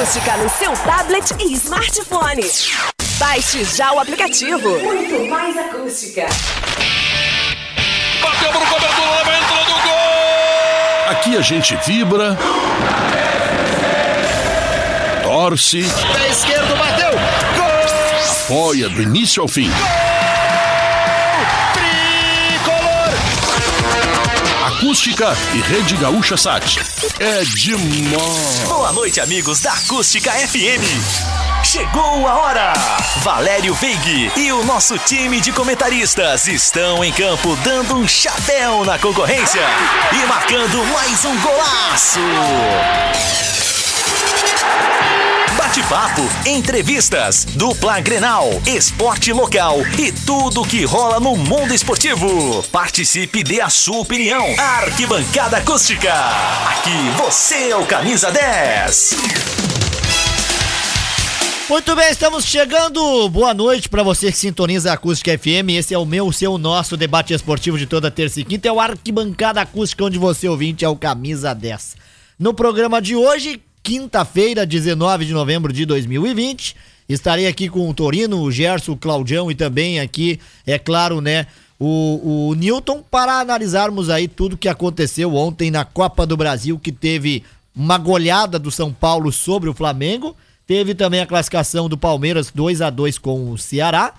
Acústica no seu tablet e smartphone. Baixe já o aplicativo. Muito mais acústica. Bateu pro cobertor, leva entrou do gol! Aqui a gente vibra, torce, Pé esquerdo, bateu! Gol! apoia do início ao fim. Tricolor! Acústica e Rede Gaúcha Sat. É demais. Boa noite, amigos da Acústica FM. Chegou a hora! Valério Veig e o nosso time de comentaristas estão em campo dando um chapéu na concorrência e marcando mais um golaço. Bate-papo, entrevistas, dupla Grenal, esporte local e tudo que rola no mundo esportivo. Participe dê a sua opinião. Arquibancada Acústica. Aqui você é o camisa 10. Muito bem, estamos chegando. Boa noite para você que sintoniza a Acústica FM. Esse é o meu, o seu, nosso debate esportivo de toda terça e quinta. É o Arquibancada Acústica, onde você ouvinte é o Camisa 10. No programa de hoje, quinta-feira, 19 de novembro de 2020, estarei aqui com o Torino, o Gerson, o Claudião e também aqui, é claro, né, o, o Newton para analisarmos aí tudo que aconteceu ontem na Copa do Brasil, que teve uma goleada do São Paulo sobre o Flamengo. Teve também a classificação do Palmeiras 2 a 2 com o Ceará.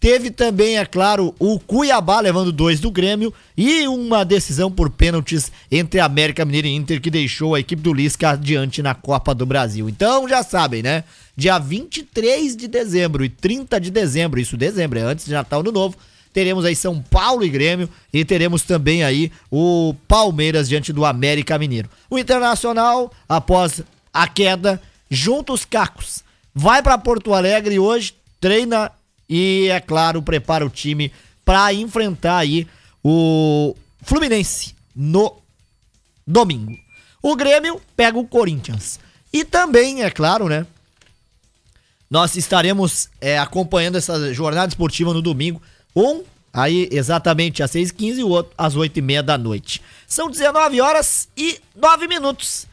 Teve também, é claro, o Cuiabá levando dois do Grêmio e uma decisão por pênaltis entre América Mineiro e Inter que deixou a equipe do Lisca adiante na Copa do Brasil. Então já sabem, né? Dia 23 de dezembro e 30 de dezembro, isso dezembro, é antes de Natal no Novo, teremos aí São Paulo e Grêmio e teremos também aí o Palmeiras diante do América Mineiro. O Internacional, após a queda, junta os cacos, vai para Porto Alegre hoje, treina e, é claro, prepara o time para enfrentar aí o Fluminense no domingo. O Grêmio pega o Corinthians. E também, é claro, né? Nós estaremos é, acompanhando essa jornada esportiva no domingo. Um aí exatamente às 6h15 e o outro às 8h30 da noite. São 19 horas e 9 minutos.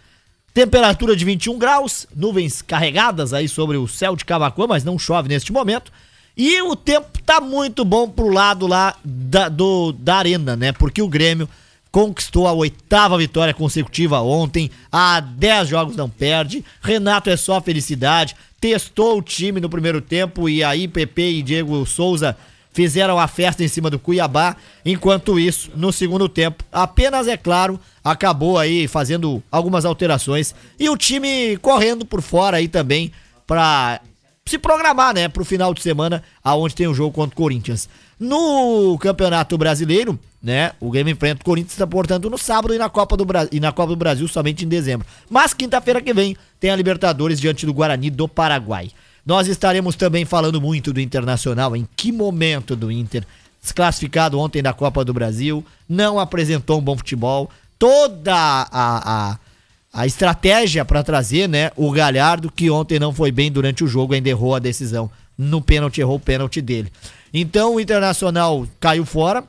Temperatura de 21 graus, nuvens carregadas aí sobre o céu de Camacuã, mas não chove neste momento. E o tempo tá muito bom pro lado lá da, do, da arena, né? Porque o Grêmio conquistou a oitava vitória consecutiva ontem. Há 10 jogos não perde. Renato é só felicidade. Testou o time no primeiro tempo e aí Pepe e Diego Souza fizeram a festa em cima do Cuiabá. Enquanto isso, no segundo tempo, apenas é claro, acabou aí fazendo algumas alterações e o time correndo por fora aí também para se programar, né, pro final de semana, aonde tem o um jogo contra o Corinthians. No Campeonato Brasileiro, né, o Grêmio enfrenta o Corinthians, portanto, no sábado e na Copa do Brasil, e na Copa do Brasil somente em dezembro. Mas quinta-feira que vem tem a Libertadores diante do Guarani do Paraguai. Nós estaremos também falando muito do Internacional, em que momento do Inter, desclassificado ontem da Copa do Brasil, não apresentou um bom futebol, toda a, a, a estratégia para trazer, né, o Galhardo, que ontem não foi bem durante o jogo, ainda errou a decisão no pênalti, errou o pênalti dele. Então o Internacional caiu fora,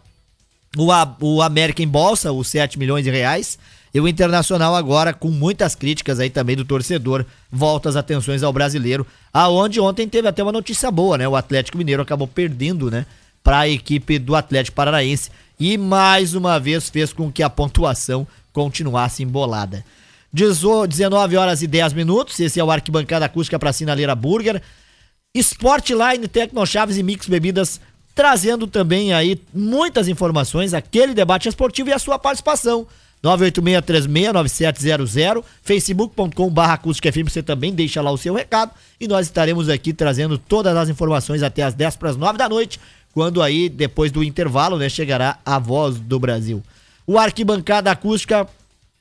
o, o América em bolsa, os 7 milhões de reais, e o Internacional agora, com muitas críticas aí também do torcedor, volta as atenções ao brasileiro, aonde ontem teve até uma notícia boa, né? O Atlético Mineiro acabou perdendo, né? Para a equipe do Atlético Paranaense e mais uma vez fez com que a pontuação continuasse embolada. 19 horas e 10 minutos, esse é o Arquibancada Acústica para Sinaleira Burger. Sportline, Tecno Chaves e Mix Bebidas trazendo também aí muitas informações, aquele debate esportivo e a sua participação. 986369700, facebook.com barra acústica FM, você também deixa lá o seu recado e nós estaremos aqui trazendo todas as informações até as 10 para as 9 da noite, quando aí, depois do intervalo, né, chegará a voz do Brasil. O Arquibancada Acústica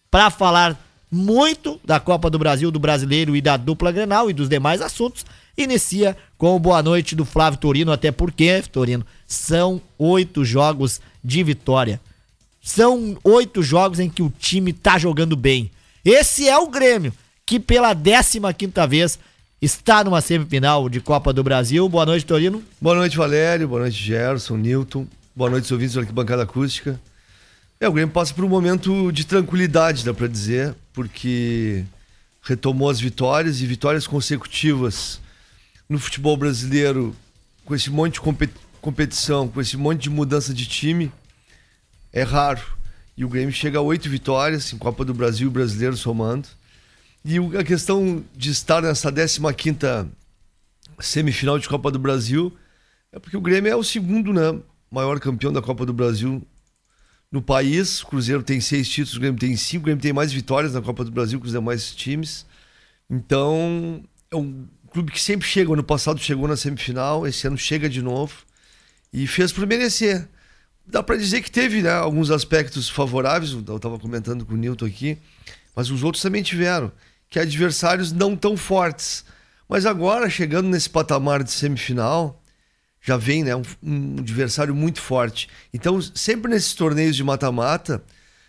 para falar muito da Copa do Brasil, do Brasileiro e da dupla Grenal e dos demais assuntos, inicia com o boa noite do Flávio Torino, até porque, Torino, são oito jogos de vitória. São oito jogos em que o time tá jogando bem. Esse é o Grêmio, que pela 15 quinta vez está numa semifinal de Copa do Brasil. Boa noite, Torino. Boa noite, Valério. Boa noite, Gerson, Newton. Boa noite, ouvintes do Arquibancada Acústica. É, o Grêmio passa por um momento de tranquilidade, dá pra dizer, porque retomou as vitórias e vitórias consecutivas no futebol brasileiro, com esse monte de competição, com esse monte de mudança de time, é raro. E o Grêmio chega a oito vitórias em Copa do Brasil e Brasileiro somando. E a questão de estar nessa 15 semifinal de Copa do Brasil é porque o Grêmio é o segundo né, maior campeão da Copa do Brasil no país. O Cruzeiro tem seis títulos, o Grêmio tem cinco. O Grêmio tem mais vitórias na Copa do Brasil que os demais times. Então, é um clube que sempre chega. Ano passado chegou na semifinal, esse ano chega de novo e fez por merecer. Dá para dizer que teve né, alguns aspectos favoráveis, eu estava comentando com o Nilton aqui, mas os outros também tiveram, que adversários não tão fortes. Mas agora, chegando nesse patamar de semifinal, já vem né, um, um adversário muito forte. Então, sempre nesses torneios de mata-mata,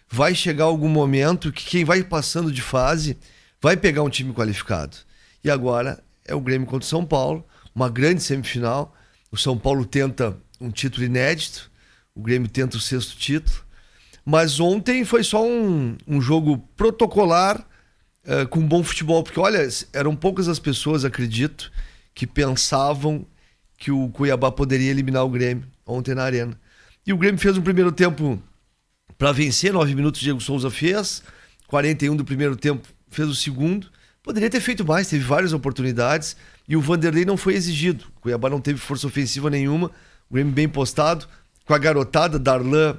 vai chegar algum momento que quem vai passando de fase vai pegar um time qualificado. E agora é o Grêmio contra o São Paulo, uma grande semifinal. O São Paulo tenta um título inédito, o Grêmio tenta o sexto título. Mas ontem foi só um, um jogo protocolar uh, com bom futebol, porque olha, eram poucas as pessoas, acredito, que pensavam que o Cuiabá poderia eliminar o Grêmio ontem na Arena. E o Grêmio fez um primeiro tempo para vencer, nove minutos Diego Souza fez, 41 do primeiro tempo fez o segundo. Poderia ter feito mais, teve várias oportunidades e o Vanderlei não foi exigido. O Cuiabá não teve força ofensiva nenhuma, o Grêmio bem postado, com a garotada Darlan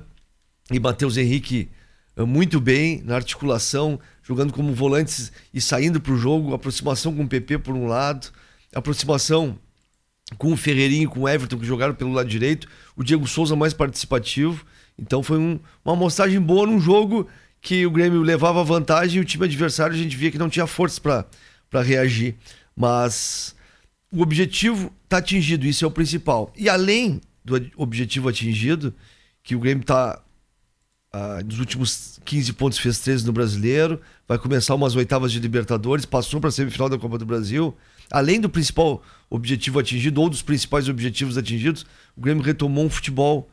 e Matheus Henrique eh, muito bem na articulação, jogando como volantes e saindo para o jogo, aproximação com o PP por um lado, aproximação com o Ferreirinho com o Everton, que jogaram pelo lado direito, o Diego Souza mais participativo. Então foi um, uma amostragem boa num jogo que o Grêmio levava vantagem e o time adversário a gente via que não tinha força para reagir. Mas o objetivo está atingido, isso é o principal. E além do objetivo atingido, que o Grêmio está ah, nos últimos 15 pontos fez 13 no Brasileiro, vai começar umas oitavas de Libertadores, passou para a semifinal da Copa do Brasil. Além do principal objetivo atingido, ou dos principais objetivos atingidos, o Grêmio retomou um futebol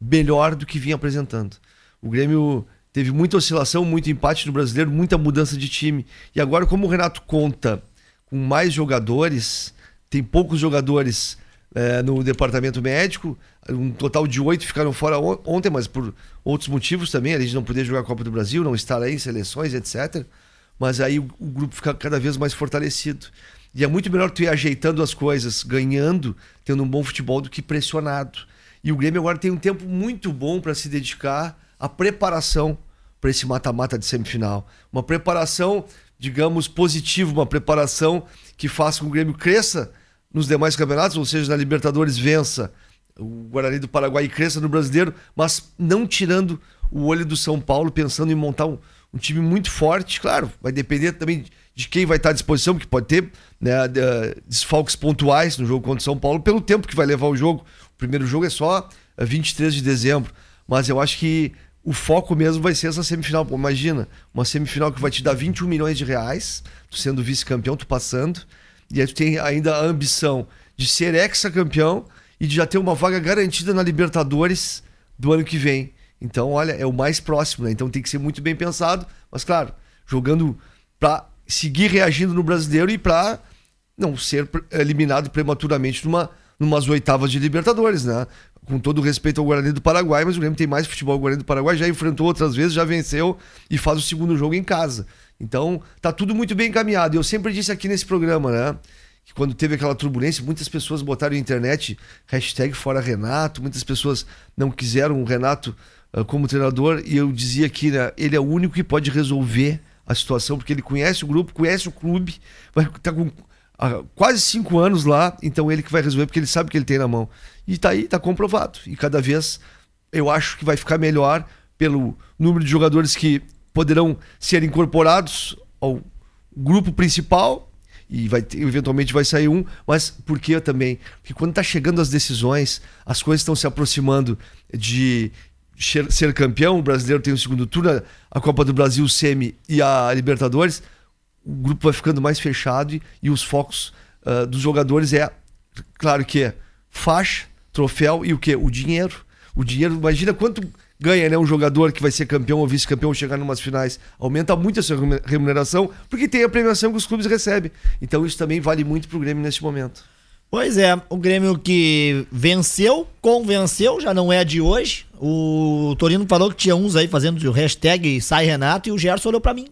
melhor do que vinha apresentando. O Grêmio teve muita oscilação, muito empate no brasileiro, muita mudança de time. E agora, como o Renato conta com mais jogadores, tem poucos jogadores é, no departamento médico, um total de oito ficaram fora ontem, mas por outros motivos também, a gente não poder jogar a Copa do Brasil, não estar aí em seleções, etc. Mas aí o, o grupo fica cada vez mais fortalecido. E é muito melhor tu ir ajeitando as coisas, ganhando, tendo um bom futebol, do que pressionado. E o Grêmio agora tem um tempo muito bom para se dedicar à preparação para esse mata-mata de semifinal. Uma preparação, digamos, positiva, uma preparação que faça com que o Grêmio cresça nos demais campeonatos, ou seja, na Libertadores vença o Guarani do Paraguai cresça no Brasileiro, mas não tirando o olho do São Paulo, pensando em montar um, um time muito forte. Claro, vai depender também de quem vai estar à disposição, porque pode ter né, desfalques pontuais no jogo contra o São Paulo, pelo tempo que vai levar o jogo. O primeiro jogo é só 23 de dezembro, mas eu acho que o foco mesmo vai ser essa semifinal. Pô, imagina, uma semifinal que vai te dar 21 milhões de reais, tu sendo vice-campeão, tu passando, e aí tu tem ainda a ambição de ser ex-campeão e de já ter uma vaga garantida na Libertadores do ano que vem. Então, olha, é o mais próximo, né? Então tem que ser muito bem pensado, mas claro, jogando para seguir reagindo no brasileiro e para não ser eliminado prematuramente numa numas oitavas de Libertadores, né? Com todo respeito ao Guarani do Paraguai, mas o Grêmio tem mais futebol. Guarani do Paraguai já enfrentou outras vezes, já venceu e faz o segundo jogo em casa. Então, tá tudo muito bem encaminhado. Eu sempre disse aqui nesse programa, né? Que quando teve aquela turbulência, muitas pessoas botaram na internet hashtag fora Renato, muitas pessoas não quiseram o Renato uh, como treinador, e eu dizia que né, ele é o único que pode resolver a situação, porque ele conhece o grupo, conhece o clube, vai tá com quase cinco anos lá, então ele que vai resolver, porque ele sabe que ele tem na mão. E tá aí, tá comprovado. E cada vez eu acho que vai ficar melhor pelo número de jogadores que poderão ser incorporados ao grupo principal e vai eventualmente vai sair um, mas por que também? Porque quando tá chegando as decisões, as coisas estão se aproximando de ser campeão, o brasileiro tem o segundo turno, a Copa do Brasil, o Semi e a Libertadores, o grupo vai ficando mais fechado e, e os focos uh, dos jogadores é, claro que é faixa, troféu e o que? O dinheiro. O dinheiro, imagina quanto ganha, né? Um jogador que vai ser campeão ou vice-campeão chegar numas finais. Aumenta muito a sua remuneração, porque tem a premiação que os clubes recebem. Então isso também vale muito pro Grêmio neste momento. Pois é, o Grêmio que venceu, convenceu, já não é de hoje. O Torino falou que tinha uns aí fazendo o hashtag sai Renato e o Gerson olhou pra mim.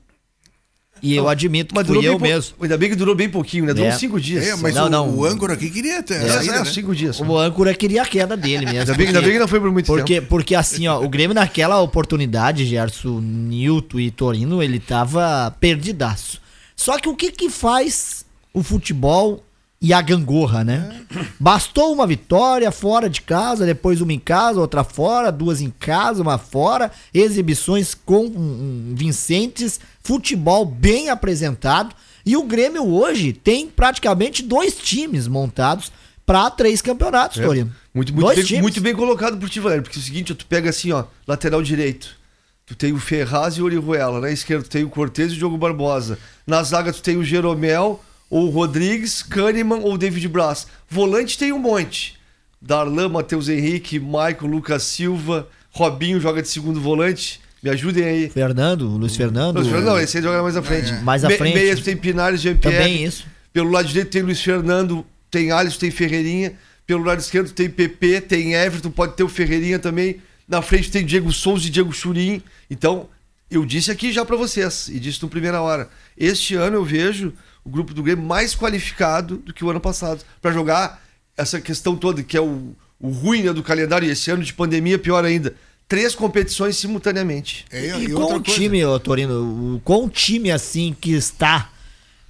E eu admito que fui eu bem mesmo. Ainda bem que durou bem pouquinho, né? Durou É. uns cinco dias. É, mas Não, o, não. o âncora aqui queria ter. É, saída, é, né? cinco dias. O âncora queria a queda dele mesmo. Ainda bem, ainda bem que não foi por muito Porque, tempo. porque assim, ó, o Grêmio naquela oportunidade, Gerson, Nilton e Torino, ele tava perdidaço. Só que o que que faz o futebol e a gangorra, né? Bastou uma vitória fora de casa, depois uma em casa, outra fora, duas em casa, uma fora, exibições convincentes, futebol bem apresentado. E o Grêmio hoje tem praticamente dois times montados para três campeonatos, É, Torino. Muito, muito, Dois bem, times. muito bem colocado por ti, Valério. Porque é o seguinte, tu pega assim, ó, lateral direito. Tu tem o Ferraz e o Orihuela. Na esquerda tu tem o Cortez e o Diogo Barbosa. Na zaga tu tem o Jeromel, ou o Rodrigues, Kahneman ou David Braz. Volante tem um monte. Darlan, Matheus Henrique, Maicon, Lucas Silva, Robinho joga de segundo volante. Me ajudem aí. Fernando, Luiz Fernando. Luiz Fernando, Não, esse aí joga mais à frente. Mais à Me- frente. Meias tem Pinares, Jean-Pierre. Também isso. Pelo lado direito tem Luiz Fernando, tem Alisson, tem Ferreirinha. Pelo lado esquerdo tem PP, tem Everton, pode ter o Ferreirinha também. Na frente tem Diego Souza e Diego Churim. Então, eu disse aqui já pra vocês, e disse no primeira hora. Este ano eu vejo o grupo do Grêmio mais qualificado do que o ano passado. Pra jogar essa questão toda, que é o, o ruim né, do calendário, e esse ano de pandemia pior ainda. Três competições simultaneamente. É, E, e com o time, ô, Torino, o- com o time assim que está,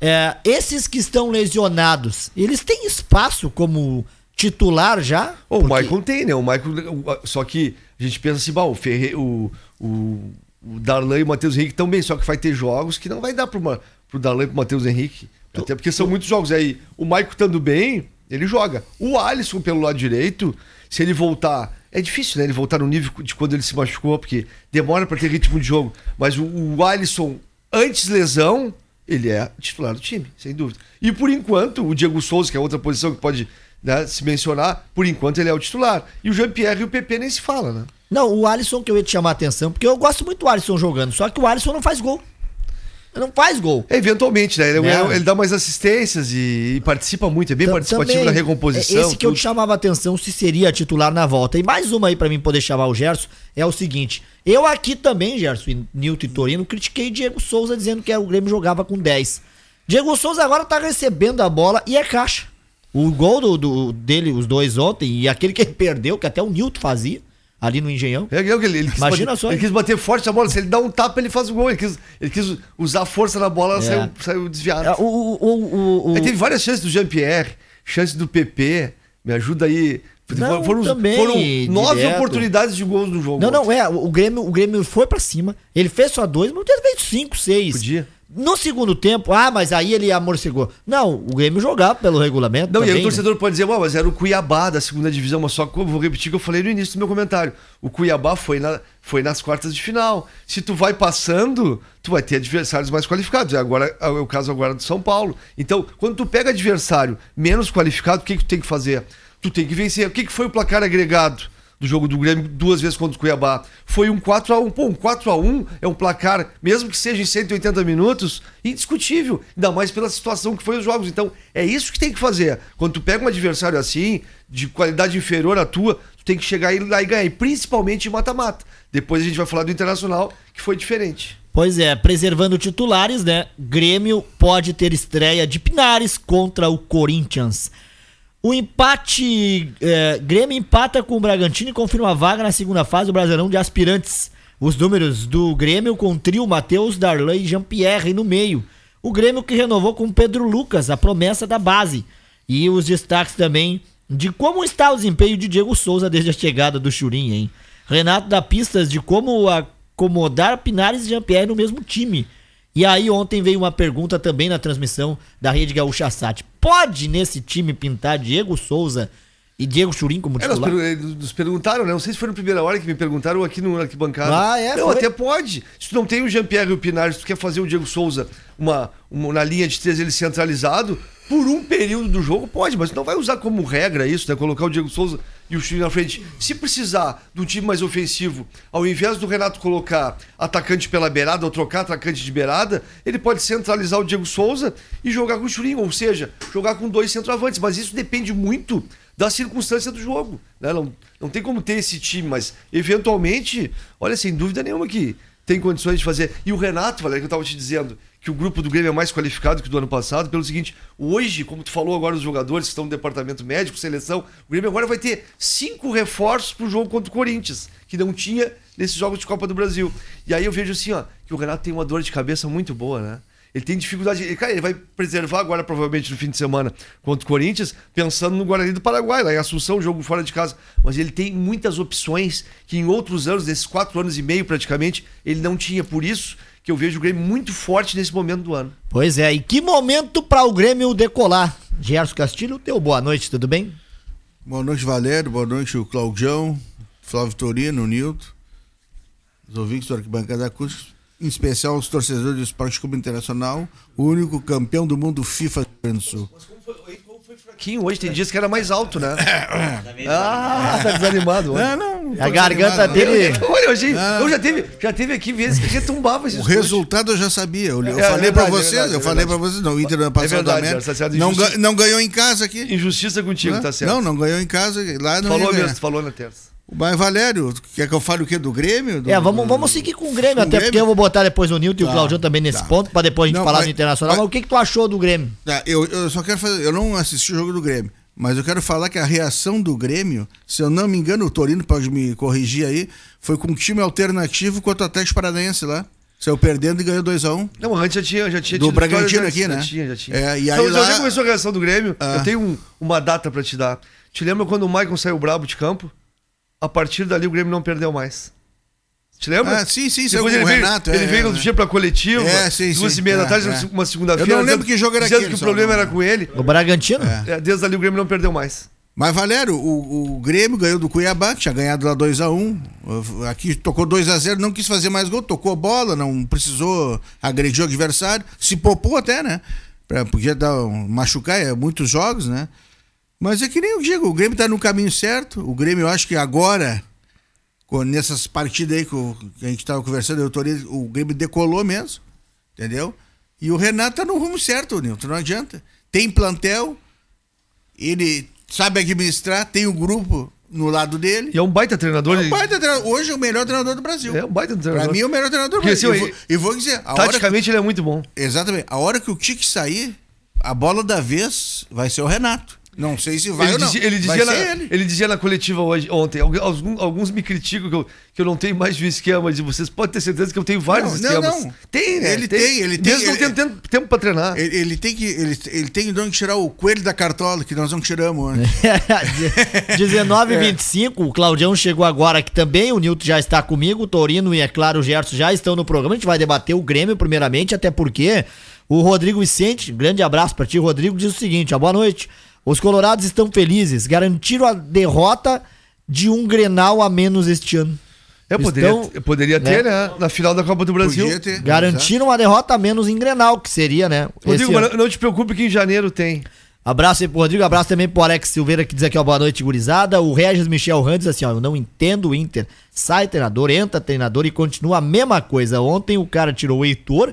é, esses que estão lesionados, eles têm espaço como titular já? Ô, O Porque- Michael tem, né? O Michael. o- Só que a gente pensa assim, bah, o, Ferre, o, o, o Darlan e o Matheus Henrique também, só que vai ter jogos que não vai dar pro, Ma- pro Darlan e pro Matheus Henrique. Até porque são muitos jogos. Aí, o Michael estando bem, ele joga. O Alisson, pelo lado direito, se ele voltar. É difícil, né? Ele voltar no nível de quando ele se machucou, porque demora pra ter ritmo de jogo. Mas o, o Alisson, antes lesão, ele é titular do time, sem dúvida. E por enquanto, o Diego Souza, que é outra posição que pode né, se mencionar, por enquanto ele é o titular. E o Jean-Pierre e o PP nem se fala, né? Não, o Alisson que eu ia te chamar a atenção, porque eu gosto muito do Alisson jogando, só que o Alisson não faz gol. Não faz gol. É, eventualmente, né? Ele, Né? ele dá mais assistências e, e participa muito, é bem Tam- participativo também, na recomposição. é Esse que eu tudo. te chamava atenção se seria titular na volta. E mais uma aí pra mim poder chamar o Gerson é o seguinte. Eu aqui também, Gerson, Nilton e Torino, critiquei Diego Souza dizendo que o Grêmio jogava com 10. Diego Souza agora tá recebendo a bola e é caixa. O gol do, do- dele, os dois ontem, e aquele que ele perdeu, que até o Nilton fazia, ali no Engenhão. É, é, ele, ele quis Imagina bater, só. Ele quis bater forte na bola. Se ele dá um tapa, ele faz o gol. Ele quis, ele quis usar força na bola, É. saiu, saiu desviado. É, O, o, o, o, Aí teve várias chances do Jean-Pierre, chance do PP. Me ajuda aí. Não, foram também, foram nove direto. oportunidades de gols no jogo. Não, não, é. O o Grêmio, o Grêmio foi pra cima. Ele fez só dois, mas ele fez cinco, seis. Podia. No segundo tempo, ah, mas aí ele amorcegou. Não, o Grêmio jogava pelo regulamento. Não, e aí também, o torcedor pode dizer, "Ué, mas era o Cuiabá da segunda divisão, mas só vou repetir o que eu falei no início do meu comentário. O Cuiabá foi, na, foi nas quartas de final. Se tu vai passando, tu vai ter adversários mais qualificados. Agora, é o caso agora do São Paulo. Então, quando tu pega adversário menos qualificado, o que, que tu tem que fazer? Tu tem que vencer. O que, que foi o placar agregado? Do jogo do Grêmio duas vezes contra o Cuiabá. Foi um 4x1. Pô, um 4x1 é um placar, mesmo que seja em 180 minutos, indiscutível. Ainda mais pela situação que foi os jogos. Então, é isso que tem que fazer. Quando tu pega um adversário assim, de qualidade inferior à tua, tu tem que chegar lá e ganhar. E principalmente em mata-mata. Depois a gente vai falar do Internacional, que foi diferente. Pois é, preservando titulares, né? Grêmio pode ter estreia de Pinares contra o Corinthians. O empate. é, Grêmio empata com o Bragantino e confirma a vaga na segunda fase do Brasileirão de Aspirantes. Os números do Grêmio com trio Matheus, Darlan e Jean-Pierre no meio. O Grêmio que renovou com Pedro Lucas, a promessa da base. E os destaques também de como está o desempenho de Diego Souza desde a chegada do Churin, hein? Renato dá pistas de como acomodar Pinares e Jean-Pierre no mesmo time. E aí ontem veio uma pergunta também na transmissão da Rede Gaúcha Sat. Pode nesse time pintar Diego Souza e Diego Churin como É, titular? per- eles nos perguntaram, né? Não sei se foi na primeira hora que me perguntaram ou aqui no arquibancada. Ah, é, Não, foi. até pode. Se tu não tem o Jean-Pierre e o Pinares, tu quer fazer o Diego Souza uma, uma- na linha de três ele centralizado, por um período do jogo, pode, mas tu não vai usar como regra isso, né? Colocar o Diego Souza e o Churinho na frente. Se precisar de um time mais ofensivo, ao invés do Renato colocar atacante pela beirada ou trocar atacante de beirada, ele pode centralizar o Diego Souza e jogar com o Churinho, ou seja, jogar com dois centroavantes. Mas isso depende muito da circunstância do jogo. Né? Não, não tem como ter esse time, mas eventualmente, olha, sem dúvida nenhuma que tem condições de fazer. E o Renato, Valério, que eu estava te dizendo, que o grupo do Grêmio é mais qualificado que o do ano passado, pelo seguinte, hoje, como tu falou agora, os jogadores que estão no departamento médico, seleção, o Grêmio agora vai ter cinco reforços pro jogo contra o Corinthians, que não tinha nesses jogos de Copa do Brasil. E aí eu vejo assim, ó, que o Renato tem uma dor de cabeça muito boa, né? Ele tem dificuldade. Ele, cara, ele vai preservar agora, provavelmente, no fim de semana contra o Corinthians, pensando no Guarani do Paraguai, lá em Assunção, jogo fora de casa. Mas ele tem muitas opções que em outros anos, nesses quatro anos e meio praticamente, ele não tinha. Por isso que eu vejo o Grêmio muito forte nesse momento do ano. Pois é, e que momento para o Grêmio decolar? Gerson Castilho, teu boa noite, tudo bem? Boa noite, Valério. Boa noite, o Claudião, Flávio Torino, o Nilton, os ouvintes do Arquibancada Acústica, em especial os torcedores do Esporte Clube Internacional, o único campeão do mundo FIFA do Rio Grande do Sul. Fraquinho hoje, tem dias que era mais alto, né? ah, tá desanimado. Hoje. Não, não. A garganta dele. Olha, hoje, eu já teve, já teve aqui vezes que retumbava esses O resultado eu já sabia. Eu, eu É, falei é pra verdade, é vocês, verdade, eu é falei pra vocês, não, o Inter também Gerson, tá certo, não, não ganhou em casa aqui. Injustiça contigo, tá certo. Não, não ganhou em casa, lá não Falou mesmo, falou na terça. Mas, Valério, quer que eu fale o quê? Do Grêmio? Do- É, vamos, vamos seguir com o Grêmio, Com até Grêmio? porque eu vou botar depois o Nilton e o Tá, Claudião também nesse tá. ponto, pra depois a gente Não, falar mas- do Internacional. mas- Mas o que, que tu achou do Grêmio? Tá, eu, eu só quero fazer. Eu não assisti o jogo do Grêmio, mas eu quero falar que a reação do Grêmio, se eu não me engano, o Torino pode me corrigir aí, foi com um time alternativo contra o Atlético Paranaense lá. Saiu perdendo e ganhou 2x1. Não, antes já tinha, já tinha Do Bragantino aqui, né? Já tinha, já tinha. É, e aí então, lá- já começou a reação do Grêmio, Ah. eu tenho um- uma data pra te dar. Te lembra quando o Maicon saiu brabo de campo? A partir dali o Grêmio não perdeu mais. Te lembra? Ah, sim, sim, saiu Depois ele o veio, Renato, ele é, veio é, no dia pra coletiva, É, sim, duas sim, e meia da é, tarde, é. uma segunda-feira. Eu não lembro dizendo- que jogo era dizendo aquele, que o problema não- era com ele. O Bragantino? É, desde ali o Grêmio não perdeu mais. Mas, Valério, o, o Grêmio ganhou do Cuiabá, que tinha ganhado lá 2x1. Aqui tocou 2x0, não quis fazer mais gol, tocou bola, não precisou agredir o adversário. Se popou até, né? Pra- Podia dar um, machucar é, muitos jogos, né? Mas é que nem eu digo, o Grêmio tá no caminho certo. O Grêmio, eu acho que agora, nessas partidas aí que, que a gente tava conversando, eu, Torino, o Grêmio decolou mesmo, entendeu? E o Renato tá no rumo certo, Nilton, não adianta. Tem plantel, ele sabe administrar, tem o grupo no lado dele. E é um baita treinador. É um baita treinador. Hoje é o melhor treinador do Brasil. É um baita treinador. Pra mim é o melhor treinador do Brasil. assim, E vou, vou dizer, Taticamente ele é muito bom. exatamente, a hora que o Tique sair, a bola da vez vai ser o Renato. Não sei se vai Ele ou não. dizia, ele, vai dizia ser na, ele. ele dizia na coletiva hoje, ontem, algu- alguns, alguns me criticam que eu, que eu não tenho mais de um esquema, mas vocês podem ter certeza que eu tenho vários Não, não, esquemas. não. Tem, né? Ele tem, ele tem, Mesmo não tendo tempo, tempo pra treinar. Ele, ele tem que ele, ele tem de onde tirar o coelho da cartola que nós não tiramos ontem. 19 e 25 o Claudião chegou agora aqui também, o Nilton já está comigo, o Torino e, é claro, o Gerson já estão no programa. A gente vai debater o Grêmio primeiramente, até porque o Rodrigo Vicente, grande abraço pra ti, Rodrigo, diz o seguinte: ó, boa noite. Os colorados estão felizes, garantiram a derrota de um Grenal a menos este ano. Eu poderia, Estão- eu poderia ter, né? Na final da Copa do Brasil. Ter. Garantiram uma derrota a menos em Grenal, que seria, né? Rodrigo, mas não te preocupe que em janeiro tem. Abraço aí pro Rodrigo, abraço também pro Alex Silveira que diz aqui, ó, boa noite, gurizada. O Regis Michel Randes, assim, ó, eu não entendo o Inter. Sai treinador, entra treinador e continua a mesma coisa. Ontem o cara tirou o Heitor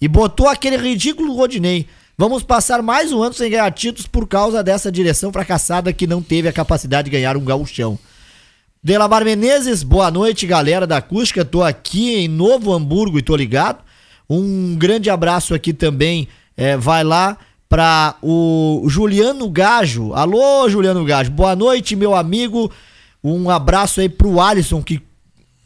e botou aquele ridículo Rodinei. Vamos passar mais um ano sem ganhar títulos por causa dessa direção fracassada que não teve a capacidade de ganhar um gauchão. Delamar Menezes, boa noite, galera da acústica. Tô aqui em Novo Hamburgo e tô ligado. Um grande abraço aqui também. é, vai lá para o Juliano Gajo. Alô, Juliano Gajo. Boa noite, meu amigo. Um abraço aí pro Alisson, que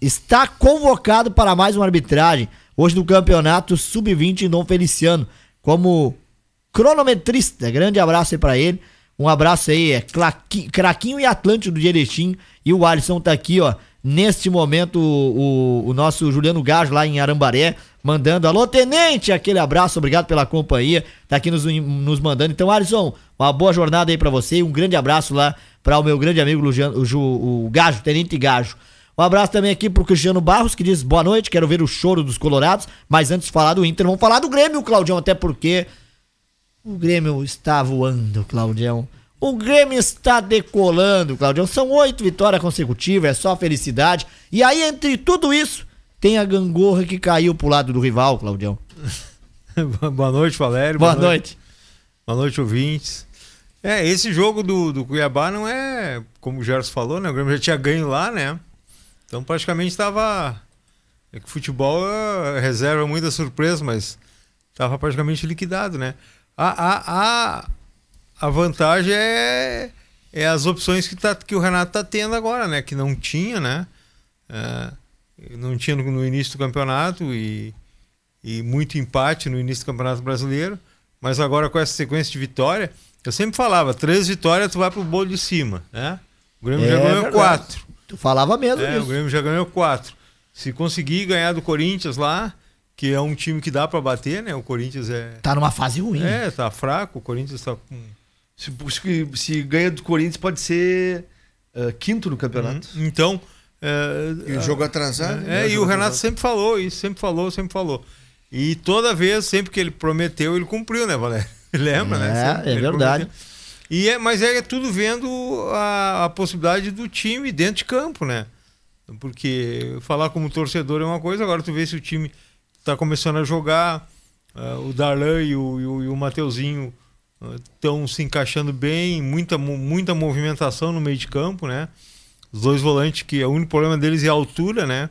está convocado para mais uma arbitragem. Hoje no campeonato Sub-20 em Dom Feliciano. Como cronometrista. Grande abraço aí pra ele. Um abraço aí, é Craquinho e Atlântico do Erechim. E o Alisson tá aqui, ó. Neste momento, o, o- o nosso Juliano Gajo lá em Arambaré, mandando. Alô, tenente! Aquele abraço, obrigado pela companhia. Tá aqui nos, nos mandando. Então, Alisson, uma boa jornada aí pra você. e Um grande abraço lá para o meu grande amigo Luciano, o, o Gajo, Tenente Gajo. Um abraço também aqui pro Cristiano Barros, que diz boa noite, quero ver o choro dos Colorados. Mas antes de falar do Inter, vamos falar do Grêmio, Claudião, até porque o Grêmio está voando, Claudião. O Grêmio está decolando, Claudião. São oito vitórias consecutivas, é só felicidade. E aí, entre tudo isso, tem a gangorra que caiu pro lado do rival, Claudião. Boa noite, Valério. Boa, noite. Boa noite, ouvintes. É, esse jogo do, do Cuiabá não é, como o Gerson falou, né? O Grêmio já tinha ganho lá, né? Então praticamente estava. É que futebol é, reserva muita surpresa, mas estava praticamente liquidado, né? A, a, a, a vantagem é, é as opções que, tá, que o Renato está tendo agora, né? Que não tinha, né? É, não tinha no, no início do campeonato e, e muito empate no início do Campeonato Brasileiro. Mas agora com essa sequência de vitória, eu sempre falava, três vitórias tu vai pro bolo de cima, né? O Grêmio É já ganhou verdade. quatro. Tu falava mesmo É, o disso. Grêmio já ganhou quatro. Se conseguir ganhar do Corinthians lá, que é um time que dá pra bater, né? O Corinthians é. Tá numa fase ruim. É, tá fraco, o Corinthians tá com. Se, se- se ganha do Corinthians, pode ser ah, quinto no campeonato. Então. É, E o jogo atrasado. É, né? e o Renato sempre falou isso, sempre falou, sempre falou. E toda vez, sempre que ele prometeu, ele cumpriu, né, Valério? Lembra, né? É, Sempre é verdade. prometeu. E é, mas é tudo vendo a, a possibilidade do time dentro de campo, né? Porque falar como torcedor é uma coisa, agora tu vê se o time tá começando a jogar, ah, o Darlan e o, e o, e o Mateuzinho estão se encaixando bem, muita, muita movimentação no meio de campo, né? Os dois volantes, que o único problema deles é a altura, né?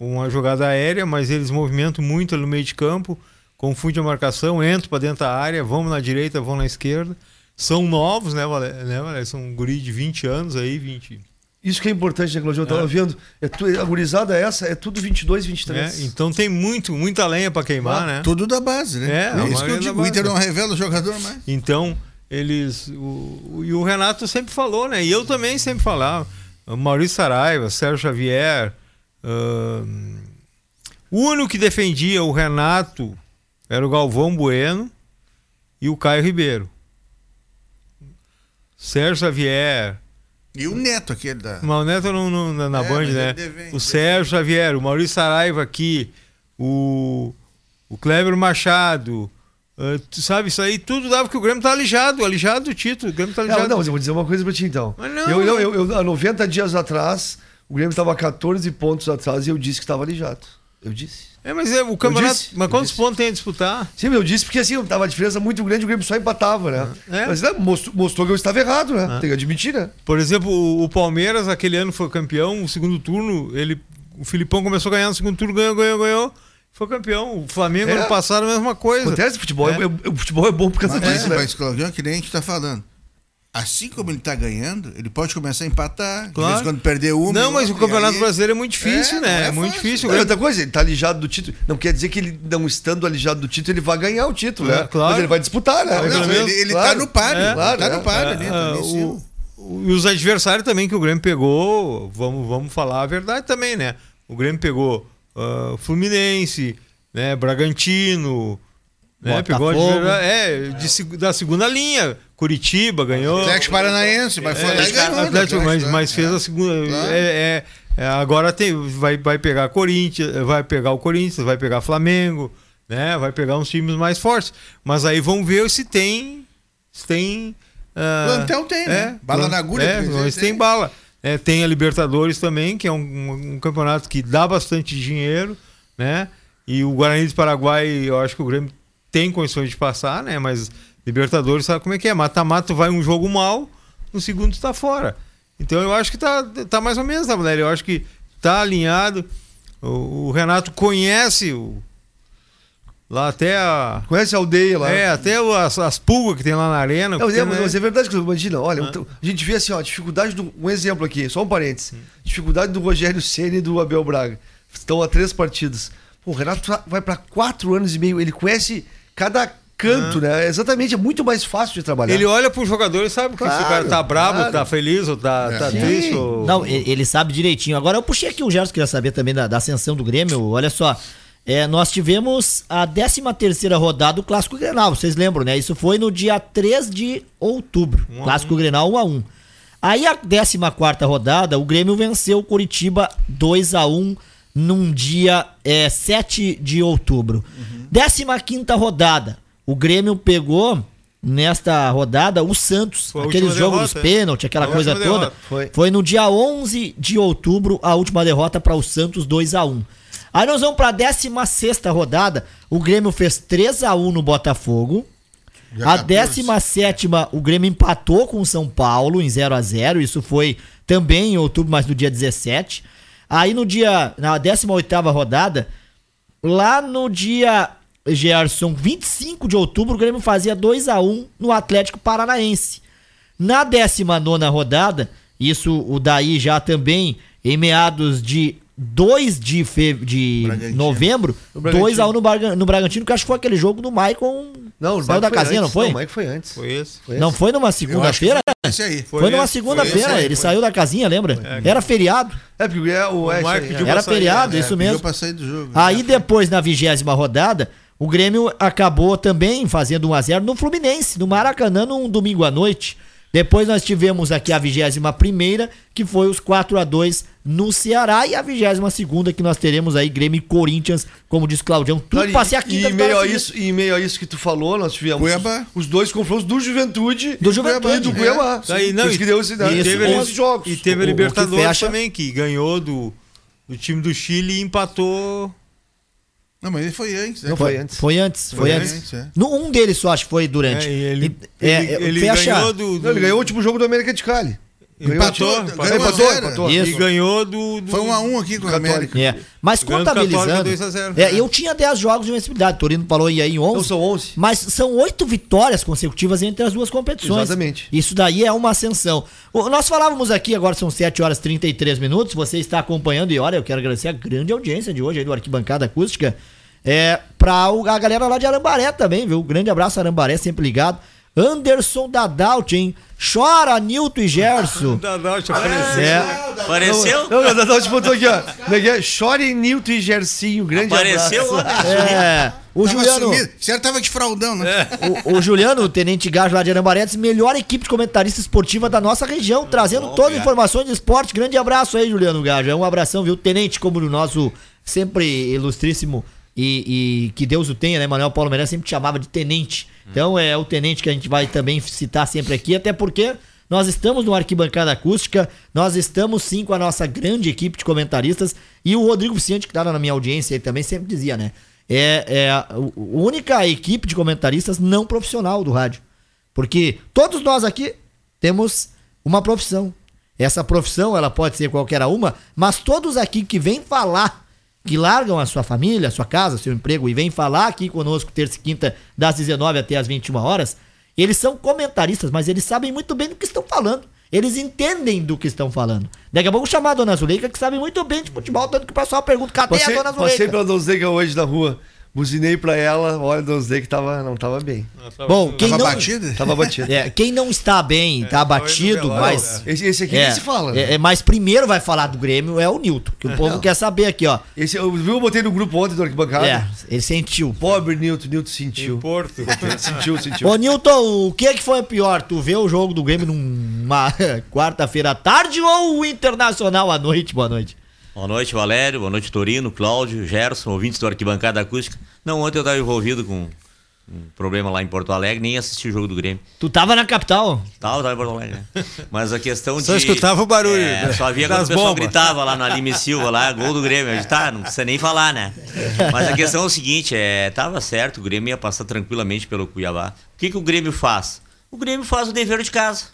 Uma jogada aérea, mas eles movimentam muito no meio de campo, confunde a marcação, entram para dentro da área, vão na direita, vão na esquerda. São novos, né? Né? São um guri de 20 anos aí, 20. Isso que é importante, né, Claudio? Eu tava É. vendo. É tu, a gurizada essa é tudo 22, 23. né? Então tem muito, muita lenha para queimar, né? Tudo da base, né? É, a isso que eu digo. O. Inter não revela o jogador mais. Então, eles. O, o- e o Renato sempre falou, né? E eu também sempre falava. Maurício Saraiva, Sérgio Xavier. ahn, o único que defendia o Renato era o Galvão Bueno e o Caio Ribeiro. Sérgio Xavier. E o Neto, aquele da. Mas o Neto não, não- na, na É, Band, né? o Sérgio Xavier, o Maurício Saraiva aqui, o, o Kleber Machado. ah, tu sabe, isso aí tudo dava que o Grêmio tá alijado, alijado do título. O Grêmio tá Não, alijado. não, mas eu vou dizer uma coisa pra ti então. Mas não, eu, eu, não. eu, eu- há 90 dias atrás, o Grêmio estava 14 pontos atrás e eu disse que estava alijado. Eu disse. É, mas é o campeonato. disse, mas quantos disse. pontos tem a disputar? Sim, eu disse porque assim, tava uma diferença muito grande, o Grêmio só empatava, né? É. Mas né, mostrou, mostrou que eu estava errado, né? Tem que admitir, né? Por exemplo, o, o Palmeiras, aquele ano foi campeão, o segundo turno, ele. O Filipão começou a ganhar no segundo turno, ganhou, ganhou, ganhou. Foi campeão. O Flamengo É. ano passado a mesma coisa. Acontece, futebol é, É. é- o futebol é bom por causa Mas, disso, é, né? mas Claudio, é que nem a gente tá falando. Assim como ele tá ganhando, ele pode começar a empatar. De Claro. vez em quando perder uma. Não, mas o outra, Campeonato aí- Brasileiro é muito difícil, É, né? não É, é muito fácil. difícil. Grêmio- outra coisa, ele tá alijado do título. Não quer dizer que ele, não estando alijado do título, ele vai ganhar o título, É, né? claro. Mas ele vai disputar, né? Não, ele, ele claro. tá no páreo. É, ele claro, tá é. no páreo É, ali, tá ali em o- E os adversários também que o Grêmio pegou, vamos, vamos falar a verdade também, né? O Grêmio pegou ah, Fluminense, né? Bragantino, né? Pegou Botafogo. é, de da segunda linha. Curitiba ganhou. Atlético Paranaense, mas foi É, lá e ganhou. do Atlético, mas, né? mas fez É. a segunda. Claro. é- é- é, agora tem, vai, vai pegar Corinthians, vai pegar o Corinthians, vai pegar Flamengo, né? Vai pegar uns times mais fortes. Mas aí vamos ver se tem. Se tem. ah, Plantel tem, né? Bala plan- na agulha, É, mas tem tem. bala. É, tem a Libertadores também, que é um, um- um campeonato que dá bastante dinheiro, né? E o Guarani do Paraguai, eu acho que o Grêmio tem condições de passar, né? Mas Libertadores sabe como é que é? Mata-mata vai um jogo mal, no segundo tu tá fora. Então eu acho que tá, tá mais ou menos, tá, Valério? Eu acho que tá alinhado. O, o Renato conhece o, lá até a. Conhece a aldeia lá? É, até o- as, as pulgas que tem lá na arena. É, mas né? é verdade que imagina, olha, então, a gente vê assim, ó, a dificuldade do. Um exemplo aqui, só um parênteses. Dificuldade do Rogério Ceni e do Abel Braga. Estão a três partidas. Pô, o Renato vai pra quatro anos e meio, ele conhece cada canto, né? Exatamente, é muito mais fácil de trabalhar. Ele olha pro jogador e sabe que se o cara Claro, tá bravo, claro. tá feliz, ou tá, tá Sim. triste. Ou... Não, ele sabe direitinho. Agora eu puxei aqui o Gerson, queria saber também da, da ascensão do Grêmio. Olha só, é, nós tivemos a 13 terceira rodada do Clássico Grenal, vocês lembram, né? Isso foi no dia 3 de outubro, Um Clássico Grenal 1 a 1 Aí a 14 quarta rodada, o Grêmio venceu o Curitiba 2 a 1 num dia é, 7 de outubro. 15 quinta rodada, o Grêmio pegou nesta rodada o Santos. Foi aquele jogo derrota, dos é. pênaltis, aquela coisa toda. derrota. Foi. Foi no dia 11 de outubro a última derrota para o Santos 2 a 1 Aí nós vamos para a 16 rodada. O Grêmio fez 3 a 1 no Botafogo. Dia A 14. 17 o Grêmio empatou com o São Paulo em 0 a 0 Isso foi também em outubro, mas no dia 17. Aí no dia. Na 18 rodada, lá no dia. Gerson, 25 de outubro, o Grêmio fazia 2 a 1 no Atlético Paranaense. Na 19 rodada, isso o daí já também em meados de 2 de, fe... de novembro, No Bragantino. 2 a 1 no, Barga- no Bragantino, que acho que foi aquele jogo do Maicon. Não, o saiu da casinha, não antes. foi? Não, o Mike foi antes. Foi esse. Foi Não esse. foi numa segunda-feira? foi esse aí. Foi, numa esse, segunda-feira, foi esse aí, ele foi. saiu da casinha, lembra? Era feriado. É, porque é o, é, aí, pediu é. Era pra sair, feriado, é, isso mesmo. pra sair do jogo. Aí depois, na vigésima rodada, o Grêmio acabou também fazendo 1x0 no Fluminense, no Maracanã, num domingo à noite. Depois nós tivemos aqui a vigésima primeira, que foi os 4 a 2 no Ceará, e a vigésima segunda, que nós teremos aí Grêmio e Corinthians, como diz Claudião, tudo Claro, pra ser a e, e, meio a isso, e meio a isso que tu falou, nós tivemos Cuiabá. os dois confrontos do Juventude Do e Juventude, do é. Cuiabá. Aí, não, isso que deu esse, e teve- 11 jogos. E teve O- a que Libertadores fecha- também, que ganhou do, do time do Chile e empatou. Não, mas ele foi antes. né? Não foi antes. Foi antes, foi, Foi antes. antes, é. No, um deles só, acho que foi durante. É, ele, E- é, ele, é, ele fecha- ganhou do, do- Não, ele ganhou o último jogo do América de Cali. Empatou, o empatou, ganhou empatou, a empatou. Isso. E ganhou do. do Foi um a um aqui com o Católica. América. É. Mas contabilizando. Católica 2 a 0. É, eu tinha 10 jogos de vencibilidade. Torino falou aí em 11. Então são 11. Mas são oito vitórias consecutivas entre as duas competições. Exatamente. Isso daí é uma ascensão. O- nós falávamos aqui, agora são 7 horas e 33 minutos. Você está acompanhando e olha, eu quero agradecer a grande audiência de hoje aí do Arquibancada Acústica. É, pra o- a galera lá de Arambaré também, viu? Grande abraço, Arambaré, sempre ligado. Anderson Dadalt, hein? Chora, Nilton e Gerson. Dadal te apareceu. É. Apareceu? Não, não, te botou aqui, ó. É é? Chore Nilton e Gercinho. Grande Apareceu? abraço. É. O Tava Juliano. sumido. O senhor tava de fraldão, né? O, o Juliano, o Tenente Gajo lá de Arambaré, diz, melhor equipe de comentarista esportiva da nossa região, trazendo todas as informações de esporte. Grande abraço aí, Juliano Gajo. É um abração, viu? Tenente, como o nosso sempre ilustríssimo e, e que Deus o tenha, né? Manuel Paulo Meirelles sempre chamava de tenente. Então é o tenente que a gente vai também citar sempre aqui, até porque nós estamos no Arquibancada Acústica, nós estamos sim com a nossa grande equipe de comentaristas e o Rodrigo Vicente, que tá na minha audiência aí também, sempre dizia, né? É, é a única equipe de comentaristas não profissional do rádio. Porque todos nós aqui temos uma profissão. Essa profissão, ela pode ser qualquer uma, mas todos aqui que vêm falar, que largam a sua família, a sua casa, seu emprego e vêm falar aqui conosco terça e quinta das 19 até as 21 horas, eles são comentaristas, mas eles sabem muito bem do que estão falando. Eles entendem do que estão falando. Daqui a pouco chamar a dona Zuleika, que sabe muito bem de futebol, tanto que o pessoal pergunta, cadê Passei, a dona Zuleika? passei pela Dona Zuleika hoje na rua. Buzinei pra ela. Olha, Dona Zuleika tava, não tava bem. Bom, quem Tava não, batida? Tava batida. é, quem não está bem, tá abatido, velório, mas... Esse, esse aqui É, nem se fala. né? é, é, mas primeiro vai falar do Grêmio é o Nilton, que o povo quer saber aqui, ó. Esse, eu, viu, eu botei no grupo ontem do arquibancada. É, ele sentiu. Pobre Nilton, Nilton Em sentiu. Porto. sentiu, sentiu. Ô, Nilton, o que que foi pior? Tu vê o jogo do Grêmio numa quarta-feira à tarde ou o Internacional à noite? Boa noite. Boa noite, Valério. Boa noite, Torino, Cláudio, Gerson, ouvintes do Arquibancada Acústica. Não, ontem eu estava envolvido com um problema lá em Porto Alegre, nem assisti o jogo do Grêmio. Tu tava na capital? Tava, tava em Porto Alegre, né? Mas a questão Só de... escutava o barulho É, só via quando o pessoal bombas. gritava lá no Alime Silva, lá, gol do Grêmio. A gente, tá, não precisa nem falar, né? Mas a questão é o seguinte, é, tava certo, o Grêmio ia passar tranquilamente pelo Cuiabá. O que, que o Grêmio faz? O Grêmio faz o dever de casa,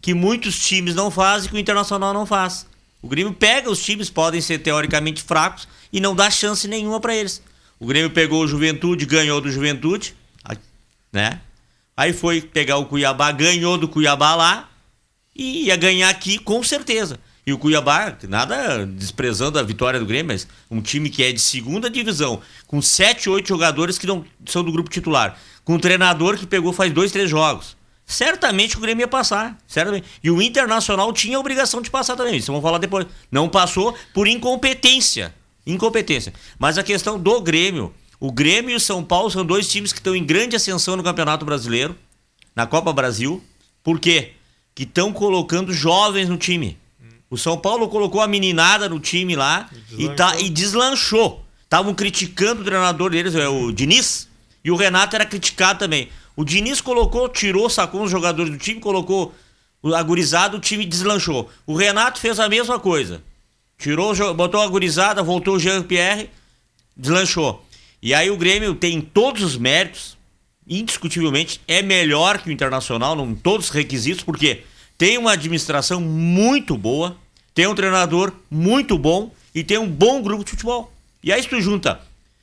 que muitos times não fazem, que o Internacional não faz. O Grêmio pega os times, podem ser teoricamente fracos, e não dá chance nenhuma pra eles. O Grêmio pegou o Juventude, ganhou do Juventude, né? Aí foi pegar o Cuiabá, ganhou do Cuiabá lá, e ia ganhar aqui com certeza. E o Cuiabá, nada desprezando a vitória do Grêmio, mas um time que é de segunda divisão, com sete, oito jogadores que não são do grupo titular, com um treinador que pegou faz dois, três jogos. Certamente o Grêmio ia passar, certamente. E o Internacional tinha a obrigação de passar também, isso vamos falar depois. Não passou por incompetência. Incompetência. Mas a questão do Grêmio, o Grêmio e o São Paulo são dois times que estão em grande ascensão no Campeonato Brasileiro, na Copa Brasil. Por quê? Que estão colocando jovens no time. O São Paulo colocou a meninada no time lá e, tá, e deslanchou. Estavam criticando o treinador deles, é o Diniz, e o Renato era criticado também. O Diniz colocou, tirou, sacou os jogadores do time, colocou o agorizado, o time deslanchou. O Renato fez a mesma coisa. Tirou, botou a gurizada, voltou o Jean-Pierre, deslanchou. E aí o Grêmio tem todos os méritos, indiscutivelmente, é melhor que o Internacional, em todos os requisitos, porque tem uma administração muito boa, tem um treinador muito bom e tem um bom grupo de futebol. E aí tu junta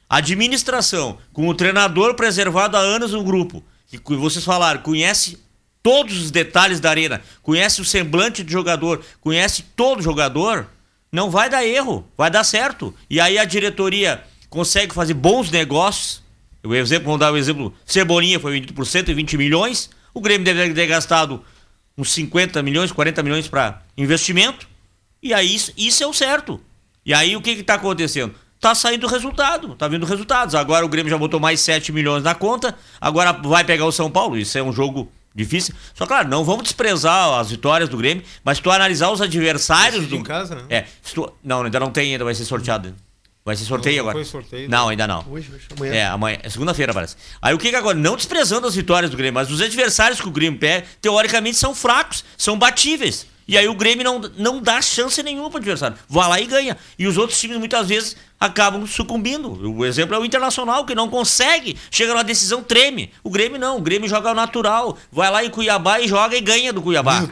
administração com o treinador preservado há anos no grupo, que vocês falaram, conhece todos os detalhes da arena, conhece o semblante do jogador, conhece todo jogador, não vai dar erro, vai dar certo. E aí a diretoria consegue fazer bons negócios. O exemplo, vamos dar o exemplo, Cebolinha foi vendido por 120 milhões, o Grêmio deve ter gastado uns 50 milhões, 40 milhões para investimento. E aí isso, isso é o certo. E aí o que está acontecendo? Tá saindo resultado, tá vindo resultados. Agora o Grêmio já botou mais 7 milhões na conta, agora vai pegar o São Paulo. Isso é um jogo difícil. Só claro, não vamos desprezar as vitórias do Grêmio, mas se tu analisar os adversários do em casa, né? É, tu- não, ainda não tem, ainda vai ser sorteado. Vai ser sorteio Não, não agora. foi sorteio, não, né? ainda não. Hoje, hoje, amanhã. É, amanhã. É segunda-feira, parece. Aí o que que agora? Não desprezando as vitórias do Grêmio, mas os adversários que o Grêmio pega, teoricamente, são fracos, são batíveis. E aí o Grêmio não, não dá chance nenhuma pro adversário. Vai lá e ganha. E os outros times, muitas vezes, acabam sucumbindo. O exemplo é o Internacional, que não consegue. Chega numa decisão, treme. O Grêmio não. O Grêmio joga ao natural. Vai lá em Cuiabá e joga e ganha do Cuiabá.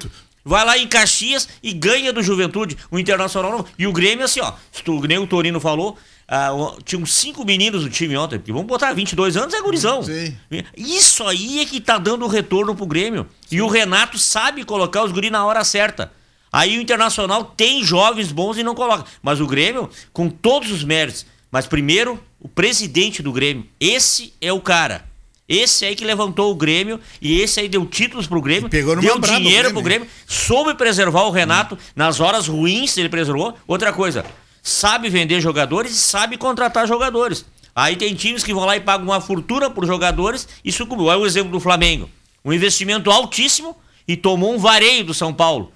Vai lá em Caxias e ganha do Juventude. O Internacional não. E o Grêmio, assim, ó. Se tu, nem o Torino falou, ah, o- tinha uns cinco meninos no time ontem. Porque vamos botar 22 anos, é gurizão. Sim. Isso aí é que tá dando retorno pro Grêmio. E o Renato sabe colocar os guri na hora certa. Aí o Internacional tem jovens bons e não coloca. Mas o Grêmio, com todos os méritos. Mas primeiro, o presidente do Grêmio. Esse é o cara. Esse aí que levantou o Grêmio e esse aí deu títulos pro Grêmio, pegou deu dinheiro Grêmio, pro Grêmio, soube preservar o Renato nas horas ruins, ele preservou. Outra coisa, sabe vender jogadores e sabe contratar jogadores. Aí tem times que vão lá e pagam uma fortuna por jogadores e sucumbiu. Olha o exemplo do Flamengo. Um investimento altíssimo e tomou um vareio do São Paulo.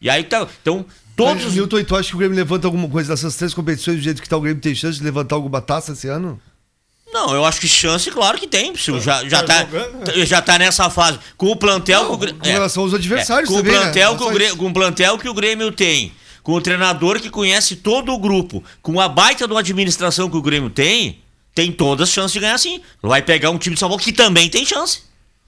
E aí tá. Então, todos Mas. Milton, tu acha que o Grêmio levanta alguma coisa dessas três competições do jeito que tá o Grêmio tem chance de levantar alguma taça esse ano? Não, eu acho que chance, claro que tem. Se já, já, tá tá, jogando, já tá nessa fase. Com o plantel. Não, que o Grê- com relação aos adversários com também, o né? plantel Não que o Grê- isso. Com o plantel que o Grêmio tem. Com o treinador que conhece todo o grupo. Com a baita de uma administração que o Grêmio tem. Tem todas as chances de ganhar sim. Vai pegar um time de São Paulo que também tem chance.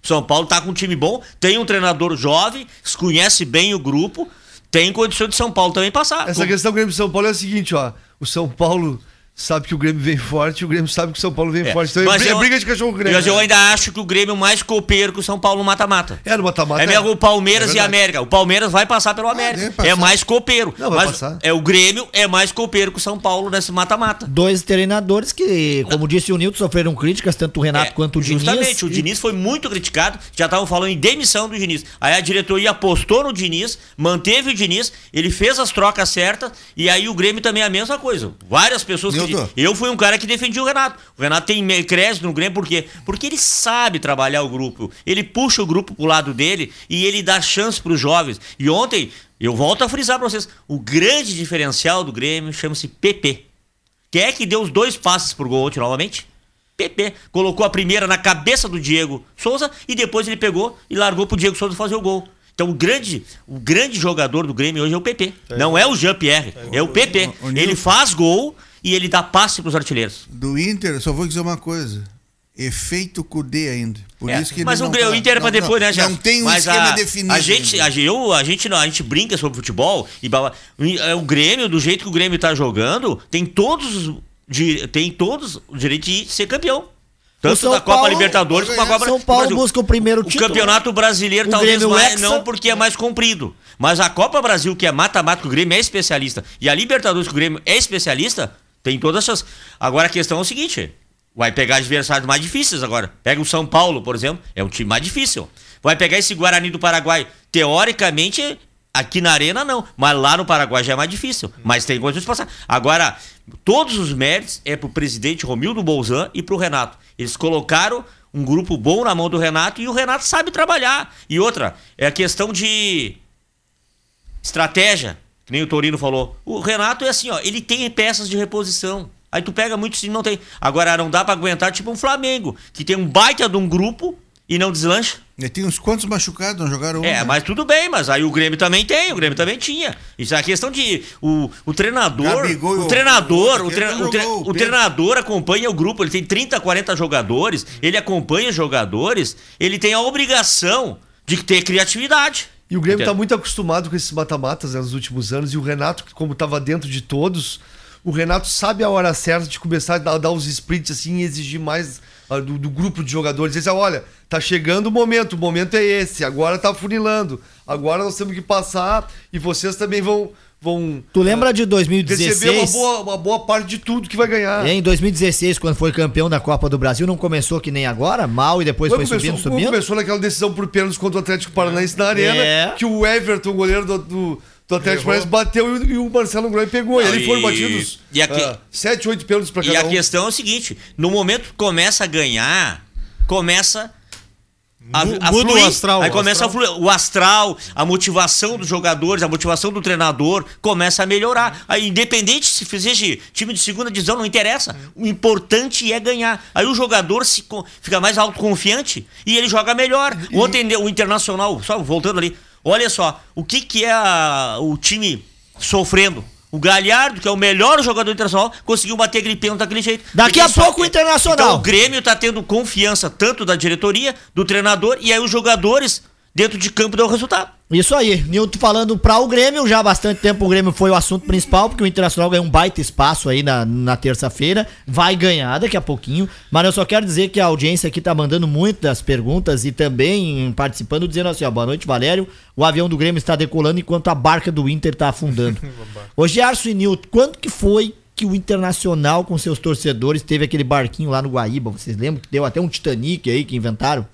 São Paulo tá com um time bom, tem um treinador jovem, conhece bem o grupo, tem condições de São Paulo também passar. Essa Como- questão do Grêmio São Paulo é a seguinte, ó. O São Paulo sabe que o Grêmio vem forte, o Grêmio sabe que o São Paulo vem É, forte. Então mas é, bri- é eu- briga de cachorro grande. Mas eu ainda acho que o Grêmio é mais copeiro que o São Paulo no mata-mata. É no mata-mata. É mesmo o Palmeiras É e. América. O Palmeiras vai passar pelo América. deve passar. É mais copeiro. Não, vai mas passar. é o Grêmio é mais copeiro que o São Paulo nesse mata-mata. Dois treinadores que, como disse o Nilton, sofreram críticas, tanto o Renato É, quanto o Diniz. Justamente, o E- Diniz foi muito criticado. Já estavam falando em demissão do Diniz. Aí a diretoria apostou no Diniz, manteve o Diniz, ele fez as trocas certas e aí o Grêmio também é a mesma coisa. Várias pessoas que. Eu fui um cara que defendia o Renato. O Renato tem crédito no Grêmio, por quê? Porque ele sabe trabalhar o grupo. Ele puxa o grupo pro lado dele e ele dá chance pros jovens. E ontem, eu volto a frisar pra vocês: o grande diferencial do Grêmio chama-se PP. Quem é que deu os dois passes pro gol ontem novamente? PP. Colocou a primeira na cabeça do Diego Souza e depois ele pegou e largou pro Diego Souza fazer o gol. Então o grande, o grande jogador do Grêmio hoje é o PP. Não é o Jean-Pierre, é o PP. o Nil- Ele faz gol e ele dá passe pros artilheiros. Do Inter, só vou dizer uma coisa. Efeito Cudê ainda. Por É, isso que mas o, não Grêmio- tá- o Inter é pra não- depois, né, não, Gerson? Não tem um Mas esquema a, definido. A gente, a, gente- eu, a, gente, a gente brinca sobre futebol e é, o Grêmio, do jeito que o Grêmio tá jogando, tem todos os tem todos o direito de ser campeão. Tanto da Copa Paulo- Libertadores como a Copa São Paulo busca o primeiro O título. campeonato brasileiro O talvez Grêmio mais, Hexa. não porque é mais comprido. Mas a Copa Brasil, que é mata-mata, que o Grêmio é especialista, e a Libertadores, que o Grêmio é especialista, tem todas as chances. Agora a questão é o seguinte: vai pegar adversários mais difíceis agora. Pega o São Paulo, por exemplo, é um time mais difícil. Vai pegar esse Guarani do Paraguai. Teoricamente, aqui na Arena não, mas lá no Paraguai já é mais difícil. Mas tem condições de passar. Agora, todos os méritos é pro presidente Romildo Bolzan e pro Renato. Eles colocaram um grupo bom na mão do Renato e o Renato sabe trabalhar. E outra, é a questão de estratégia, que nem o Torino falou. O Renato é assim, ó, ele tem peças de reposição. Aí tu pega muito time, não tem. Agora não dá pra aguentar tipo um Flamengo, que tem um baita de um grupo e não deslancha. E tem uns quantos machucados, não jogaram um, É, né? mas tudo bem, mas aí o Grêmio também tem, o Grêmio também tinha. Isso é a questão de o, o treinador, Gabigol e o treinador, o o, treina- tre- o treinador acompanha o grupo, ele tem 30, 40 jogadores, ele acompanha os jogadores, ele tem a obrigação de ter criatividade. E o Grêmio Entendo. tá muito acostumado com esses mata-matas né, nos últimos anos. E o Renato, que como tava dentro de todos, o Renato sabe a hora certa de começar a dar, dar os sprints assim e exigir mais ah, do, do grupo de jogadores. Dizer, assim, olha, tá chegando o momento, o momento é esse, agora tá funilando. Agora nós temos que passar e vocês também vão. Vão Tu lembra de receber 2016? uma boa, uma boa parte de tudo que vai ganhar. Em 2016, quando foi campeão da Copa do Brasil, não começou que nem agora, mal e depois Quando foi começou, subindo, subindo. começou naquela decisão por pênaltis contra o Atlético Paranaense na Arena, É. que o Everton, o goleiro do, do, do Atlético Paranaense, bateu e, o- e Marcelo Groi pegou. Não, ele foram e- batidos e aqui- ah, sete, oito pênaltis pra E cada a um. questão é o seguinte: no momento que começa a ganhar, começa. A, a muda o fluir. astral, Aí o começa astral. a fluir. O astral, a motivação dos jogadores, a motivação do treinador começa a melhorar. Aí, independente se fizer time de segunda divisão, não interessa. O importante é ganhar. Aí o jogador se fica mais autoconfiante e ele joga melhor. Ontem o Internacional, só voltando ali, olha só, o que, que é a- o time sofrendo? O Galhardo, que é o melhor jogador internacional, conseguiu bater aquele pênalti daquele jeito. Daqui a pouco o Internacional. Então o Grêmio tá tendo confiança tanto da diretoria, do treinador, e aí os jogadores dentro de campo dão o resultado. Isso aí, Nilton falando pra o Grêmio, já há bastante tempo o Grêmio foi o assunto principal, porque o Internacional ganhou um baita espaço aí na, na terça-feira, vai ganhar daqui a pouquinho, mas eu só quero dizer que a audiência aqui tá mandando muitas perguntas e também participando, dizendo assim, ó, boa noite Valério, o avião do Grêmio está decolando enquanto a barca do Inter tá afundando. Ô Gerson e Nilton, quando que foi que o Internacional com seus torcedores teve aquele barquinho lá no Guaíba, vocês lembram que deu até um Titanic aí que inventaram?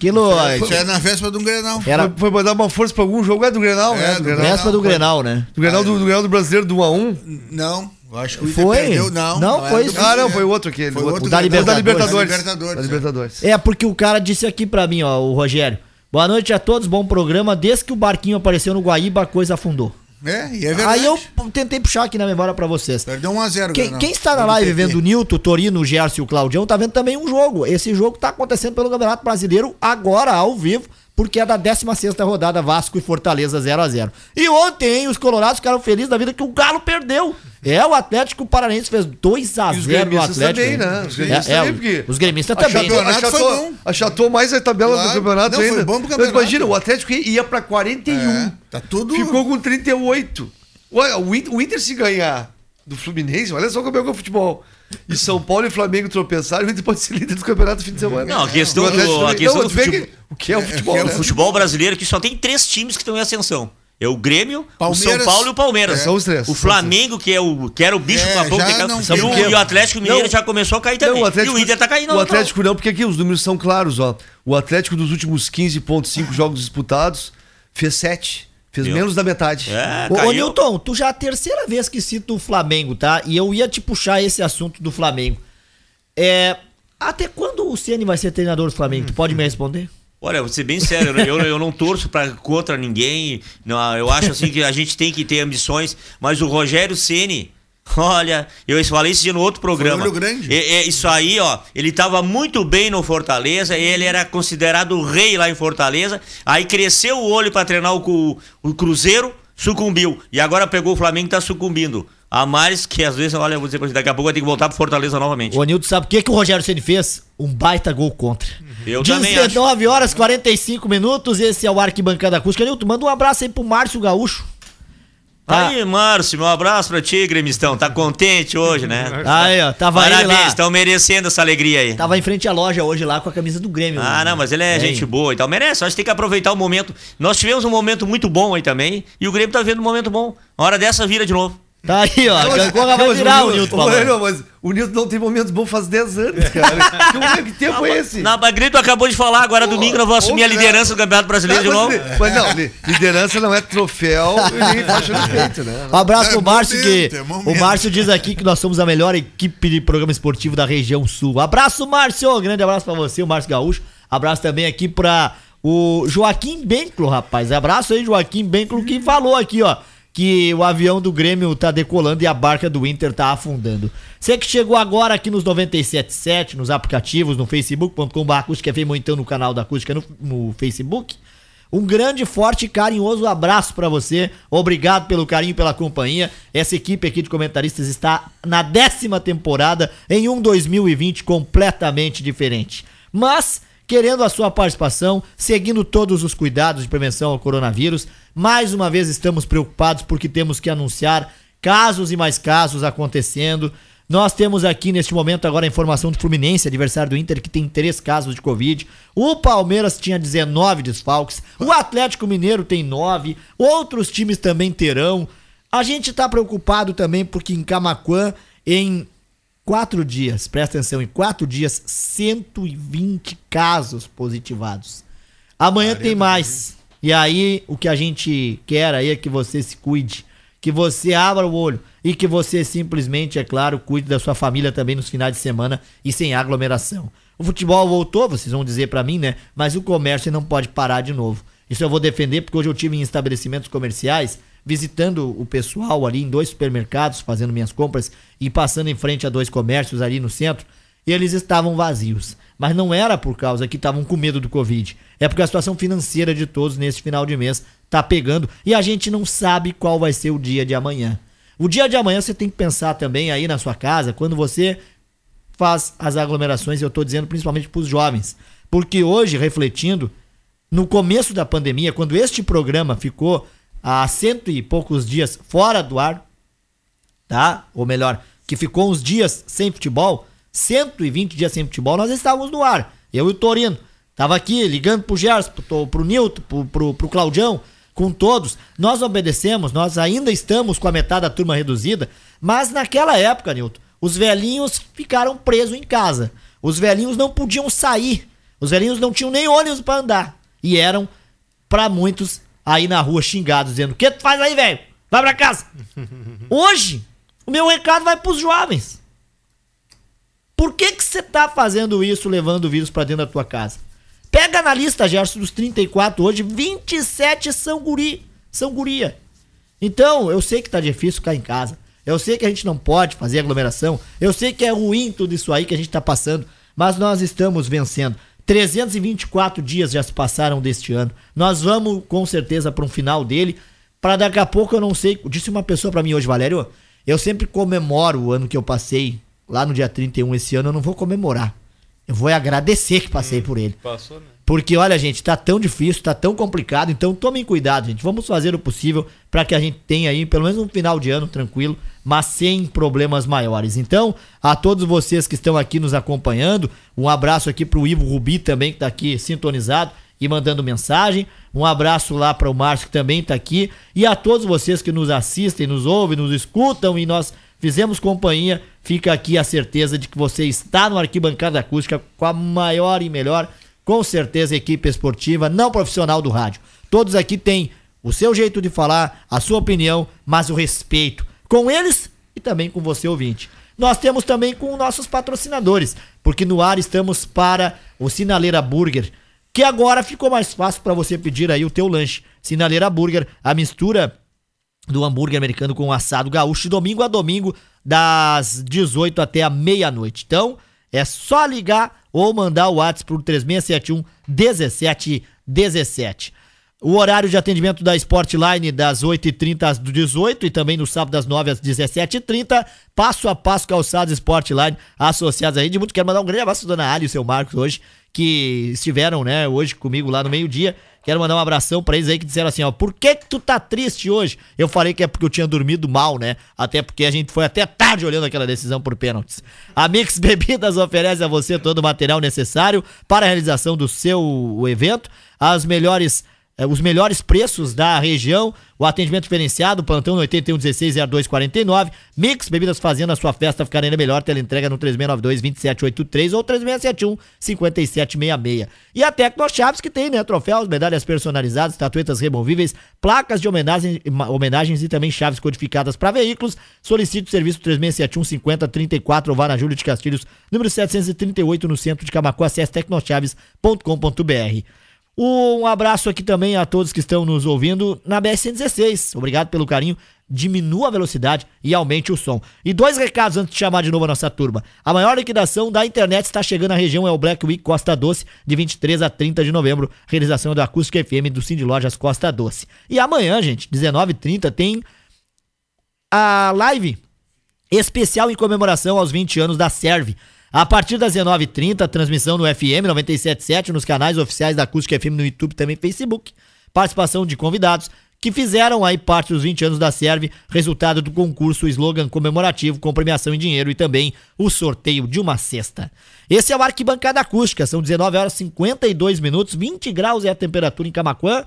Aquilo... Isso é na véspera um Grenal. Era Foi, foi mandar uma força pra algum jogo, é do Grenal, É, né? do Grenal. véspera do Grenal, né? Do Grenal do, do Grenal do Brasileiro do 1x1. Não, eu acho que o Inter Foi? perdeu. Não, Não, era foi do isso. Ah, não, foi o outro aquele. Foi o outro da O Libertadores. Da Libertadores. Da Libertadores, Da é. Libertadores. É, porque o cara disse aqui pra mim, ó, o Rogério. Boa noite a todos, bom programa. Desde que o barquinho apareceu no Guaíba, a coisa afundou. É, e é verdade. Aí eu tentei puxar aqui na memória pra vocês. Perdeu 1x0. Quem, quem está na live vendo o Nilton, o Torino, o Gerson e o Claudião, tá vendo também um jogo. Esse jogo tá acontecendo pelo Campeonato Brasileiro agora, ao vivo, porque é da 16ª rodada Vasco e Fortaleza 0 a 0 E ontem, hein, os colorados ficaram felizes da vida que o Galo perdeu. É, o Atlético Paranaense fez 2 a E os 0 no gremistas Atlético. também, né? Os gremistas É, é, também, porque os gremistas também. Achatou- campeonato achatou, foi bom. achatou mais a tabela Claro. do campeonato Não, foi ainda. bom pro Mas campeonato. imagina, o Atlético ia pra 41. É, tá tudo. Ficou com 38. Olha, o Inter, o Inter se ganhar do Fluminense, olha só como é que é o futebol. E São Paulo e Flamengo tropeçaram, o Inter pode ser líder do campeonato no fim de semana. Não, a questão O Atlético do- a questão Não, do futebol- que- O que é o futebol, é o né? O futebol brasileiro que só tem três times que estão em ascensão. É o Grêmio, o Palmeiras. São Paulo e o Palmeiras. É, são os três, O Flamengo, que, é o, que era o bicho É, papão, que não e, o, e o Atlético Mineiro Não. já começou a cair também. Não, e o Inter tá caindo. O não, Atlético não, porque aqui os números são claros, ó. O Atlético dos últimos 15.5 jogos disputados fez 7. Fez Viu? menos da metade. É, Ô, ô tu já é a terceira vez que cita o Flamengo, tá? E eu ia te puxar esse assunto do Flamengo. É. Até quando o Ceni vai ser treinador do Flamengo? Tu pode me responder? Olha, vou ser bem sério, eu, eu não torço pra, contra ninguém. Não, eu acho assim que a gente tem que ter ambições, mas o Rogério Ceni, olha, eu falei isso no outro programa. olho grande. É, é, isso aí, ó, ele tava muito bem no Fortaleza, ele era considerado o rei lá em Fortaleza, aí cresceu o olho pra treinar o, o Cruzeiro, sucumbiu. E agora pegou o Flamengo e tá sucumbindo. A mais que às vezes, olha, eu vou dizer pra você, daqui a pouco vai ter que voltar pro Fortaleza novamente. Ô Nilton, sabe o que, que o Rogério Ceni fez? Um baita gol contra. Eu também acho. 19 horas 45 minutos, esse é o Arquibancada Acústica. Nilton, manda um abraço aí pro Márcio Gaúcho. Tá. Aí, Márcio, meu abraço pra ti, gremistão. Tá contente hoje, né? Aí, ó, tava Parabéns, estão merecendo essa alegria aí. Tava em frente à loja hoje lá com a camisa do Grêmio. Ah, não, mas ele é Hein? gente boa e tal. Merece, acho que tem que aproveitar o momento. Nós tivemos um momento muito bom aí também. E o Grêmio tá vendo um momento bom. Uma hora dessa vira de novo. Tá aí, ó. Não, Agora vai não, mas virar o Nilton- falando. não, mas o Nilton não tem momentos bons faz 10 anos, cara. que, tempo é esse? Na Grito acabou de falar, agora domingo nós vamos assumir a liderança do Campeonato Brasileiro de novo. mas não, li- liderança não é troféu e nem faixa no peito, né? Um abraço É pro Márcio, momento, que é o. Márcio diz aqui que nós somos a melhor equipe de programa esportivo da região sul. Abraço, Márcio! Grande abraço pra você, o Márcio Gaúcho. Abraço também aqui pra o Joaquim Benclo, rapaz. Abraço aí, Joaquim Benclo, que falou aqui, ó. Que o avião do Grêmio tá decolando e a barca do Inter tá afundando. Você que chegou agora aqui nos 977, nos aplicativos, no facebook.com.br acústica FM então no canal da acústica no, no Facebook. Um grande, forte e carinhoso abraço para você. Obrigado pelo carinho, pela companhia. Essa equipe aqui de comentaristas está na décima temporada em um 2020 completamente diferente. Mas querendo a sua participação, seguindo todos os cuidados de prevenção ao coronavírus. Mais uma vez estamos preocupados porque temos que anunciar casos e mais casos acontecendo. Nós temos aqui neste momento agora a informação do Fluminense, adversário do Inter, que tem três casos de Covid. O Palmeiras tinha 19 desfalques. O Atlético Mineiro tem 9. Outros times também terão. A gente está preocupado também porque em Camaquã, em quatro dias, presta atenção, em quatro dias, 120 casos positivados. Amanhã tem mais. E aí, o que a gente quer aí é que você se cuide, que você abra o olho e que você simplesmente, é claro, cuide da sua família também nos finais de semana e sem aglomeração. O futebol voltou, vocês vão dizer para mim, né? Mas o comércio não pode parar de novo. Isso eu vou defender porque hoje eu tive em estabelecimentos comerciais, visitando o pessoal ali em dois supermercados, fazendo minhas compras e passando em frente a dois comércios ali no centro, eles estavam vazios. Mas não era por causa que estavam com medo do Covid. É porque a situação financeira de todos nesse final de mês tá pegando e a gente não sabe qual vai ser o dia de amanhã. O dia de amanhã você tem que pensar também aí na sua casa, quando você faz as aglomerações, eu estou dizendo principalmente para os jovens. Porque hoje, refletindo, no começo da pandemia, quando este programa ficou há cento e poucos dias fora do ar, tá? Ou melhor, que ficou uns dias sem futebol, 120 dias sem futebol, nós estávamos no ar. Eu e o Torino. Tava aqui ligando pro Gerson, pro, pro Nilton, pro, pro, pro Claudião, com todos. Nós obedecemos, nós ainda estamos com a metade da turma reduzida, mas naquela época, Nilton, os velhinhos ficaram presos em casa. Os velhinhos não podiam sair. Os velhinhos não tinham nem ônibus para andar. E eram, para muitos, aí na rua xingados, dizendo: O que tu faz aí, velho? Vai pra casa. Hoje, o meu recado vai pros jovens. Por que que você tá fazendo isso, levando o vírus para dentro da tua casa? Pega na lista, Gerson, dos 34 hoje, 27 são guri, são guria. Então, eu sei que tá difícil ficar em casa. Eu sei que a gente não pode fazer aglomeração. Eu sei que é ruim tudo isso aí que a gente tá passando. Mas nós estamos vencendo. 324 dias já se passaram deste ano. Nós vamos com certeza para um final dele. Para daqui a pouco eu não sei. Disse uma pessoa para mim hoje, Valério. Eu sempre comemoro o ano que eu passei lá no dia 31 esse ano. Eu não vou comemorar. Eu vou agradecer que passei por ele. Passou, né? Porque, olha, gente, tá tão difícil, tá tão complicado, então tomem cuidado, gente. Vamos fazer o possível para que a gente tenha aí pelo menos um final de ano tranquilo, mas sem problemas maiores. Então, a todos vocês que estão aqui nos acompanhando, um abraço aqui pro Ivo Rubi também, que tá aqui sintonizado e mandando mensagem. Um abraço lá para o Márcio que também tá aqui. E a todos vocês que nos assistem, nos ouvem, nos escutam e nós fizemos companhia. Fica aqui a certeza de que você está no Arquibancada Acústica com a maior e melhor com certeza equipe esportiva não profissional do rádio. Todos aqui têm o seu jeito de falar, a sua opinião, mas o respeito com eles e também com você ouvinte. Nós temos também com nossos patrocinadores, porque no ar estamos para o Sinaleira Burger, que agora ficou mais fácil para você pedir aí o teu lanche. Sinaleira Burger, a mistura do hambúrguer americano com assado gaúcho, domingo a domingo, das 18 até a meia-noite. Então, é só ligar ou mandar o WhatsApp pro 3671 1717. O horário de atendimento da Sportline das 8h30 às 18 e também no sábado das 9 às 17h30. Passo a passo calçados Sportline associados aí. De muito quero mandar um grande abraço à dona Ali e seu Marcos hoje, que estiveram, né, hoje comigo lá no meio-dia. Quero mandar um abração pra eles aí que disseram assim, ó, por que que tu tá triste hoje? Eu falei que é porque eu tinha dormido mal, né? Até porque a gente foi até tarde olhando aquela decisão por pênaltis. A Mix Bebidas oferece a você todo o material necessário para a realização do seu evento, as melhores os melhores preços da região, o atendimento diferenciado, plantão no 81160249, Mix Bebidas fazendo a sua festa ficar ainda melhor, tela entrega no 3692-2783 ou 3671-5766. E a Tecno Chaves que tem, né, troféus, medalhas personalizadas, estatuetas removíveis, placas de homenagem, homenagens e também chaves codificadas para veículos. Solicite o serviço 3671-5034 ou vá na Júlio de Castilhos, número 738 no centro de Camacuã, acesse tecnochaves.com.br. Um abraço aqui também a todos que estão nos ouvindo na BS-116. Obrigado pelo carinho. Diminua a velocidade e aumente o som. E dois recados antes de chamar de novo a nossa turma. A maior liquidação da internet está chegando na região, é o Black Week Costa Doce, de 23 a 30 de novembro. Realização da Acústica FM do Cindy Lojas Costa Doce. E amanhã, gente, 19h30, tem a live especial em comemoração aos 20 anos da Serve. A partir das 19h30, transmissão no FM 977, nos canais oficiais da Acústica FM no YouTube também Facebook. Participação de convidados que fizeram aí parte dos 20 anos da Serve, resultado do concurso slogan comemorativo com premiação em dinheiro e também o sorteio de uma cesta. Esse é o Arquibancada Acústica, são 19 horas 52 minutos, 20 graus é a temperatura em Camaquã.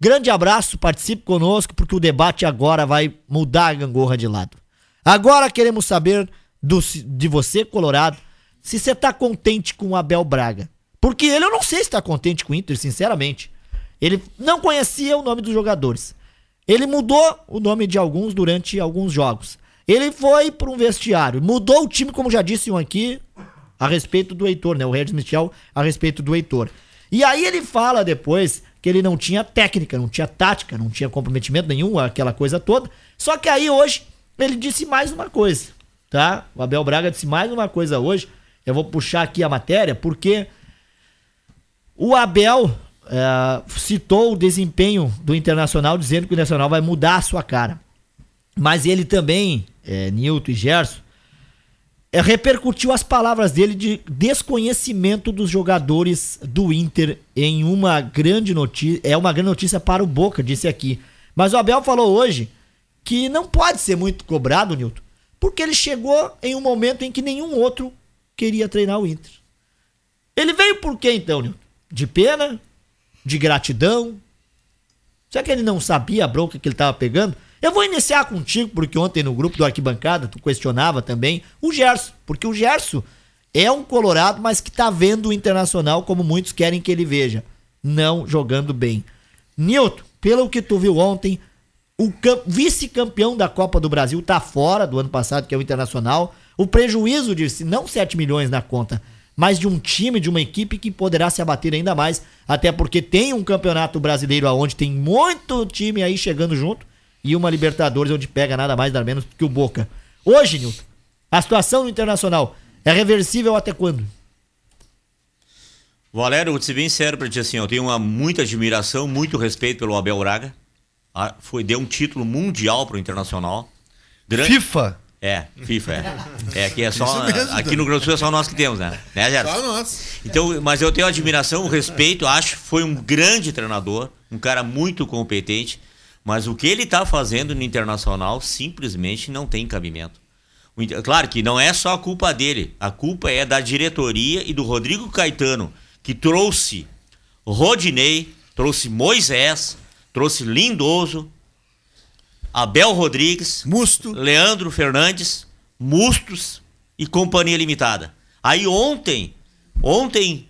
Grande abraço, participe conosco porque o debate agora vai mudar a gangorra de lado. Agora queremos saber do, de você, Colorado, se você tá contente com o Abel Braga. Porque ele eu não sei se tá contente com o Inter, sinceramente. Ele não conhecia o nome dos jogadores. Ele mudou o nome de alguns durante alguns jogos. Ele foi para um vestiário, mudou o time, como já disse um aqui, a respeito do Heitor, né? O Regis Michel a respeito do Heitor. E aí ele fala depois que ele não tinha técnica, não tinha tática, não tinha comprometimento nenhum, aquela coisa toda. Só que aí hoje ele disse mais uma coisa, tá? O Abel Braga disse mais uma coisa hoje. Eu vou puxar aqui a matéria porque o Abel é, citou o desempenho do Internacional, dizendo que o Internacional vai mudar a sua cara. Mas ele também, é, Nilton e Gerson, é, repercutiu as palavras dele de desconhecimento dos jogadores do Inter em uma grande notícia. É uma grande notícia para o Boca, disse aqui. Mas o Abel falou hoje que não pode ser muito cobrado, Nilton, porque ele chegou em um momento em que nenhum outro queria treinar o Inter. Ele veio por quê então, Nilton? De pena? De gratidão? Será que ele não sabia a bronca que ele estava pegando? Eu vou iniciar contigo, porque ontem no grupo do Arquibancada tu questionava também o Gerson, porque o Gerson é um colorado, mas que tá vendo o Internacional como muitos querem que ele veja, não jogando bem. Nilton, pelo que tu viu ontem, o vice-campeão da Copa do Brasil tá fora do ano passado, que é o Internacional. O prejuízo de não 7 milhões na conta, mas de um time, de uma equipe que poderá se abater ainda mais, até porque tem um campeonato brasileiro aonde tem muito time aí chegando junto e uma Libertadores onde pega nada mais nada menos que o Boca. Hoje, Nilton, a situação no Internacional é reversível até quando? Valério, vou ser bem sério pra ti assim, eu tenho uma muita admiração, muito respeito pelo Abel Braga. Ah, foi, deu um título mundial pro Internacional. Durante... FIFA? É, FIFA, é. É, aqui é só. Aqui no Rio Grande do Sul é só nós que temos, né? né Gerson? Só nós. Então, mas eu tenho admiração, respeito, acho que foi um grande treinador, um cara muito competente. Mas o que ele está fazendo no Internacional simplesmente não tem cabimento. Claro que não é só a culpa dele, a culpa é da diretoria e do Rodrigo Caetano, que trouxe Rodinei, trouxe Moisés, trouxe Lindoso, Abel Rodrigues, Musto, Leandro Fernandes, Mustos e Companhia Limitada. Aí ontem, ontem,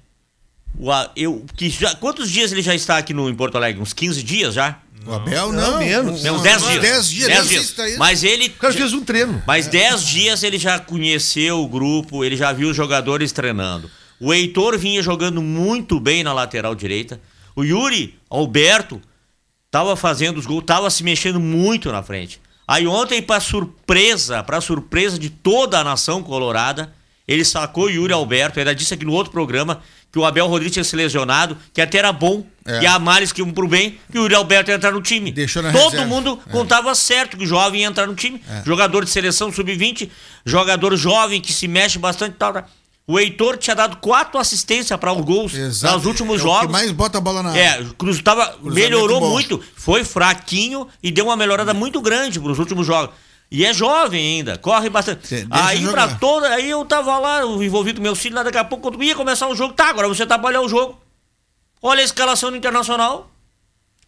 eu, que já, quantos dias ele já está aqui no, em Porto Alegre? Uns 15 dias já? O Abel não. não menos. Não, 10 dias. 10 dias. 10 dias. dias. Mas ele. O cara fez um treino. Mas 10 dias ele já conheceu o grupo, ele já viu os jogadores treinando. O Heitor vinha jogando muito bem na lateral direita. O Yuri Alberto tava fazendo os gols, tava se mexendo muito na frente. Aí ontem, para surpresa, para surpresa de toda a nação colorada, ele sacou o Yuri Alberto, ainda disse aqui no outro programa que o Abel Rodrigues tinha se lesionado, que até era bom, é. e a males que um pro bem, que o Yuri Alberto ia entrar no time. Deixou na Todo reserva. mundo é. contava certo que o jovem ia entrar no time. É. Jogador de seleção sub-20, jogador jovem que se mexe bastante e tal. Tá? O Heitor tinha dado quatro assistências para os gols Exato. nos últimos é jogos. O que mais bota a bola na É, Cruz tava, melhorou bom. muito, foi fraquinho e deu uma melhorada muito grande para os últimos jogos. E é jovem ainda, corre bastante. aí pra toda. Aí eu tava lá, envolvido com meu filho, lá daqui a pouco, quando ia começar o jogo, tá, agora você tá pra olhar o jogo. Olha a escalação do Internacional.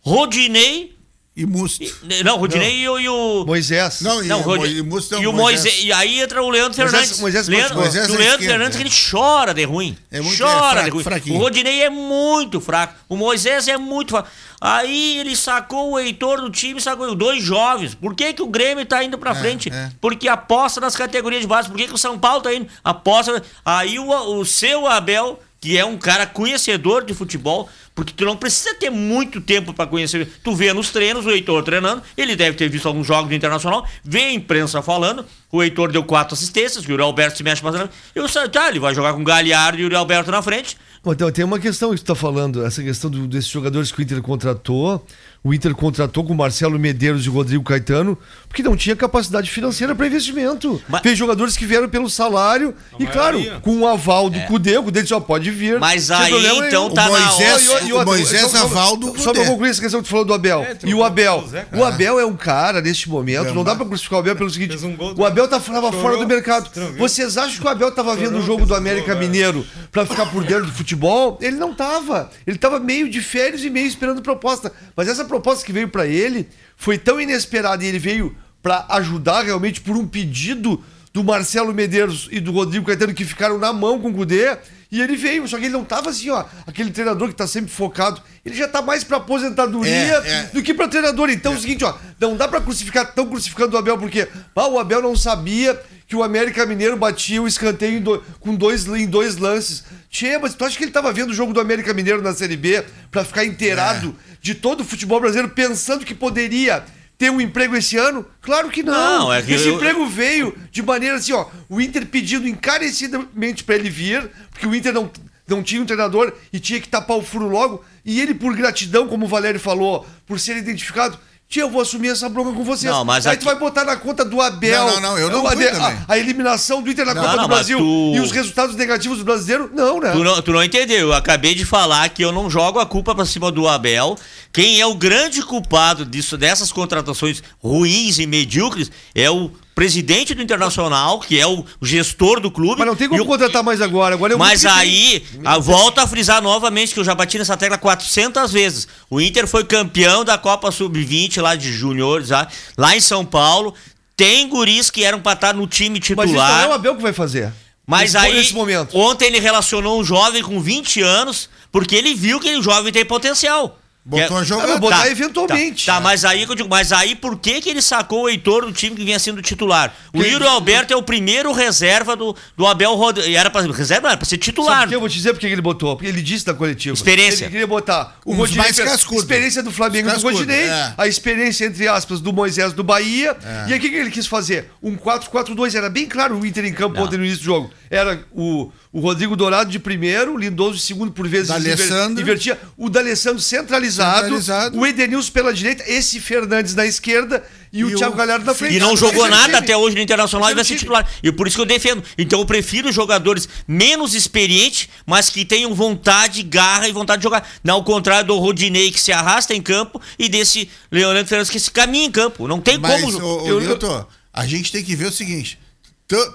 Rodinei. E Musto. não, Rodinei não. E, e, o. Moisés. Não, e, não, Rodinei, e, Musto, e o Moisés. Moisés. E aí entra o Leandro Fernandes. Moisés, Leandro, Moisés, o Leandro Fernandes, é. que ele chora de ruim. É muito, chora é fraco, de ruim. Fraquinho. O Rodinei é muito fraco. O Moisés é muito fraco. Aí ele sacou o Heitor do time, sacou os dois jovens. Por que, que o Grêmio tá indo pra é, frente? É. Porque aposta nas categorias de base. Por que, que o São Paulo tá indo? Aposta. Aí o, o seu Abel, que é um cara conhecedor de futebol, Porque tu não precisa ter muito tempo para conhecer. Tu vê nos treinos o Heitor treinando, ele deve ter visto alguns jogos do Internacional, vê a imprensa falando, o Heitor deu quatro assistências, o Uri Alberto se mexe bastante. Eu sei, tá, ele vai jogar com o Galhardo e o Uri Alberto na frente. Então, tem uma questão que tu tá falando, essa questão do- desses jogadores que o Inter contratou. O Inter contratou com o Marcelo Medeiros e o Rodrigo Caetano, porque não tinha capacidade financeira para investimento. Mas- Tem jogadores que vieram pelo salário e, claro, maioria. com o aval do Cudê, o Cudê só pode vir. É. Mas aí, problema então, tá o na Moisés, hora. E o Moisés só- só- Avaldo Só pra concluir essa questão que tu falou do Abel. É, e o Abel. o Abel é um cara, neste momento, não dá pra crucificar o Abel pelo seguinte: Fez um o Abel tá, tava chorou, fora do mercado. Vocês acham que o Abel tava vendo o jogo fez do América né? Mineiro pra ficar por dentro do futebol? Ele não tava. Ele tava meio de férias e meio esperando proposta. Mas essa proposta que veio pra ele foi tão inesperada e ele veio pra ajudar realmente por um pedido do Marcelo Medeiros e do Rodrigo Caetano que ficaram na mão com o Cudê. E ele veio, só que ele não tava assim, ó, aquele treinador que tá sempre focado. Ele já tá mais pra aposentadoria É, é. do que pra treinador. Então é o seguinte, ó, não dá pra crucificar, tão crucificando o Abel, porque o Abel não sabia que o América Mineiro batia o escanteio em do- com dois, em dois lances. Tchê, mas tu acha que ele tava vendo o jogo do América Mineiro na Série B pra ficar inteirado É. de todo o futebol brasileiro, pensando que poderia ter um emprego esse ano? Claro que não. Não, é que Esse eu- emprego veio de maneira assim, ó, o Inter pedindo encarecidamente pra ele vir, porque o Inter não, não tinha um treinador e tinha que tapar o furo logo, e ele, por gratidão, como o Valério falou, por ser identificado. Tia, eu vou assumir essa bronca com vocês. Não, mas Aí aqui- tu vai botar na conta do Abel. Não, não, não, eu não a, fui a- também. a eliminação do Inter na Copa não, do Brasil tu- e os resultados negativos do brasileiro? Não, né? Tu não, tu não entendeu. Eu acabei de falar que eu não jogo a culpa pra cima do Abel. Quem é o grande culpado disso, dessas contratações ruins e medíocres é o presidente do Internacional, que é o gestor do clube. Mas não tem como e o- contratar mais agora. agora é Mas aí, a, volto a frisar novamente que eu já bati nessa tecla 400 vezes. O Inter foi campeão da Copa Sub-20 lá de juniores, lá, lá em São Paulo. Tem guris que eram pra estar no time tem. Mas isso não titular. é o Abel que vai fazer. Mas nesse, aí, Nesse momento. ontem ele relacionou um jovem com 20 anos, porque ele viu que o jovem tem potencial. Botou Que a jogar. Ah, botar eventualmente. Tá, tá, mas aí que eu digo, mas aí por que que ele sacou o Heitor do time que vinha sendo titular? O Quem- Yuri Alberto é o primeiro reserva do, do Abel Rodrigues. Era pra, reserva era pra ser Sabe titular. por quê? Eu vou te dizer porque ele botou. Porque ele disse na coletiva. Experiência. Ele queria botar o Rodinei. mais cascudo. Experiência do Flamengo Os do cascudo, Rodinei. é. A experiência, entre aspas, do Moisés do Bahia. É. E aí o que, que ele quis fazer? Um 4-4-2. Era bem claro o Inter em campo ontem no início do jogo. Era o, o Rodrigo Dourado de primeiro, o Lindoso de segundo, por vezes D'Alessandro. invertia. O D'Alessandro centralizado, Centralizado. O Edenilson pela direita, esse Fernandes na esquerda e, o E o Thiago Galhardo na frente. E não jogou o nada time. até hoje no Internacional e vai o ser titular. E por isso que eu defendo. Então eu prefiro jogadores menos experientes, mas que tenham vontade, garra e vontade de jogar. Não ao contrário do Rodinei que se arrasta em campo e desse Leonardo Fernandes que se caminha em campo. Não tem Mas, como. ô, ô, eu- Nilton, a gente tem que ver o seguinte: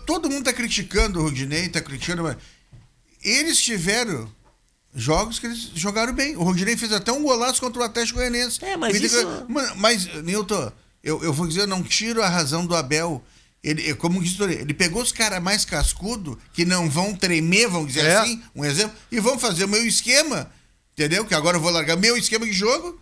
todo mundo tá criticando o Rodinei, tá criticando, mas eles tiveram jogos que eles jogaram bem. O Rodinei fez até um golaço contra o Atlético Goianiense. É, mas isso- Mas, mas, Nilton, eu, eu vou dizer, eu não tiro a razão do Abel. Ele, como disse, ele pegou os caras mais cascudo, que não vão tremer, vamos dizer É. assim, um exemplo, e vão fazer o meu esquema, entendeu? Que agora eu vou largar meu esquema de jogo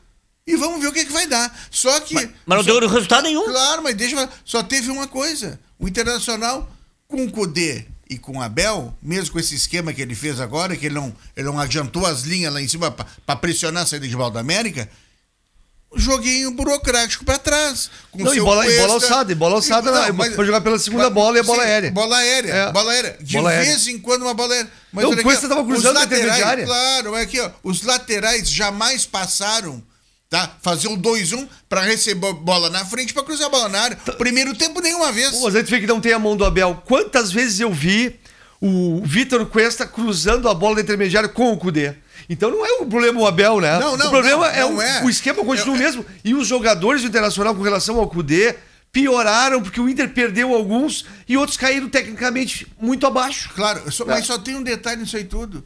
e vamos ver o que, que vai dar. Só que. Mas, mas não só- deu resultado nenhum. Claro, mas deixa eu falar. Só teve uma coisa. O Internacional, com o Cudê e com o Abel, mesmo com esse esquema que ele fez agora, que ele não, ele não adiantou as linhas lá em cima para pressionar a saída de bola da América, joguinho burocrático para trás. Com Não, e bola- e bola Cuesta. alçada, e bola alçada, Não, mas- Pra jogar pela segunda mas- bola e a bola sim, aérea. Bola aérea, É. bola aérea. De Bola aérea. vez em quando uma bola aérea. Mas Não, o Cuesta ó, tava os cruzando a laterais, intermediária. Claro, mas aqui, ó, os laterais jamais passaram tá? Fazer o 2-1 pra receber bola na frente pra cruzar a bola na área. Primeiro tempo nenhuma vez. Pô, mas aí tu vê que não tem a mão do Abel. Quantas vezes eu vi o Vitor Cuesta cruzando a bola da intermediária com o Cudê? Então não é o problema o Abel, né? Não, não, o problema não, é, não o, é. o esquema continua o Eu- mesmo. E os jogadores do Internacional com relação ao Cudê pioraram porque o Inter perdeu alguns e outros caíram tecnicamente muito abaixo. Claro, só- mas só tem um detalhe nisso aí tudo.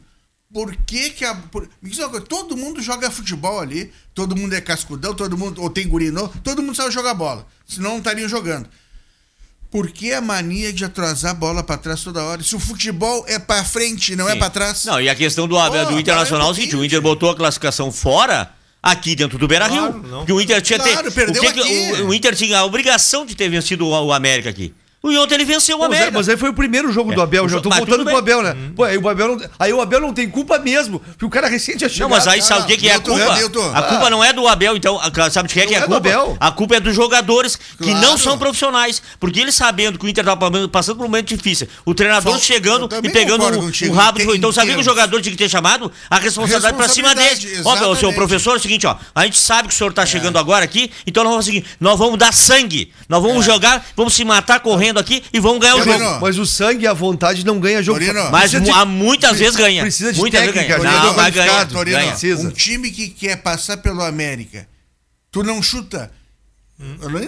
Por que que a. Por, me diz uma coisa, todo mundo joga futebol ali, todo mundo é cascudão, todo mundo, ou tem gurinô, todo mundo sabe jogar bola. Senão não estariam jogando. Por que a mania de atrasar a bola pra trás toda hora? Se o futebol é pra frente, não é Sim. pra trás. Não, e a questão do, Pô, do Internacional é o seguinte: o Inter botou a classificação fora. Aqui dentro do Beira Rio. Claro, não. porque o Inter tinha Claro, ter, o, que o, o Inter tinha a obrigação de ter vencido o, o América aqui. E ontem ele venceu o Mas, é- América. mas aí foi o primeiro jogo do Abel, o já tô voltando pro. Abel, né? Pô, aí o Abel não, aí o Abel não tem culpa mesmo, porque o cara recente tinha Não, mas aí sabe o que, que é a culpa? Milton. A culpa não é do Abel, então. a- Sabe de quem é que é a é do culpa? Abel. A culpa é dos jogadores que Claro. não são profissionais. Porque eles sabendo que o Inter tava passando por um momento difícil, o treinador Fal- chegando e pegando contigo, um rabo de Então sabia que o jogador tinha que ter chamado a responsabilidade pra cima. Responsabilidade, Ó, meu, seu professor, é o seguinte, ó. A gente sabe que o senhor É. tá chegando agora aqui, então nós vamos fazer o seguinte: nós vamos dar sangue. Nós vamos jogar, vamos se matar correndo aqui e vamos ganhar o jogo. Mas o sangue e a vontade não ganha jogo. Torino. Mas de- há muitas vezes ganha. Precisa de Muitas vezes técnica, ganha. jogador Não, vai ganhar. Torino, ganha. Um time que quer passar pelo América, tu não chuta.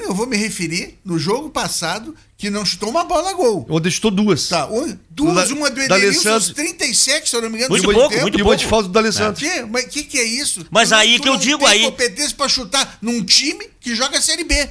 Eu, vou me referir no jogo passado que não chutou uma bola a gol. Ou deixou duas. Tá, um- duas, Da- uma do Edenilson aos Alessandro. 37, se eu não me engano. Muito pouco, tempo. muito E uma de falta do D'Alessandro. Que? Mas o que, que é isso? Mas Tu não- aí tu que eu não digo tem aí- competência pra chutar num time que joga a Série B.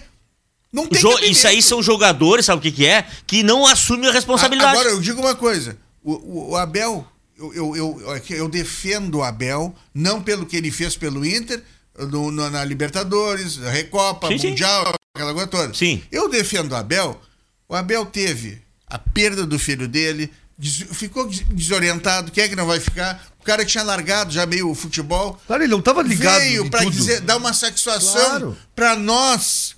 Não tem Jo- cabimento. isso aí são jogadores, sabe o que, que é? Que não assumem a responsabilidade. Agora, eu digo uma coisa. O, o- o Abel, eu, eu, eu, eu defendo o Abel, não pelo que ele fez pelo Inter, no- no- na Libertadores, na Recopa, Sim, sim. Mundial, aquela coisa toda. Sim. Eu defendo o Abel. O Abel teve a perda do filho dele, des- ficou des- desorientado. Quem é que não vai ficar? O cara tinha largado já meio o futebol. Claro, ele não tava ligado Veio dizer, dar uma satisfação Claro. pra nós,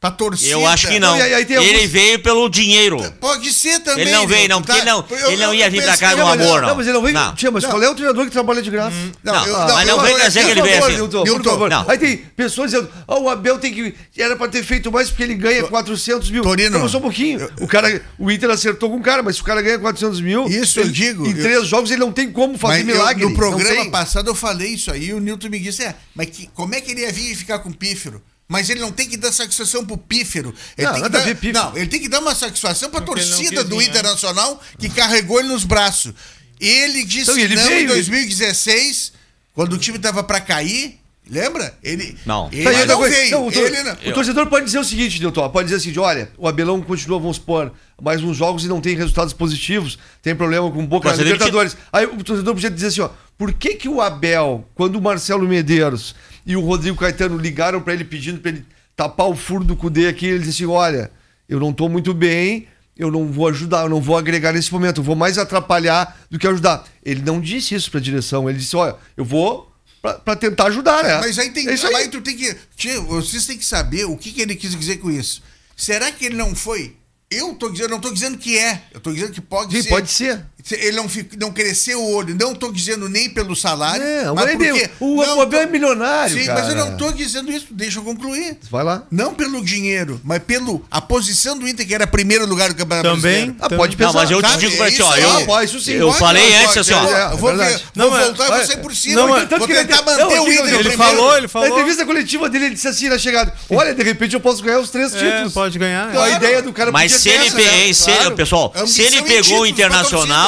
pra torcida. Eu acho que não. Não, e aí- ele alguns- veio pelo dinheiro. Pode ser também. Ele não veio, não, porque tá? ele não, Eu- ele não eu ia vir pra cá no não, amor, não, não. não, mas ele não vem. Não. Tia, mas qual é o treinador que trabalha de graça? Não, eu- mas não eu- vem eu- trazer eu- que ele veio assim. Não. Aí tem pessoas dizendo, ah, o Abel tem que. Era pra ter feito mais porque ele ganha 400 mil. Torino. Não, só um pouquinho. O cara, o Inter acertou com o cara, mas se o cara ganha 400 mil. Isso eu ele- digo, Em eu- três jogos ele não tem como fazer eu- milagre. no Não programa passado eu falei isso aí e o Nilton me disse: é, mas como é que ele ia vir e ficar com o pífero? Mas ele não tem que dar satisfação pro pífero. Ele Não, tem que nada a dar, ver, pífero. Não, ele tem que dar uma satisfação pra Porque ele torcida do né? Internacional que carregou ele nos braços. Ele disse Então, ele não veio, em ele- 2016, quando o time tava pra cair. Lembra? Ele Não. Ele Tá, não coisa, veio. não, o, tor- ele não. o torcedor pode dizer o seguinte, Nilton, pode dizer o seguinte, olha, o Abelão continua, vamos supor, mais uns jogos e não tem resultados positivos, tem problema com Boca ele Libertadores. Aí o torcedor podia dizer assim, ó, por que que o Abel, quando o Marcelo Medeiros e o Rodrigo Caetano ligaram pra ele pedindo pra ele tapar o furo do Cudê aqui, ele disse assim, olha, eu não tô muito bem, eu não vou ajudar, eu não vou agregar nesse momento, eu vou mais atrapalhar do que ajudar. Ele não disse isso pra direção, ele disse, olha, eu vou pra, pra tentar ajudar, né? Mas aí tem É aí. aí tu tem que. Tio, vocês têm que saber o que, que ele quis dizer com isso. Será que ele não foi? Eu tô dizendo, não tô dizendo que é. Eu tô dizendo que pode Sim, ser. pode ser. Ele não, não cresceu o olho. Não tô dizendo nem pelo salário. É, mas mas porque, o- não, Abel é milionário, Sim, cara. mas eu não tô dizendo isso. Deixa eu concluir. Vai lá. Não pelo dinheiro, mas pelo a posição do Inter, que era primeiro lugar do Campeonato Também. Brasileiro. Ah, pode Não, pensar. mas eu te Sabe? digo pra ti, Isso ó. Eu, Ah, pode, isso sim. eu Pode, falei antes assim, ó. é, eu vou, ver, Não, vou voltar e vou sair por cima. Não, mas- Tanto vou que ele tentar manter não, o Inter ele primeiro. falou, ele Na falou. entrevista coletiva dele, ele disse assim na chegada: Olha, de repente eu posso ganhar os três É, títulos. pode ganhar. Então, a ideia do cara Mas se ele, né? se ele- pessoal, se ele pegou o títulos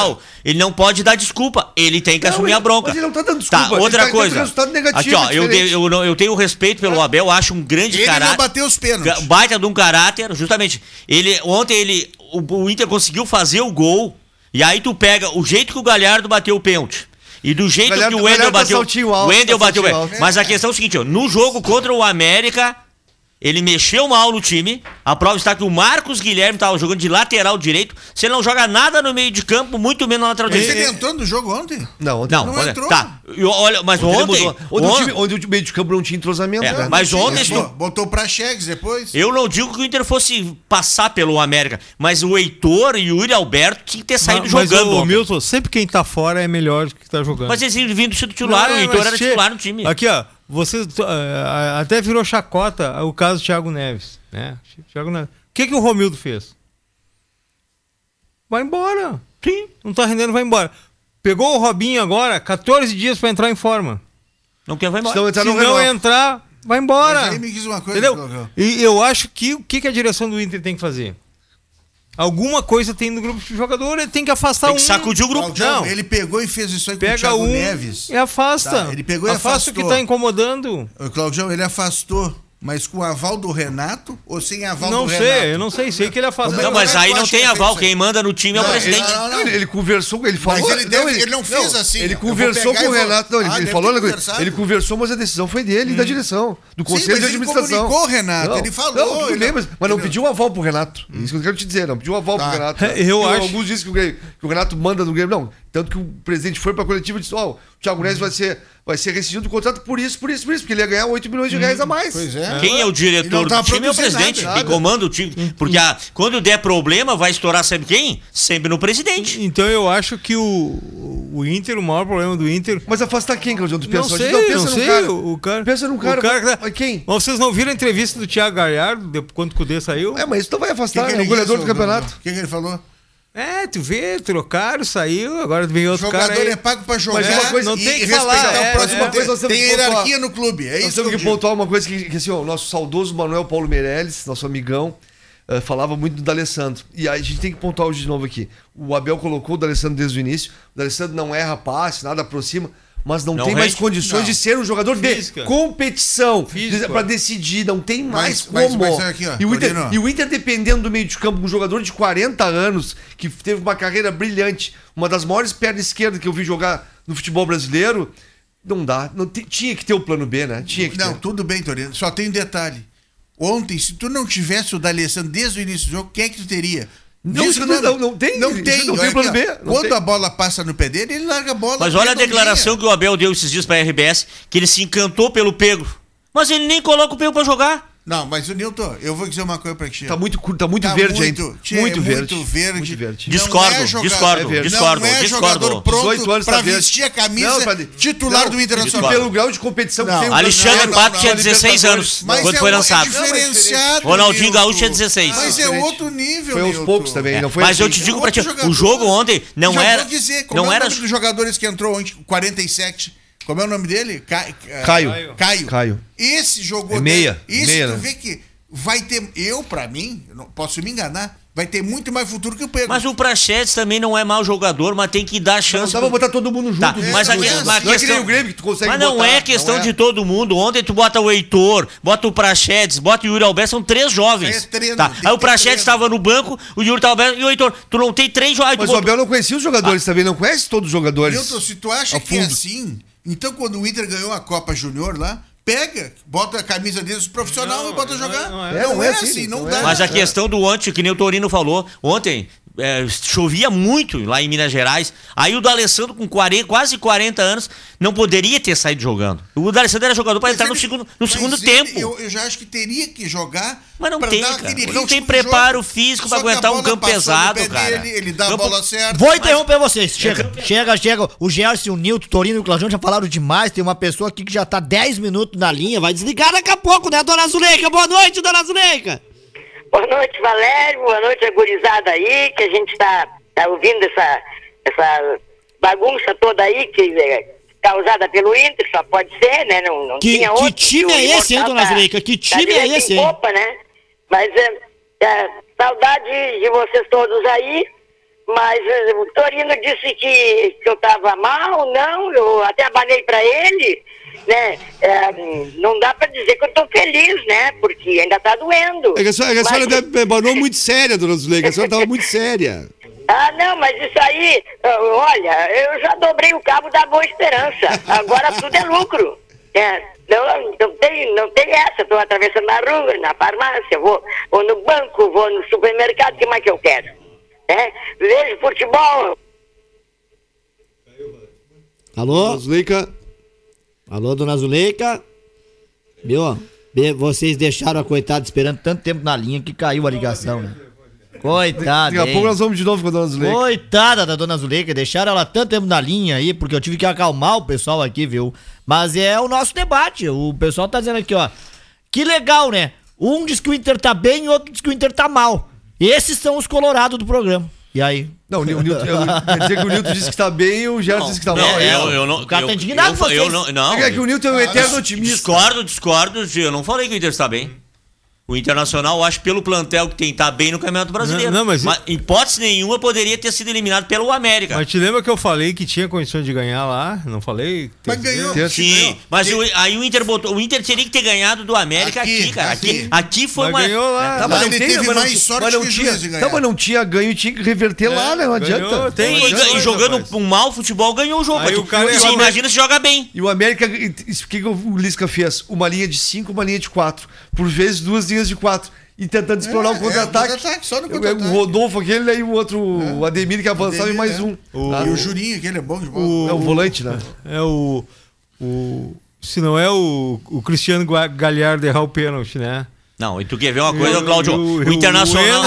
Internacional, ele não pode dar desculpa. Ele tem que Não, assumir ele- a bronca. mas ele não tá dando desculpa, Tá, ele outra tá coisa. resultado negativo, Aqui, ó, é eu, diferente. de- eu, não- eu tenho respeito pelo Abel, acho um grande Ele não caráter. bateu os pênaltis. Baita de um caráter, justamente. Ele, ontem ele, o, o Inter conseguiu fazer o gol. E aí tu pega o jeito que o Galhardo bateu o pênalti. E do jeito que o Wendel tá bateu. alto, o Wendel tá bateu. alto. Mas a questão é o seguinte, ó, no jogo contra o América, ele mexeu mal no time. A prova está que o Marcos Guilherme estava jogando de lateral direito. Se ele não joga nada no meio de campo, muito menos na lateral Mas ele entrou no jogo ontem? Não, ontem Não, Não olha, entrou. tá. E olha, mas Ontem ontem. Ontem, o time, onde o meio de campo não tinha entrosamento. É, né? mas ontem, ele se bo- tu- Botou pra Chegues depois. Eu não digo que o Inter fosse passar pelo América, mas o Heitor e o Yuri Alberto tinham que ter saído mas, jogando. o, o ontem. Milton, sempre quem tá fora é melhor do que tá jogando. Mas eles vindo ser titular, Não, o Heitor mas era titular no time. Aqui, ó, vocês uh, até virou chacota o caso do Thiago Neves, né? Thiago Neves. O que que o Romildo fez? Vai embora. Sim. Não tá rendendo, vai embora. Pegou o Robinho agora, 14 dias pra entrar em forma. Não quer, vai embora. Senão entrar Se não renova. entrar, vai embora. Mas aí me diz uma coisa, Entendeu? E eu acho que o que, que a direção do Inter tem que fazer? Alguma coisa tem no grupo de jogador, ele tem que afastar Tem que um. sacudir o grupo. Não. ele pegou e fez isso aí com o Pega Thiago um Neves. e afasta. Tá, ele pegou e afasta o afastou. que tá incomodando. O Claudião, ele afastou Mas com aval do Renato ou sem aval Não do sei, Renato? eu não sei, sei que ele afastou. Não, mas é aí não tem ele aval. Quem manda no time é o Não, presidente. não, não, não. Ele, ele conversou, ele falou. ele deve- ele não fez assim, Ele conversou com o Renato. Não, ele, Ah, ele falou. Ele conversou, mas a decisão foi dele, e da direção, do Sim, conselho mas de ele administração. comunicou, Renato, ele falou, Não, ele não- mas, mas não ele- pediu aval pro Renato. Isso que eu quero te dizer, não pediu aval Tá. pro Renato. É, eu acho- Alguns dizem que o, que o Renato manda no Grêmio. Não, tanto que o presidente foi pra coletiva e disse: Ó, o Thiago Neves vai ser, vai ser rescindido do contrato por isso, por isso, por isso, porque ele ia ganhar 8 milhões de reais a mais. Pois é. Quem é o diretor não tá do time é o presidente. nada, nada. comanda o time. Porque ah, quando der problema, vai estourar sempre quem? Sempre no presidente. Então eu acho que o, o Inter, o maior problema do Inter. Mas afasta quem, Claudio? Tu Não pensa sei, pensa não sei. cara. O cara, Pensa num cara. O cara que tá- Mas quem? Mas vocês não viram a entrevista do Thiago Galhardo de- quando o Cudê saiu? É, mas isso não vai O que afastar, que é o goleador disse, do campeonato. O que, que ele falou? É, tu vê, trocaram, saiu, agora vem O outro jogador cara aí. é pago pra jogar Mas uma coisa- não e, tem que falar, é, o próximo é. temos Tem hierarquia no clube, é Nós isso temos que que pontuar uma coisa que, que, assim, ó, o nosso saudoso Manuel Paulo Meirelles, nosso amigão, eh, falava muito do D'Alessandro. E a gente tem que pontuar hoje de novo aqui. O Abel colocou o D'Alessandro desde o início. O D'Alessandro não erra passe, nada aproxima. Mas não, Não tem mais condições Não. de ser um jogador Física. de competição. Para decidir, não tem mais mas- como. mas aqui, ó, e, o Inter, e o Inter dependendo do meio de campo, um jogador de 40 anos, que teve uma carreira brilhante, uma das maiores pernas esquerdas que eu vi jogar no futebol brasileiro, não dá. Não tinha que ter o plano B, né? Tinha que Não, ter. tudo bem, Torino. Só tem um detalhe. Ontem, se tu não tivesse o D'Alessandro desde o início do jogo, quem é que tu teria? Não, que não, não, não tem, Não isso tem. não tem plano. B, não Quando tem. a bola passa no pé dele, ele larga a bola. Mas olha a declaração que o Abel deu esses dias pra RBS, que ele se encantou pelo Pego. Mas ele nem coloca o Pego pra jogar. Não, mas o Nilton, eu vou dizer uma coisa pra ti. Tá muito, cur- tá muito Tá verde muito, ainda. tchê, muito, é verde. muito verde. Muito verde. Não Discordo, é jogador- discordo, é verde. discordo, não é discordo. jogador pronto 18 anos pra tá verde. vestir a camisa Não, pra- titular Não, do E Internacional. pelo grau de competição Não. que tem o Alexandre Pato tinha não, 16 Libertadores. anos quando é foi lançado. É diferenciado. Ronaldinho. Gaúcho tinha 16. Mas é outro nível, Foi aos poucos também, não foi Mas eu assim. te digo É pra ti, o jogo ontem não era. vou dizer, como não é o era. nome dos jogadores que entrou ontem, 47. Como é o nome dele? Ca- Caio. Caio. Caio. Esse jogou. É meia, Esse meia, tu né? vê que vai ter. Eu, pra mim, eu não posso me enganar, vai ter muito mais futuro que o Pedro. Mas o Prachetes também não é mau jogador, mas tem que dar Não chance. dá pra botar todo mundo junto. Tá, né? mas a, não que- é mas a Não é que nem questão. o Grêmio que tu consegue Mas não botar, é questão não é. de todo mundo. Ontem tu bota o Heitor, bota o Prachetes, bota o Yuri Alberto, são três jovens. É treino, tá. Aí o Prachetes estava no banco, o Yuri tava aberto e o Heitor. Tu não tem três jovens. Mas o Abel não conhecia os jogadores também, não conhece todos os jogadores. Milton, se tu acha que é assim, então quando o Inter ganhou a Copa Júnior lá, pega, bota a camisa deles profissional Não, e bota não jogar. é- Não não é, é. não é assim, assim, não, não dá. é. Mas a questão do ontem, que nem o Torino falou, ontem é, chovia muito lá em Minas Gerais. Aí o D'Alessandro, com 40, quase 40 anos, não poderia ter saído jogando. O D'Alessandro era jogador para Mas entrar no ele- segundo, no mas segundo ele- tempo. Eu, eu já acho que teria que jogar. Mas não tem, cara. Não tem preparo físico Só pra que a aguentar um campo no pesado, cara. Dele, ele dá Campo- a bola certa. Vou interromper vocês. Chega, chega, chega. O Gerson, o Nilton, o Torino e o Claudião já falaram demais. Tem uma pessoa aqui que já tá 10 minutos na linha. Vai desligar daqui a pouco, né, dona Zuleika? Boa noite, dona Zuleika. Boa noite, Valério. Boa noite, a gurizada aí, que a gente tá, tá ouvindo essa, essa bagunça toda aí, que é causada pelo Inter, só pode ser, né? Não, não Que- tinha que outro. time O é esse, hein, dona Zuleika? Que time é esse, hein? Copa, né? Mas é, é, saudade de vocês todos aí. Mas é, o Torino disse que, que eu tava mal, não, eu até abanei pra ele, né? É, não dá pra dizer que eu tô feliz, né? Porque ainda tá doendo. É que a senhora, a senhora Mas- deve- abanou muito séria, dona Zuleika. A senhora estava muito séria. Ah, não, mas isso aí, olha, eu já dobrei o cabo da Boa Esperança. Agora tudo é lucro. É, não, não, tem, não tem essa. Estou atravessando na rua, na farmácia, vou, vou no banco, vou no supermercado, o que mais que eu quero? É, vejo futebol. Alô? Zuleika, Alô, dona Zuleika? Be- vocês deixaram a coitada esperando tanto tempo na linha que caiu a ligação, né? Coitada, Daqui a pouco nós vamos de novo com a dona Zuleika. Coitada da dona Zuleika, deixaram ela tanto tempo na linha aí, porque eu tive que acalmar o pessoal aqui, viu? Mas é o nosso debate. O pessoal tá dizendo aqui, ó. Que legal, né? Um diz que o Inter tá bem e outro diz que o Inter tá mal. Esses são os colorados do programa. E aí? Não, o eu- quer dizer que o Nilton disse que tá bem e o Gerson disse que tá Não, mal. é eu, eu não. O cara eu, tá indignado eu, com vocês. eu não, não. É que o Nilton é um eterno otimista. Discordo, discordo. Eu não falei que o Inter está bem. O Internacional, eu acho, pelo plantel que tem, tá bem no Campeonato Brasileiro. Não, não, mas- em hipótese nenhuma, poderia ter sido eliminado pelo América. Mas te lembra que eu falei que tinha condições de ganhar lá? Não falei? Mas ganhou. Sim, mas o- aí o Inter botou. O Inter teria que ter ganhado do América aqui, Aqui, cara. Aqui, aqui. foi Mas uma. ganhou lá. Tá, Lá mas não ele tem, teve mas não, mais sorte mas não que o tinha, ganhar. tá, mas não tinha ganho tinha que reverter lá, né? Não ganhou, adianta. tem E, Não e- adianta. e jogando um mau futebol, ganhou o jogo. Aí Mas o cara tu- errou. imagina se joga bem. E o América, o que, que o Lisca fez? Uma linha de 5, uma linha de 4. Por vezes, duas linhas de 4. E tentando explorar É, o contra-ataque. é, contra-ataque, só no o contra-ataque. Rodolfo, aquele, e o outro, o Ademir, que avançava, e Ademir, mais né? um. O- Ah, E o Jurinho, que ele é bom de bola. é o volante, né? É o. o se não é o, o Cristiano Galhardo errar o pênalti, né? Não, e tu quer ver uma coisa, o- Cláudio? o- O, o Internacional,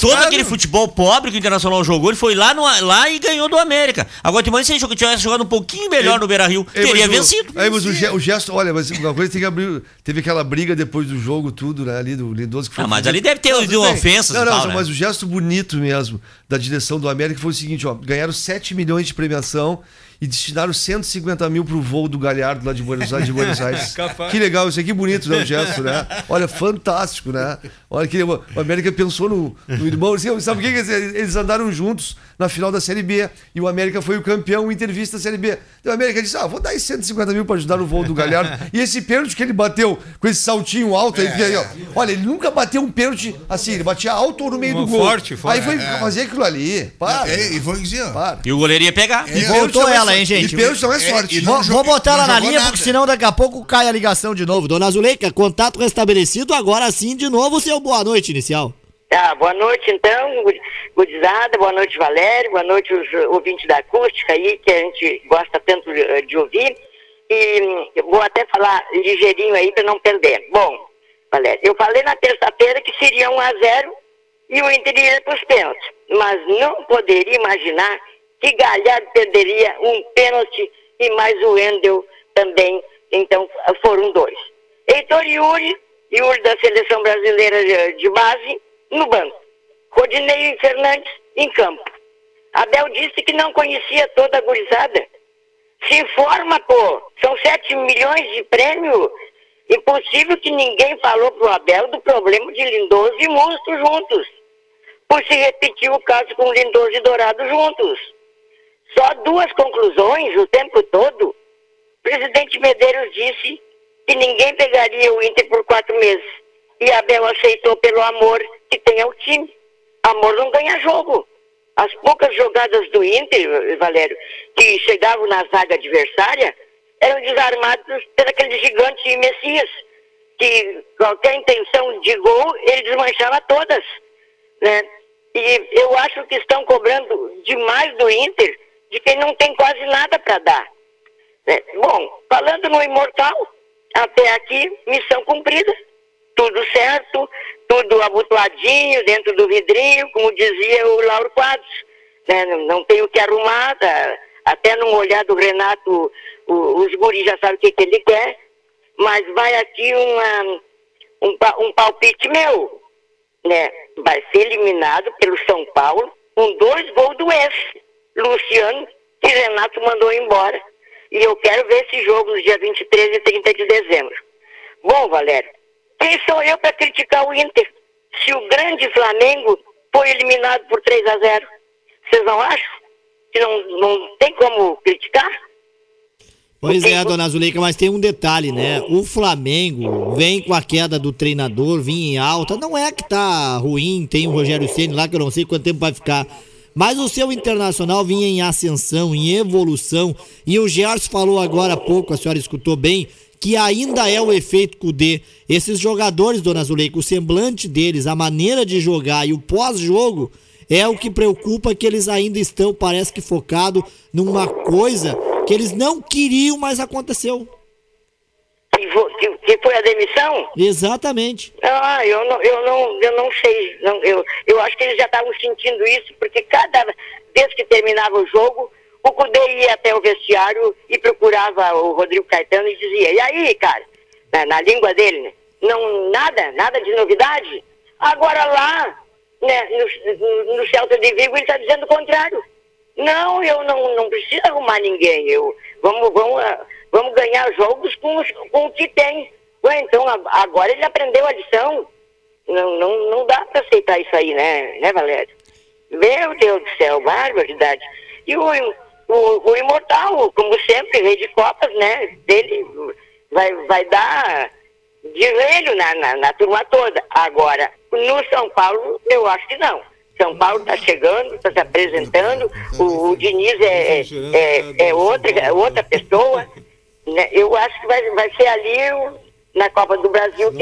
todo aquele futebol pobre que o Internacional jogou, ele foi lá, no, lá e ganhou do América. Agora, tu imagina se ele tivesse jogado um pouquinho melhor no Beira Rio, teria vencido. Aí, mas o, o gesto, olha, mas uma coisa tem que abrir. Teve aquela briga depois do jogo, tudo, né? Ali do Lindoso que foi. Ah, mas ali deve ter Não, ofensas Não, não, tal, né? mas o gesto bonito mesmo da direção do América foi o seguinte: ó, ganharam 7 milhões de premiação e destinaram 150 mil pro voo do Galhardo lá de Buenos Aires. De Buenos Aires. Que legal, isso aqui bonito, né? O gesto, né? Olha, fantástico, né? Olha que o América pensou no, no irmão. assim, Sabe por que que eles eles andaram juntos na final da Série B e o América foi o campeão, o Inter vice da Série B. Então o América disse: Ah, vou dar aí 150 mil pra ajudar no voo do Galhardo. e esse pênalti que ele bateu com esse saltinho alto aí, porque aí, ó, olha, ele nunca bateu um pênalti assim, ele batia alto ou no meio Uma do gol. forte, forte. Aí foi fazer aquilo ali. Para. É, e vou dizer, ó. Para. E o goleiro ia pegar. E Voltou pênalti não é ela, hein, gente? E pênalti não é É, sorte. e não Vou, botar ela na linha, nada. porque senão daqui a pouco cai a ligação de novo. Dona Zuleika, contato restabelecido, agora sim, de novo, seu boa noite inicial. Tá, boa noite então, gu- gurizada, boa noite Valério, boa noite os uh, ouvintes da acústica aí, que a gente gosta tanto de ouvir. E hum, vou até falar ligeirinho aí para não perder. Bom, Valério, eu falei na terça-feira que seria 1 a 0 e o Inter iria para os pênaltis. Mas não poderia imaginar que Galhardo perderia um pênalti e mais o Wendel também. Então foram dois. Heitor Yuri, Yuri da seleção brasileira de base, no banco. Rodinei Fernandes em campo. Abel disse que não conhecia toda a gurizada. Se informa, pô. São 7 milhões de prêmio. Impossível que ninguém falou pro Abel do problema de Lindoso e Monstro juntos. Por se repetir o caso com Lindoso e Dourado juntos. Só duas conclusões o tempo todo. O presidente Medeiros disse que ninguém pegaria o Inter por quatro meses. E Abel aceitou pelo amor que tem ao time. Amor não ganha jogo. As poucas jogadas do Inter, Valério, que chegavam na zaga adversária, eram desarmadas por aquele gigante Messias, que qualquer intenção de gol, ele desmanchava todas. Né? E eu acho que estão cobrando demais do Inter, de quem não tem quase nada para dar. né? Bom, falando no Imortal, até aqui, missão cumprida. Tudo certo, tudo abotoadinho dentro do vidrinho, como dizia o Lauro Quadros. né? Não, tem o que arrumar, tá? até no olhar do Renato, o- os guris já sabem o que, que ele quer. Mas vai aqui uma, um, um palpite meu. Né? Vai ser eliminado pelo São Paulo com dois gols do F. Luciano, que Renato mandou embora. E eu quero ver esse jogo no dia 23 e 30 de dezembro. Bom, Valério, quem sou eu para criticar o Inter? Se o grande Flamengo foi eliminado por 3 a 0 Vocês não acham? Que não, não tem como criticar? Pois é, dona Zuleika, mas tem um detalhe, né? O Flamengo vem com a queda do treinador, vinha em alta. Não é que tá ruim, tem o Rogério Ceni lá, que eu não sei quanto tempo vai ficar. Mas o seu internacional vinha em ascensão, em evolução. E o Gerson falou agora há pouco, a senhora escutou bem, que ainda é o efeito Cudê. Esses jogadores, dona Zuleika, o semblante deles, a maneira de jogar e o pós-jogo é o que preocupa que eles ainda estão, parece que focado numa coisa que eles não queriam, mas aconteceu. Que, que foi a demissão? Exatamente. Ah, eu não, eu não, eu não sei. Não, eu, eu acho que eles já estavam sentindo isso, porque cada vez que terminava o jogo, o Cudê ia até o vestiário e procurava o Rodrigo Caetano e dizia, e aí, cara, na, na língua dele, né? Não, nada, nada de novidade. Agora lá, né, no, no Celta de Vigo, ele está dizendo o contrário. Não, eu não, não preciso arrumar ninguém. Eu, vamos, vamos, ah, vamos ganhar jogos com, os- com o que tem. Ué, então agora ele aprendeu a lição. Não, não, não dá para aceitar isso aí, né, né, Valério? Meu Deus do céu, barbaridade. E o, o, o Imortal, como sempre, rei de Copas, né? Dele vai, vai dar de joelho na, na, na turma toda. Agora, no São Paulo, eu acho que não. São Paulo está chegando, está se apresentando, o, o Diniz é, é, é, outra, é outra pessoa. Né? Eu acho que vai, vai ser ali o- na Copa do Brasil que,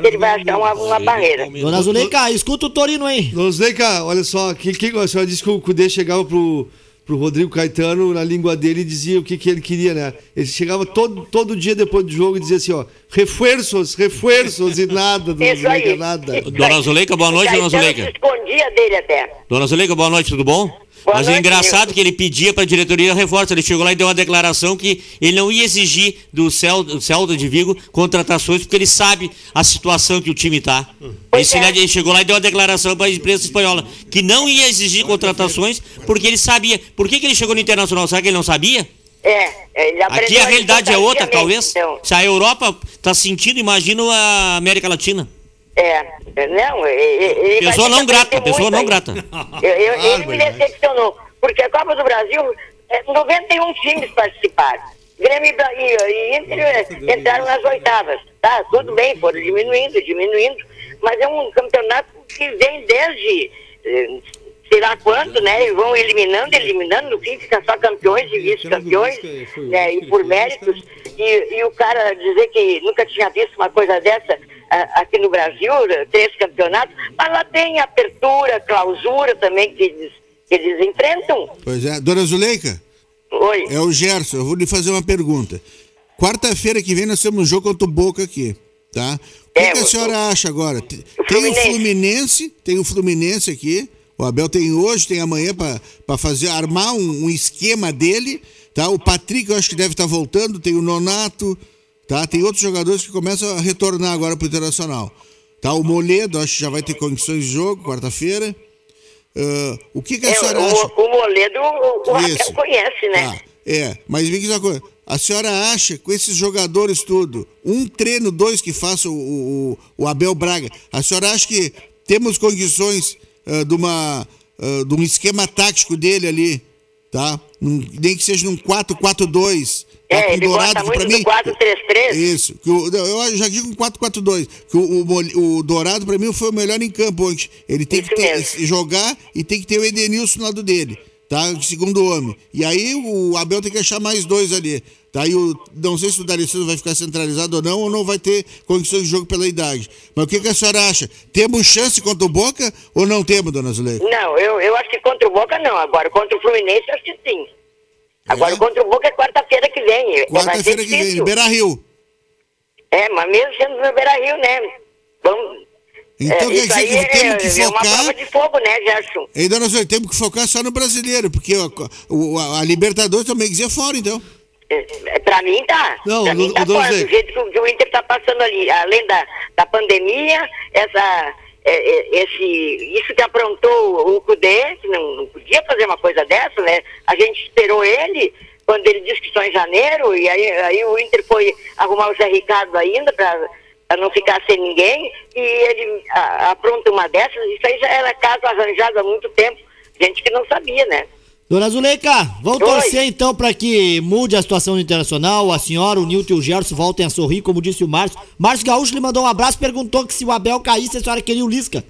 que ele vai achar uma, uma barreira. Dona Zuleika, escuta o Torino aí. Dona Zuleika, olha só, que, que, a senhora disse que o Cudê chegava pro, pro Rodrigo Caetano na língua dele e dizia o que, que ele queria, né? Ele chegava todo, todo dia depois do jogo e dizia assim, ó, reforços, reforços e nada, Dona Isso aí. Zuleika, nada. Dona Zuleika, boa noite, Dona Zuleika. se escondia dele até. Dona Zuleika, boa noite, tudo bom? Boa Mas é noite, engraçado Nilson. que ele pedia para a diretoria reforço. Ele chegou lá e deu uma declaração que ele não ia exigir do Cel- do Celta de Vigo contratações, porque ele sabe a situação que o time tá. Esse- é. Ele chegou lá e deu uma declaração para a imprensa espanhola que não ia exigir contratações, porque ele sabia. Por que, que ele chegou no Internacional? Será que ele não sabia? É, ele Aqui a realidade é outra, talvez. Então, Se a Europa tá sentindo, imagina a América Latina. É, não, ele, ele vai Pessoa não grata, pessoa muito não grata. Eu, eu- ele me decepcionou, porque a Copa do Brasil, é, 91 times participaram. Grêmio e e, e Inter é, entraram nas oitavas. Tá, tudo bem, foram diminuindo, diminuindo, mas é um campeonato que vem desde sei lá quanto, né? E vão eliminando, eliminando, no fim fica só campeões e vice-campeões, né? E por méritos. E, e o cara dizer que nunca tinha visto uma coisa dessa ah, aqui no Brasil, três campeonatos, mas lá tem apertura, clausura também que eles, que eles enfrentam. Pois é. Dona Zuleika, Oi. é o Gerson. Eu vou lhe fazer uma pergunta. Quarta-feira que vem nós temos um jogo contra o Boca aqui, tá? O que, É, que a o- senhora acha agora? Tem o Fluminense. Fluminense, tem o Fluminense aqui. O Abel tem hoje, tem amanhã para fazer, armar um, um esquema dele, tá? O Patrick eu acho que deve estar voltando, tem o Nonato, tá? Tem outros jogadores que começam a retornar agora pro Internacional. Tá? O Moledo, acho que já vai ter condições de jogo, quarta-feira. Ah, o que, que a É, senhora o, acha? o Moledo, o, o Rafael conhece, né? Tá, é, mas me diz uma coisa. A senhora acha, com esses jogadores tudo, um treino, dois que faça o, o, o Abel Braga, a senhora acha que temos condições ah, de, uma, ah, de um esquema tático dele ali, tá? Nem que seja num 4-4-2. É, ele gosta que muito pra do mim- 4-3-3. Isso, que o, eu já digo um 4-4-2, que o, o, o Dourado pra mim foi o melhor em campo ontem. Ele tem Isso que ter- jogar e tem que ter o Edenilson do lado dele, tá? Segundo homem. E aí o Abel tem que achar mais dois ali. Tá? E o, não sei se o D'Alessandro vai ficar centralizado ou não, ou não vai ter condições de jogo pela idade. Mas o que, que a senhora acha? Temos chance contra o Boca ou não temos, dona Zuleika? Não, eu, eu acho que contra o Boca não. Agora, contra o Fluminense, acho que sim. Agora, contra o Boca é quarta-feira que vem. É, Quarta-feira que vem. Beira Rio. É, mas mesmo sendo no Beira Rio, né? Vamos. Então é, quer dizer que é, temos que é uma focar- prova de fogo, né, Gerson? Dona temos que focar só no brasileiro, porque o- a, a Libertadores também quiser fora, então. É, é, pra mim tá. Não, pra mim tá fora, do jeito que, o- Inter tá passando ali. Além da, da pandemia, essa, é, é, esse, isso que aprontou o Cudê, que não, não podia fazer uma coisa dessa, né? A gente esperou ele quando ele disse que só em janeiro, e aí, aí o Inter foi arrumar o Zé Ricardo ainda pra não ficar sem ninguém, e ele a- apronta uma dessas, isso aí já era caso arranjado há muito tempo. Gente que não sabia, né? Dona Zuleika, vamos Oi. torcer então para que mude a situação internacional. A senhora, o Nilton e o Gerson voltem a sorrir, como disse o Márcio. Márcio Gaúcho lhe mandou um abraço perguntou que se o Abel caísse, a senhora queria o Lisca.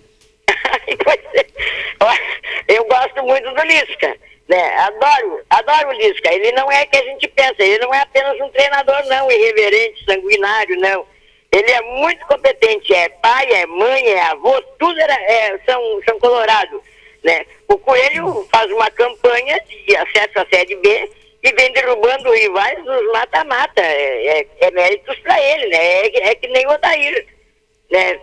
Eu gosto muito do Lisca, né? Adoro, adoro o Lisca. Ele não é que a gente pensa, ele não é apenas um treinador, não, irreverente, sanguinário, não. Ele é muito competente, é pai, é mãe, é avô, tudo era, é, são, são colorado, né? O Coelho faz uma campanha de acesso à Série B e vem derrubando rivais nos mata-mata. É, é, é méritos para ele, né? É, é que nem o Odair, né?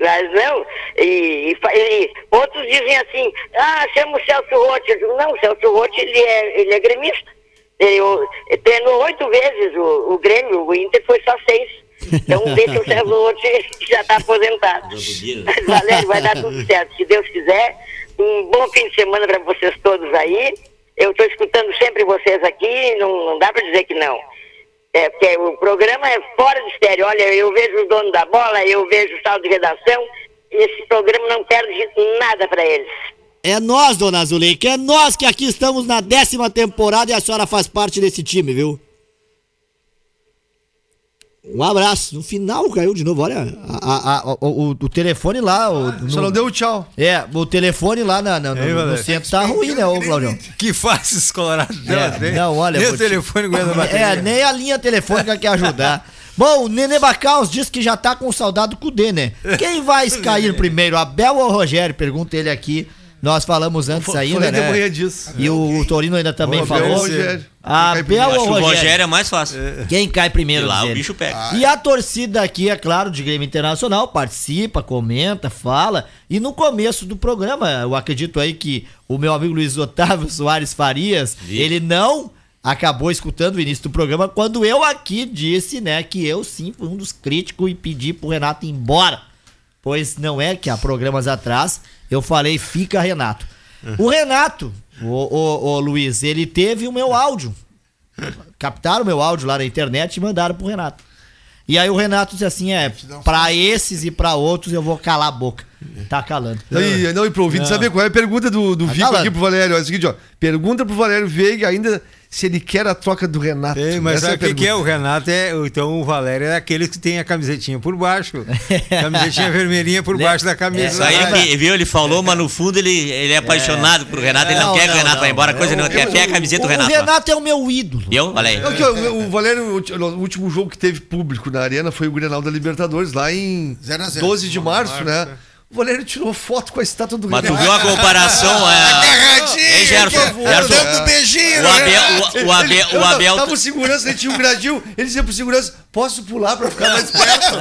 Mas não, e, e e outros dizem assim, ah, chama o Celso Rotti. Eu digo, não, o Celso Rotti, ele é, ele é gremista. Ele, treinou oito vezes o, o Grêmio, o Inter foi só seis. Então deixa o Celso Rotti que já está aposentado. Mas, Valério, vai dar tudo certo, se Deus quiser. Um bom fim de semana para vocês todos aí. Eu estou escutando sempre vocês aqui, não, não dá para dizer que não. É, porque o programa é fora de série. Olha, eu vejo o dono da bola, eu vejo o saldo de redação, esse programa não perde nada pra eles. É nós, dona Zuleika, é nós que aqui estamos na décima temporada e a senhora faz parte desse time, viu? Um abraço. No final caiu de novo, olha. a- a- a- o, o- o telefone lá. O, Só não deu o tchau. É, o telefone lá na, na- no, Aí, no Valério. centro tá ruim, né, ô Claudião? Que faces colorados delas, É, né? não, olha. Nem o te- telefone aguenta bater. É, nem a linha telefônica quer ajudar. Bom, o Nenê Bacaus diz que já tá com saudade do Cudê, né? Quem vai cair primeiro, Abel ou Rogério? Pergunta ele aqui. Nós falamos antes ainda, Falei de né? manhã disso. E o, o Torino ainda também falou. ou Rogério? Abel Acho ou que o Rogério? Rogério é mais fácil. Quem cai primeiro? E lá o bicho pega. E a torcida aqui, é claro, de Grêmio Internacional, participa, comenta, fala. E no começo do programa, eu acredito aí que o meu amigo Luiz Otávio Soares Farias, ele não acabou escutando o início do programa quando eu aqui disse, né, que eu sim fui um dos críticos e pedi pro Renato ir embora. Pois não é que há programas atrás eu falei, fica Renato. O Renato, o, o, o Luiz, ele teve o meu áudio captaram meu áudio lá na internet e mandaram pro Renato. E aí o Renato disse assim: é, pra esses e pra outros eu vou calar a boca. Tá calando. Não, e pro ouvinte Não. saber qual é a pergunta do, do Tá Vico calando. aqui pro Valério. É o seguinte, ó. Pergunta pro Valério Veiga ainda se ele quer a troca do Renato. Ei, mas Essa sabe o que, que é? O. Renato é. Então o Valério é aqueles que tem a camisetinha por baixo. camisetinha vermelhinha por baixo da camisa. Isso aí, viu? Ele falou, mas no fundo ele, ele é apaixonado pro Renato. Ele não, Não, quer que o não, Renato não. vá embora. Coisa não quer, quer a camiseta do O Renato. Renato, lá. é o meu ídolo. Viu? Olha aí. Não, aqui, o, o Valério, o, o último jogo que teve público na arena foi o Grenal da Libertadores, lá em Zero a zero. 12 de março, né? O Valério tirou foto com a estátua do Mas tu Renato. viu a comparação? É... Agarradinho, Ei, Gerson, que- Gerson. dando beijinho, O Abel, né? o, o Abel, o Abel, Tava o segurança, ele tinha um gradil, ele dizia pro segurança, posso pular pra ficar mais perto?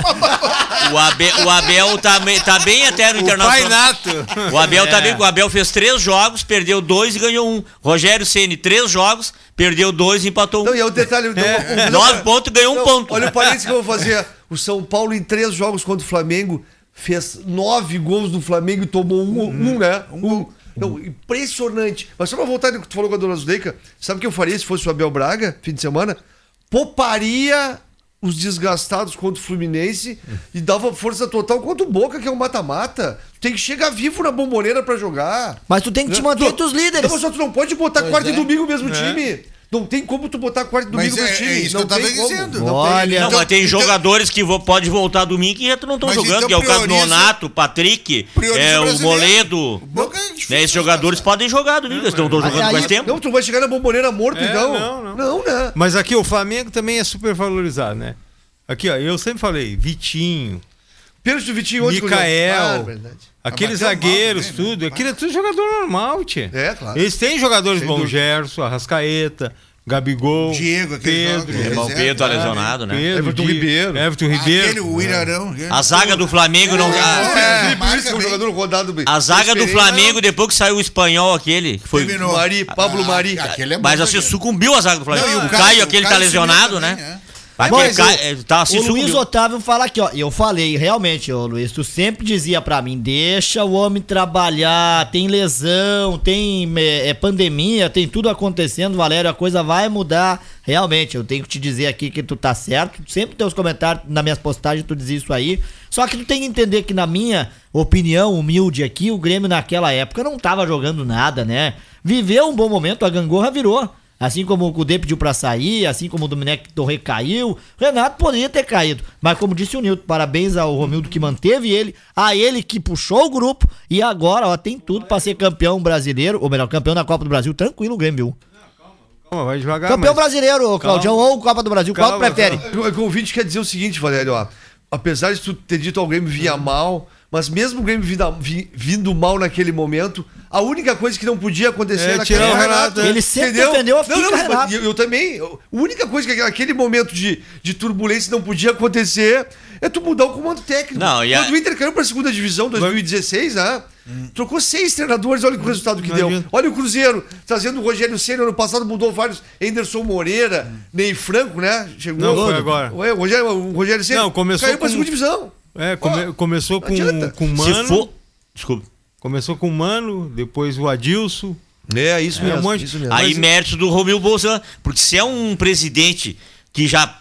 o Abel, o Abel tá, tá bem até no O Internacional. nato. O Abel É. tá bem, o Abel fez três jogos, perdeu dois e ganhou um. Rogério Ceni três jogos, perdeu dois e empatou um. Não, e é o detalhe... Não, o- Nove pontos e ganhou um ponto. Olha o parênteses que eu vou fazer. O São Paulo, em três jogos contra o Flamengo, fez nove gols do Flamengo e tomou um, um, né? Um. Não, impressionante. Mas só pra voltar no que tu falou com a dona Zuleika, sabe o que eu faria se fosse o Abel Braga, fim de semana? Pouparia os desgastados contra o Fluminense e dava força total contra o Boca, que é um mata-mata. Tu tem que chegar vivo na bomboneira pra jogar. Mas tu tem que te Né? manter Tu- entre os líderes. Não, mas só tu não pode botar Pois quarta é. e domingo o mesmo time. Não tem como tu botar quarta Mas domingo o é- mesmo time. é isso não que eu tava como. dizendo. Não Olha, tem. Não, Então- mas tem então- jogadores que vo- pode voltar domingo e já não estão Mas jogando, então que é o caso do Nonato, o Patrick, é, o. Moledo. É Né, esses jogadores descansar. podem jogar domingo, eles não estão jogando aí- faz tempo. Não, tu vai chegar na bomboneira morto, É, então. não, não. Não, né? Mas aqui o Flamengo também é super valorizado, né? Aqui, ó, eu sempre falei, Vitinho, Pênalti do Vitinho ontem. Micael, Ah, aqueles zagueiros, também, né? tudo. Aquilo é tudo jogador normal, tia. É, claro. Eles têm jogadores Sem bons, dúvida. Gerson, Arrascaeta, Gabigol, Diego, aquele Pedro, irmão Pedro tá né? lesionado, né? Pedro, Everton Di- Ribeiro. Everton Aquele, Ribeiro. o Ilharão. A zaga do Flamengo não. É, A, é. Felipe Luiz, que é um jogador rodado bem. a zaga do. Flamengo, depois que saiu o espanhol aquele, que foi. Terminou. Mari, Pablo Mari. Aquele é bom Mas assim, sucumbiu a zaga do Flamengo. Não, o, o Caio, Caio- aquele o tá Caio lesionado, subiu né? Aquele Mas o- é, tá, o Luiz. Otávio fala aqui, ó. Eu falei, realmente, ô Luiz, tu sempre dizia pra mim, deixa o homem trabalhar, tem lesão, tem é, é, pandemia, tem tudo acontecendo, Valério, a coisa vai mudar. Realmente, eu tenho que te dizer aqui que tu tá certo. Sempre teus comentários, nas minhas postagens, tu diz isso aí. Só que tu tem que entender que, na minha opinião humilde aqui, o Grêmio naquela época não tava jogando nada, né? Viveu um bom momento, a gangorra virou. Assim como o Cudê pediu pra sair, assim como o Domenech Torre caiu, o Renato poderia ter caído. Mas como disse o Nilton, parabéns ao Romildo que manteve ele, a ele que puxou o grupo e agora, ó, tem tudo pra ser campeão brasileiro, ou melhor, campeão da Copa do Brasil, tranquilo o Grêmio? Calma, vai devagar. campeão mas- brasileiro, Claudião, ou Copa do Brasil, qual que Calma, prefere? O o ouvinte quer dizer o seguinte, Valério, ó. Apesar de tu ter dito ao Grêmio vinha mal, mas mesmo o Grêmio vindo mal naquele momento, a única coisa que não podia acontecer É, era tirar aquele o Renato, é. Ele sempre defendeu a não, não, Renato. eu, eu também. eu- A única coisa que aquele momento de, de turbulência não podia acontecer é tu mudar o comando técnico. Não, e a- Quando o Inter caiu pra segunda divisão, 2016, né? Trocou seis treinadores, olha o resultado que deu. Olha o Cruzeiro, trazendo o Rogério Ceni ano passado mudou vários. Anderson Moreira, Ney Franco, né? Chegou. Não, foi agora. Ué, o Rogério, o Rogério Ceni Não, começou caiu pra com- segunda divisão. É, come- começou com, adianta. com o Se Mano. for. Desculpa. Começou com o Mano, depois o Adilson. É, isso mesmo, um monte- isso mesmo. Aí Mas- mérito do Romil Bolsonaro. Porque se é um presidente que já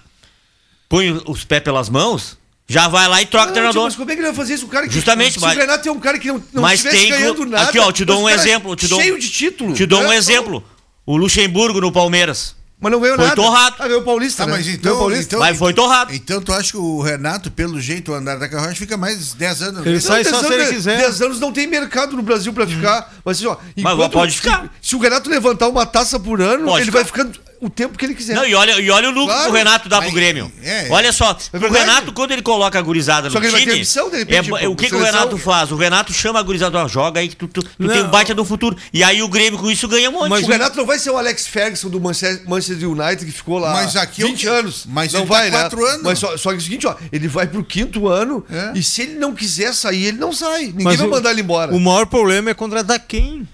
põe os pés pelas mãos, Já vai lá e troca o Não, treinador. Mas como é que ele vai fazer isso? O cara que, Justamente, se mas- o Renato é um cara que não, não mas tem ganhando nada. Aqui, ó, te dou um o é exemplo. Te dou, cheio de título. Te dou um né? exemplo. O Luxemburgo no Palmeiras. Mas não ganhou Foi nada. torrado. Ah, ganhou o Paulista, Tá, né? mas então, Paulista. então, Mas foi torrado. Então tu acha que o Renato, pelo jeito, o andar da carruagem, fica mais 10 anos? Ele Não, sai só se anos- ele quiser. 10 anos não tem mercado no Brasil pra ficar. Mas assim, ó, enquanto- pode se- ficar. Se, o Renato levantar uma taça por ano, Pode ele ficar. vai ficando o tempo que ele quiser. Não, e olha, e olha o lucro Claro. que o Renato dá pro Grêmio. é. olha só, É o. Renato, quando ele coloca a gurizada Só no que ele vai ter time. opção, de é, repente, pro- o que, que o. Renato faz? O Renato chama a gurizada, ó, joga aí que tu, tu, tu Não. tem um baita do futuro. E aí o Grêmio com isso ganha um monte. Mas o Renato não vai ser o Alex Ferguson do Manchester United que ficou lá Mas aqui é o 20 que- anos. mas não ele vai, tá né? quatro anos. Mas só, só que é o seguinte, ó, ele vai pro quinto ano É. e se ele não quiser sair, ele não sai. Ninguém Mas vai mandar ele embora. O maior problema é contratar quem?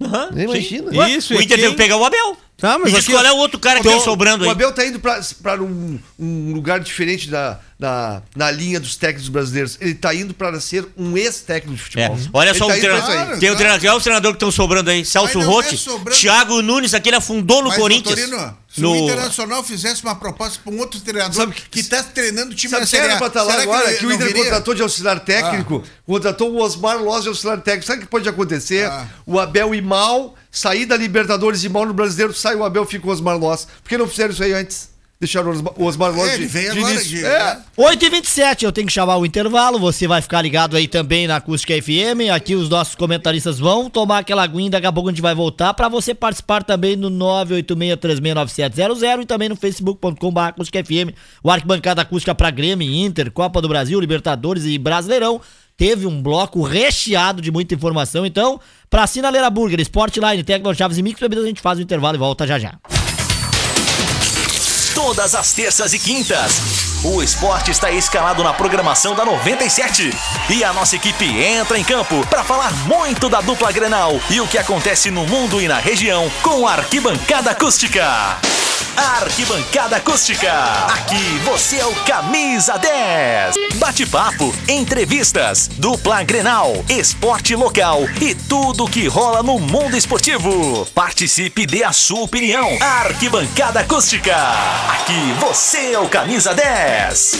Sim. imagina. Ué, Isso, o é Inter quem? tem que pegar o Abel. Tá, mas Me diz aqui- qual é o outro cara que Então, tá sobrando o aí. Abel tá indo pra um, um lugar diferente da, da, na linha dos técnicos brasileiros. Ele tá indo pra ser um ex-técnico de É, futebol. olha Ele só tá o treinador. Claro, Tem o claro. treinador, olha os treinadores que estão sobrando aí. Celso é Rotti, sobrando. Thiago Nunes, aquele afundou no Mas, Corinthians. Torino, se no... o Internacional fizesse uma proposta para um outro treinador Sabe que está treinando o time Sabe na Série A, estar lá será agora? ele Que o Inter viria? contratou de auxiliar técnico, contratou o Osmar Loz de auxiliar técnico. Sabe o que pode acontecer? Ah. O Abel ir mal, sair da Libertadores e mal no Brasileiro, sai o Abel, fica o Osmar Loz. Por que não fizeram isso aí antes? Deixaram o Osmar- Loz É, de, veio de agora de- É. 8h27, eu tenho que chamar o intervalo. Você vai ficar ligado aí também na Acústica FM. Aqui os nossos comentaristas vão tomar aquela aguinha. Daqui a pouco a gente vai voltar para você participar também no 986369700 e também no facebook.com.br Acústica FM. O Arquibancada Acústica para Grêmio, Inter, Copa do Brasil, Libertadores e Brasileirão. Teve um bloco recheado de muita informação. Então, pra Sinaleira Burger, Sportline, Tecno Chaves e Mix Bebidas, a gente faz o intervalo e volta já já. Todas as terças e quintas, o esporte está escalado na programação da 97. E a nossa equipe entra em campo para falar muito da dupla Grenal e o que acontece no mundo e na região com a Arquibancada Acústica. Arquibancada Acústica. Aqui você é o camisa 10. Bate-papo, entrevistas, dupla Grenal, esporte local e tudo que rola no mundo esportivo. Participe e dê a sua opinião. Arquibancada Acústica. Aqui você é o camisa 10.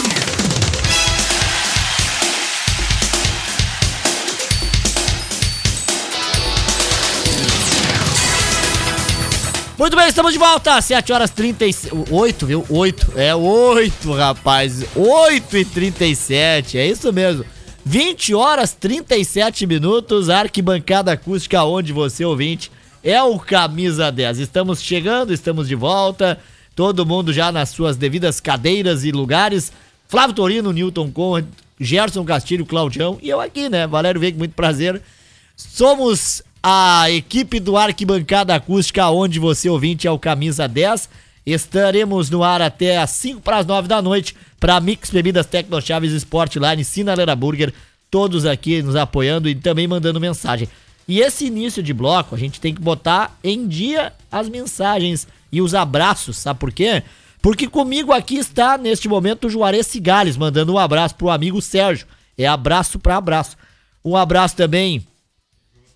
Muito bem, estamos de volta. 7 horas 38, viu? 8. É 8, rapaz. 8 e 37. É isso mesmo. 20 horas 37 minutos. Arquibancada acústica, onde você ouvinte é o camisa 10. Estamos chegando, estamos de volta. Todo mundo já nas suas devidas cadeiras e lugares. Flávio Torino, Newton Conrad, Gerson Castilho, Claudião e eu aqui, né? Valério Veiga, muito prazer. Somos a equipe do Arquibancada Acústica, onde você ouvinte é o Camisa 10. Estaremos no ar até às 5 para as 9 da noite para Mix Bebidas Tecno Chaves Sportline, Sinaleira Burger, todos aqui nos apoiando e também mandando mensagem. E esse início de bloco, a gente tem que botar em dia as mensagens e os abraços, sabe por quê? Porque comigo aqui está, neste momento, o Juarez Cigales, mandando um abraço pro amigo Sérgio. É abraço para abraço. Um abraço também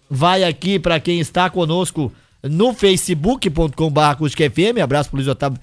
vai aqui para quem está conosco no facebook.com.br. Abraço pro Luiz Otávio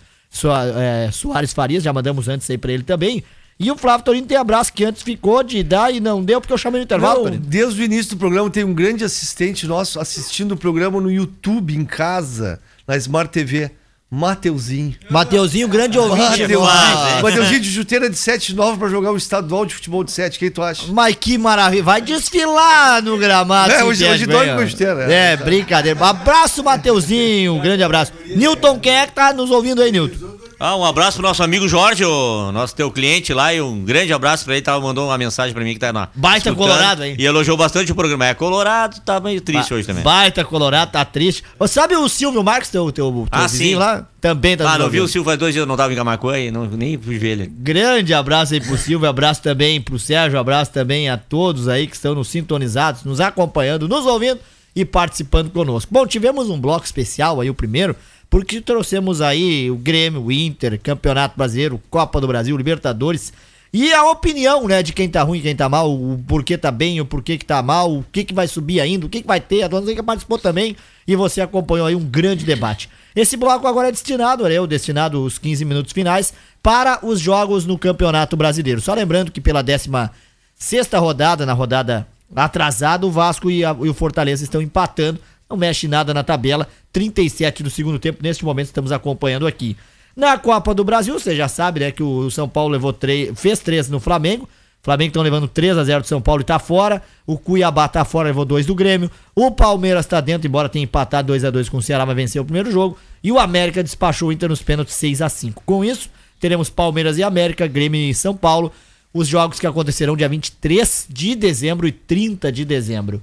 é, Soares Farias, já mandamos antes aí pra ele também. E o Flávio Torino tem abraço que antes ficou de dar e não deu porque eu chamei no intervalo. Não, Torino. desde o início do programa tem um grande assistente nosso assistindo o programa no YouTube, em casa, na Smart TV. Mateuzinho. Mateuzinho, grande ouvinte. Mateuzinho. Ah, Mateuzinho de chuteira de 7,9 pra jogar o estadual de futebol de 7. Quem tu acha? Mas que maravilha. Vai desfilar no gramado. É, hoje- hoje ó. com chuteira, É, é. brincadeira. Abraço, Mateuzinho. Um grande abraço. Newton, quem é que tá nos ouvindo aí, Newton? Ah, um abraço pro nosso amigo Jorge, o nosso teu cliente lá, e um grande abraço pra ele. Tava, mandou uma mensagem pra mim que tá na. Baita colorado, hein? E elogiou bastante o programa. É colorado, tá meio triste Ba- hoje também. Baita Colorado, tá triste. Ô, sabe o Silvio Marques, teu, teu, teu Ah, vizinho sim. lá? Também tá Ah, não viu o. Silvio faz dois dias, não tava em Camacuã e não, nem fui ver ele. Grande abraço aí pro Silvio, abraço também pro Sérgio, abraço também a todos aí que estão nos sintonizados, nos acompanhando, nos ouvindo e participando conosco. Bom, tivemos um bloco especial aí, o primeiro, porque trouxemos aí o Grêmio, o Inter, Campeonato Brasileiro, Copa do Brasil, Libertadores, E a opinião, né, de quem tá ruim, quem tá mal, o porquê tá bem, o porquê que tá mal, o que que vai subir ainda, o que que vai ter. A dona Zeca participou também e você acompanhou aí um grande debate. Esse bloco agora é destinado, né, eu destinado os 15 minutos finais para os jogos no Campeonato Brasileiro. Só lembrando que pela décima sexta rodada, na rodada atrasada, o Vasco e, a- e o Fortaleza estão empatando. Não mexe nada na tabela. 37 do segundo tempo. Neste momento estamos acompanhando aqui. Na Copa do Brasil, você já sabe, né, que o São Paulo levou três, fez três no Flamengo. O Flamengo estão levando 3 a 0 do São Paulo e tá fora. O Cuiabá tá fora, levou 2 do Grêmio. O Palmeiras tá dentro, embora tenha empatado 2 a 2 com o Ceará, mas venceu o primeiro jogo. E o América despachou o Inter nos pênaltis 6 a 5 Com isso, teremos Palmeiras e América, Grêmio e São Paulo. Os jogos que acontecerão dia 23 de dezembro e 30 de dezembro.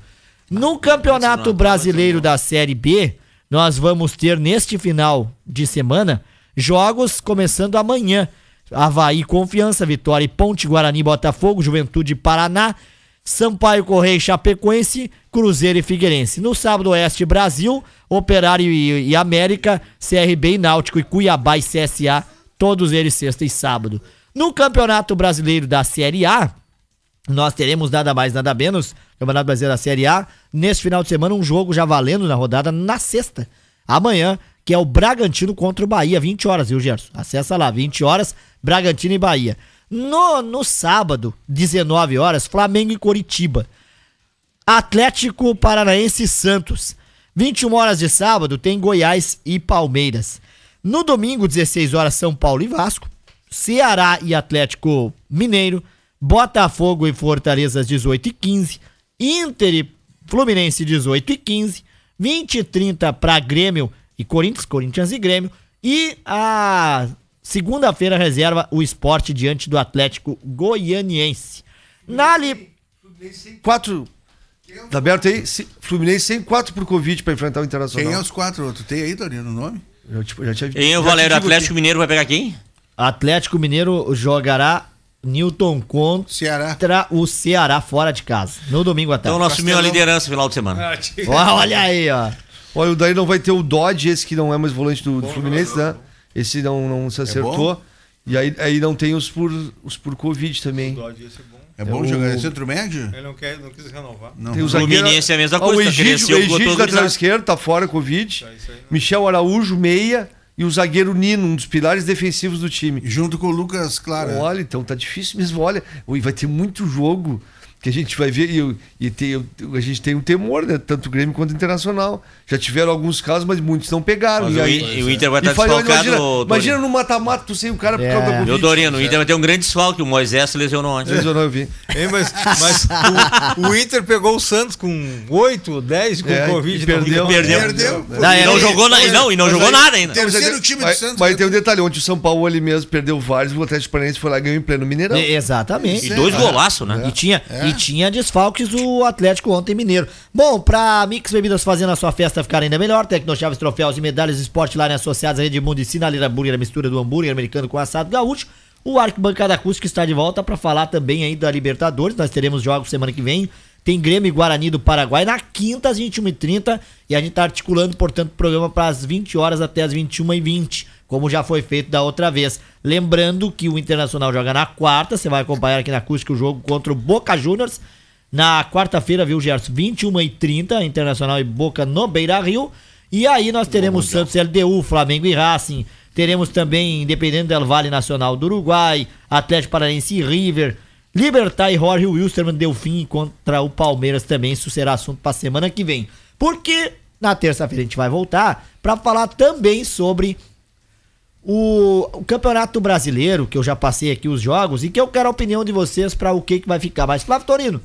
No Campeonato Brasileiro da Série B, nós vamos ter neste final de semana jogos começando amanhã. Havaí, Confiança, Vitória e Ponte, Guarani, Botafogo, Juventude Paraná, Sampaio, Correia e Chapecoense, Cruzeiro e Figueirense. No sábado, Oeste Brasil, Operário e, e América, CRB e Náutico e Cuiabá e CSA, todos eles sexta e sábado. No Campeonato Brasileiro da Série A, nós teremos nada mais, nada menos, Campeonato Brasileiro da Série A, neste final de semana, um jogo já valendo na rodada na sexta. Amanhã, que é o Bragantino contra o Bahia, 20 horas, viu, Gerson? Acessa lá, 20 horas, Bragantino e Bahia. No, no sábado, 19 horas, Flamengo e Coritiba. Atlético Paranaense e Santos. 21 horas de sábado tem Goiás e Palmeiras. No domingo, 16 horas, São Paulo e Vasco. Ceará e Atlético Mineiro. Botafogo e Fortaleza às 18 e 15 Inter e Fluminense 18 e 15 20 e 30 para Grêmio e Corinthians, Corinthians e Grêmio. E a segunda-feira reserva o esporte diante do Atlético Goianiense. Na li... Quatro. Tá aberto aí? Se- Fluminense sem quatro por Covid pra enfrentar o Internacional. Quem é os quatro? Tu tem aí, Torino, o nome? Eu, tipo, já tinha, Hein, o já Valério, Atlético Mineiro vai pegar quem? Atlético Mineiro jogará Newton contra o Ceará fora de casa. No domingo à tarde. Então nós assumimos a liderança no final de semana. Ó, Olha aí, ó. Olha, o daí não vai ter o Dodge, esse que não é mais volante do, do Fluminense, né? Esse não, não se acertou. bom? e aí, aí não tem os por, os por Covid também. É bom o- jogar em centro médio? Ele não, quer, não quis renovar. Não. Tem o zagueiro. Fluminense é a mesma Ah, coisa, O tá Egídio, o Egídio Couto lateral esquerdo, tá fora Covid. Michel Araújo, meia. E o zagueiro Nino, um dos pilares defensivos do time. Junto com o Lucas Clara. Olha, então tá difícil mesmo. Olha, vai ter muito jogo que a gente vai ver. E, e tem, a gente tem um temor, né? Tanto o Grêmio quanto o Internacional. Já tiveram alguns casos, mas muitos não pegaram. Mas e o aí, I- e o Inter vai estar falhou, desfalcado, Imagina, imagina no mata-mata, tu sem o cara por causa da Covid. Meu Dorino, o Inter vai ter um grande desfalque, o Moisés se lesionou antes. Lesionou, eu vi. Hein, mas mas o, o Inter pegou o Santos com 8, 10 com É, Covid. e perdeu. Não, Perdeu. Perdeu. Não, e não jogou, na- e não, e não jogou nada ainda. Terceiro time do Santos. mas tem um detalhe, ontem o São Paulo ali mesmo perdeu vários, o Atlético Paranaense foi lá e ganhou em pleno Mineirão. Exatamente. E dois golaços, né? E tinha, e tinha desfalques o Atlético ontem mineiro. Bom, pra Mix Bebidas fazendo a sua festa ficar ainda melhor, Tecnochaves, troféus e medalhas Sport Line associados à Rede Mundo e Sinaleira a mistura do hambúrguer americano com assado gaúcho. O Arquibancada Acústica está de volta pra falar também aí da Libertadores. Nós teremos jogos semana que vem. Tem Grêmio e Guarani do Paraguai na quinta às 21h30 e a gente tá articulando, portanto, o programa para as 20 horas até as 21h20, como já foi feito da outra vez. Lembrando que o Internacional joga na quarta, você vai acompanhar aqui na acústica o jogo contra o Boca Juniors. Na quarta-feira, viu, Gerson? 21h30, Internacional e Boca no Beira Rio. E aí nós teremos Santos LDU, Flamengo e Racing. Teremos também Independente del Vale Nacional do Uruguai, Atlético Paranaense e River. Libertar e Jorge Wilstermann Delfim contra o Palmeiras também. Isso será assunto para semana que vem. Porque na terça-feira a gente vai voltar para falar também sobre o, o Campeonato Brasileiro, que eu já passei aqui os jogos, e que eu quero a opinião de vocês para o que, que vai ficar. Mas, Flávio Torino,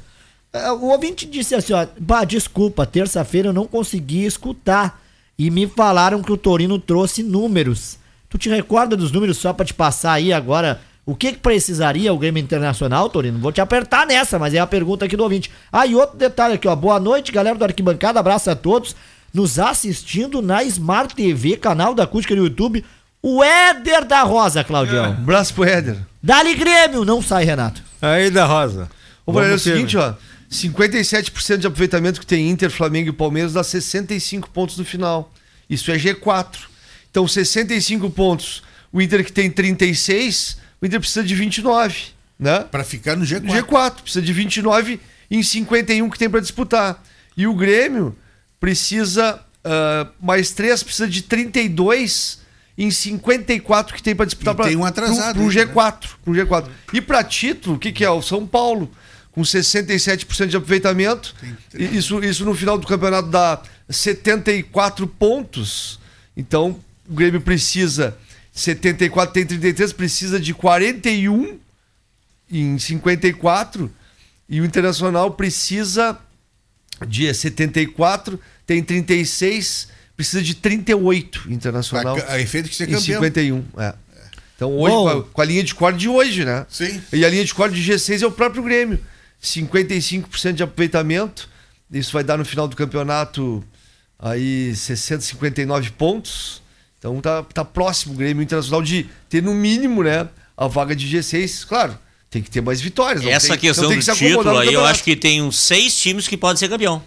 eh, o ouvinte disse assim: ó, bah, desculpa, terça-feira eu não consegui escutar. E me falaram que o Torino trouxe números. Tu te recorda dos números só pra te passar aí agora? O que, que precisaria o Grêmio Internacional, Torino? Vou te apertar nessa, mas é a pergunta aqui do ouvinte. Ah, e outro detalhe aqui, ó. Boa noite, galera do Arquibancada. Abraço a todos. Nos assistindo na Smart TV, canal da Acústica no YouTube. O Éder da Rosa, Claudião. Abraço pro Éder. Dali Grêmio, não sai, Renato. Aí da Rosa. Ô, Valério, é o seguinte, ó. 57% de aproveitamento que tem Inter, Flamengo e Palmeiras dá 65 pontos no final. Isso é G4. Então, 65 pontos. O Inter que tem 36, o Inter precisa de 29. né? Pra ficar no G4. G4, precisa de 29 em 51 que tem pra disputar. E o Grêmio precisa ah, mais 3, precisa de 32 em 54 que tem pra disputar tem um atrasado pro, pro ainda, G4, pro G4. E pra título, o que que é? O São Paulo com 67% de aproveitamento. E Isso, isso no final do campeonato dá 74 pontos. Então, o Grêmio precisa 74 tem 33, precisa de 41 em 54 e o Internacional precisa de 74, tem 36, precisa de 38 Internacional. A- a efeito ser em campeão. 51, é. Então hoje, com a, com a linha de corda de hoje, né? Sim. E a linha de corda de G6 é o próprio Grêmio. 55% de aproveitamento. Isso vai dar no final do campeonato aí 659 pontos. Então tá, tá próximo o Grêmio Internacional de ter no mínimo, né, a vaga de G6. Claro, tem que ter mais vitórias. não Essa tem- questão não tem do que título aí, eu acho que tem uns seis times que podem ser campeão.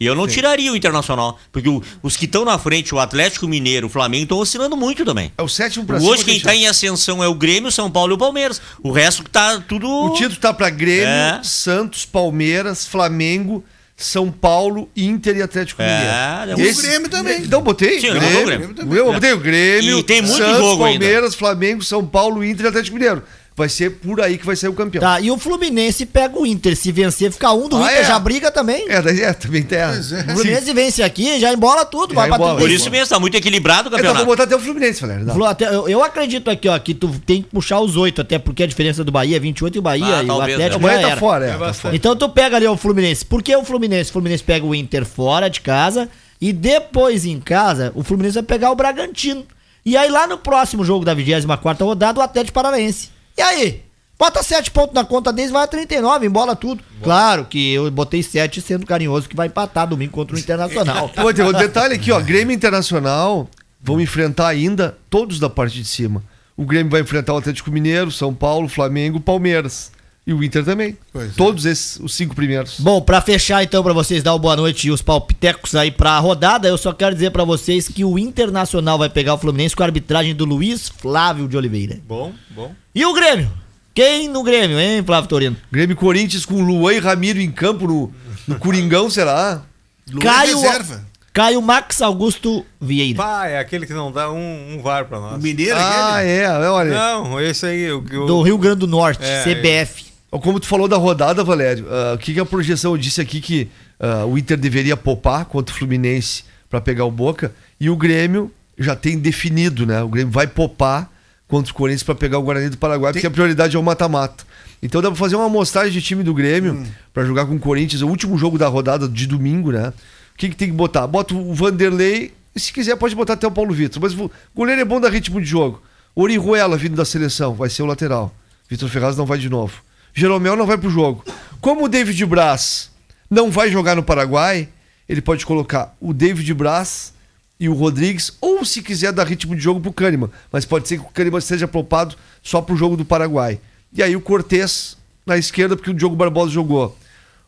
E eu não Sim. tiraria o Internacional. Porque o- os que estão na frente, o Atlético Mineiro, o Flamengo, estão oscilando muito também. É o sétimo pra Hoje quem está em ascensão é o Grêmio, São Paulo e o Palmeiras. O resto tá tudo. O título tá pra Grêmio, É. Santos, Palmeiras, Flamengo, São Paulo, Inter e Atlético É, Mineiro. é o Grêmio também. Então botei? Sim, eu Grêmio, Grêmio. Eu botei o Grêmio, E tem muito Santos, jogo ainda. Palmeiras, Flamengo, São Paulo, Inter e Atlético Mineiro. Vai ser por aí que vai sair o campeão. Tá, e o Fluminense pega o Inter. Se vencer, fica um do Ah, Inter, é? já briga também. É, daí é, também tem. a- O Sim. Fluminense vence aqui, já embola tudo, vai Já pra embola. 35. Por isso mesmo, tá muito equilibrado o Então, vou campeonato. botar até o Fluminense, Valério. até- eu, eu acredito aqui, ó, que tu tem que puxar os oito, até porque a diferença do Bahia é 28 e o Bahia Ah, e o talvez, Atlético né? Amanhã já tá fora, é. É tá fora. Então tu pega ali o Fluminense. Por que o Fluminense? O Fluminense pega o Inter fora de casa e depois em casa o Fluminense vai pegar o Bragantino. E aí lá no próximo jogo da 24ª rodada o Atlético Paranaense. E aí? Bota 7 pontos na conta deles, vai a 39, embola tudo. Claro que eu botei 7 sendo carinhoso que vai empatar domingo contra o Internacional. Pô, tem um detalhe aqui, ó. Grêmio Internacional vão enfrentar ainda todos da parte de cima. O Grêmio vai enfrentar o Atlético Mineiro, São Paulo, Flamengo, Palmeiras. E o Inter também. Pois é. Todos esses, os cinco primeiros. Bom, pra fechar então, pra vocês dar o boa noite e os palpitecos aí pra rodada, eu só quero dizer pra vocês que o Internacional vai pegar o Fluminense com a arbitragem do Luiz Flávio de Oliveira. Bom, bom. E o Grêmio? Quem no Grêmio, hein, Flávio Torino? Grêmio Corinthians com Luan e Ramiro em campo no, no Coringão, será? Luan Caio, reserva. Caio Max Augusto Vieira. Pá, é aquele que não dá um, um VAR pra O nós. Mineiro Ah, aquele. é, olha. Não, esse aí. O, o- Do Rio Grande do Norte, É, CBF. Como tu falou da rodada, Valério, ah, o que, que a projeção? Eu disse aqui que ah, o Inter deveria poupar contra o Fluminense para pegar o Boca e o Grêmio já tem definido, né? O Grêmio vai poupar contra o Corinthians para pegar o Guarani do Paraguai, porque a prioridade é o mata-mata. Então dá pra fazer uma amostragem de time do Grêmio Hum. pra jogar com o Corinthians, o último jogo da rodada de domingo, né? O que, que tem que botar? Bota o Vanderlei, e se quiser pode botar até o Paulo Vitor, mas o goleiro é bom dar ritmo de jogo. Orihuela vindo da seleção, vai ser o lateral. Vitor Ferraz não vai de novo. Jeromel não vai pro jogo. Como o David Braz não vai jogar no Paraguai, ele pode colocar o David Braz e o Rodrigues, ou se quiser dar ritmo de jogo pro Kahneman. Mas pode ser que o Kahneman seja poupado só pro jogo do Paraguai. E aí o Cortez na esquerda, porque o Diogo Barbosa jogou.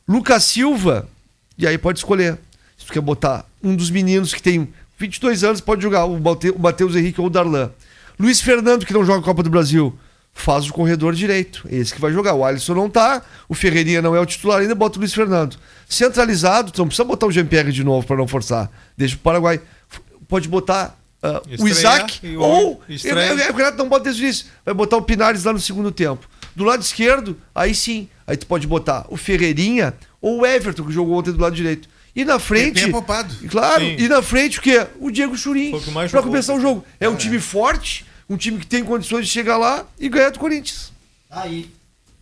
Lucas Silva, e aí pode escolher. Se tu quer botar um dos meninos que tem 22 anos, pode jogar o Matheus Henrique ou o Darlan. Luiz Fernando, que não joga Copa do Brasil, faz o corredor direito. Esse que vai jogar. O Alisson não tá, o Ferreirinha não é o titular ainda, bota o Luiz Fernando. Centralizado, tu não precisa botar o Jean-Pierre de novo para não forçar. Deixa o Paraguai. Pode botar ah, o Isaac e o- ou. estreia. É, é, o Renato não bota desde o início. Vai botar o Pinares lá no segundo tempo. Do lado esquerdo, aí sim. Aí tu pode botar o Ferreirinha ou o Everton, que jogou ontem do lado direito. E na frente. É poupado. Claro, Sim. e na frente o quê? O Diego Churin. Jogou. começar o jogo. É um time forte, um time que tem condições de chegar lá e ganhar do Corinthians. Aí.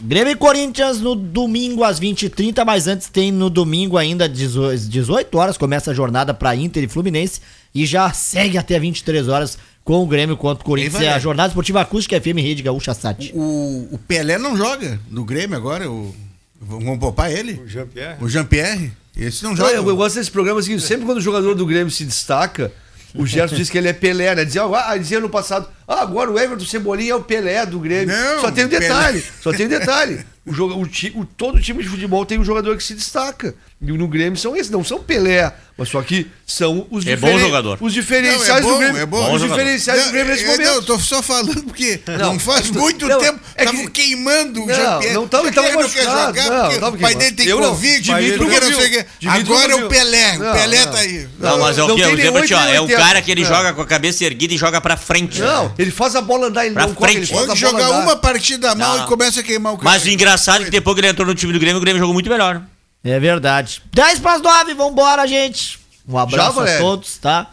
Grêmio e Corinthians no domingo às 20h30, mas antes tem no domingo ainda às 18 horas, começa a jornada para Inter e Fluminense e já segue até 23 horas com o Grêmio contra o Corinthians. É a jornada esportiva acústica FM Rede Gaúcha Sat. O, o Pelé não joga no Grêmio agora. O, vamos poupar ele? O Jean-Pierre. O Jean-Pierre. Esse não Não, joga. eu, eu gosto desse programa assim, sempre quando o jogador do Grêmio se destaca, o Gerson diz que ele é Pelé, né? Dizia, ah, dizia no passado, Ah, agora o Everton Cebolinha é o Pelé do Grêmio. Não, só tem um Pelé. detalhe, só tem um detalhe. O jogo, o ti- o- todo time de futebol tem um jogador que se destaca. E no Grêmio são esses, não são Pelé, mas só que são os É bom jogador. Os diferenciais Não, é bom, do Grêmio. é bom. Os Bom jogador. diferenciais do Grêmio nesse eu, momento. não, eu tô só falando porque não, Não, faz muito não, tempo é que- estavam queimando o Não, Jean-Pierre. não tava- Porque tava ele não quer machucado, jogar, não, porque o pai dele tem Eu Covid, porque não sei Agora não é o. Pelé, Não, o Pelé não. tá aí. Não, mas é o que? Eu é o cara que ele joga com a cabeça erguida e joga pra frente. Não, ele faz a bola andar, ele Pra não corre, ele frente. faz a Pode bola jogar uma partida mal Não. e começa a queimar o cara. Mas o engraçado é que depois que ele entrou no time do Grêmio, o Grêmio jogou muito melhor. É verdade. 10 para as 9, vambora, gente. Um Já, abraço a Valério? todos, tá?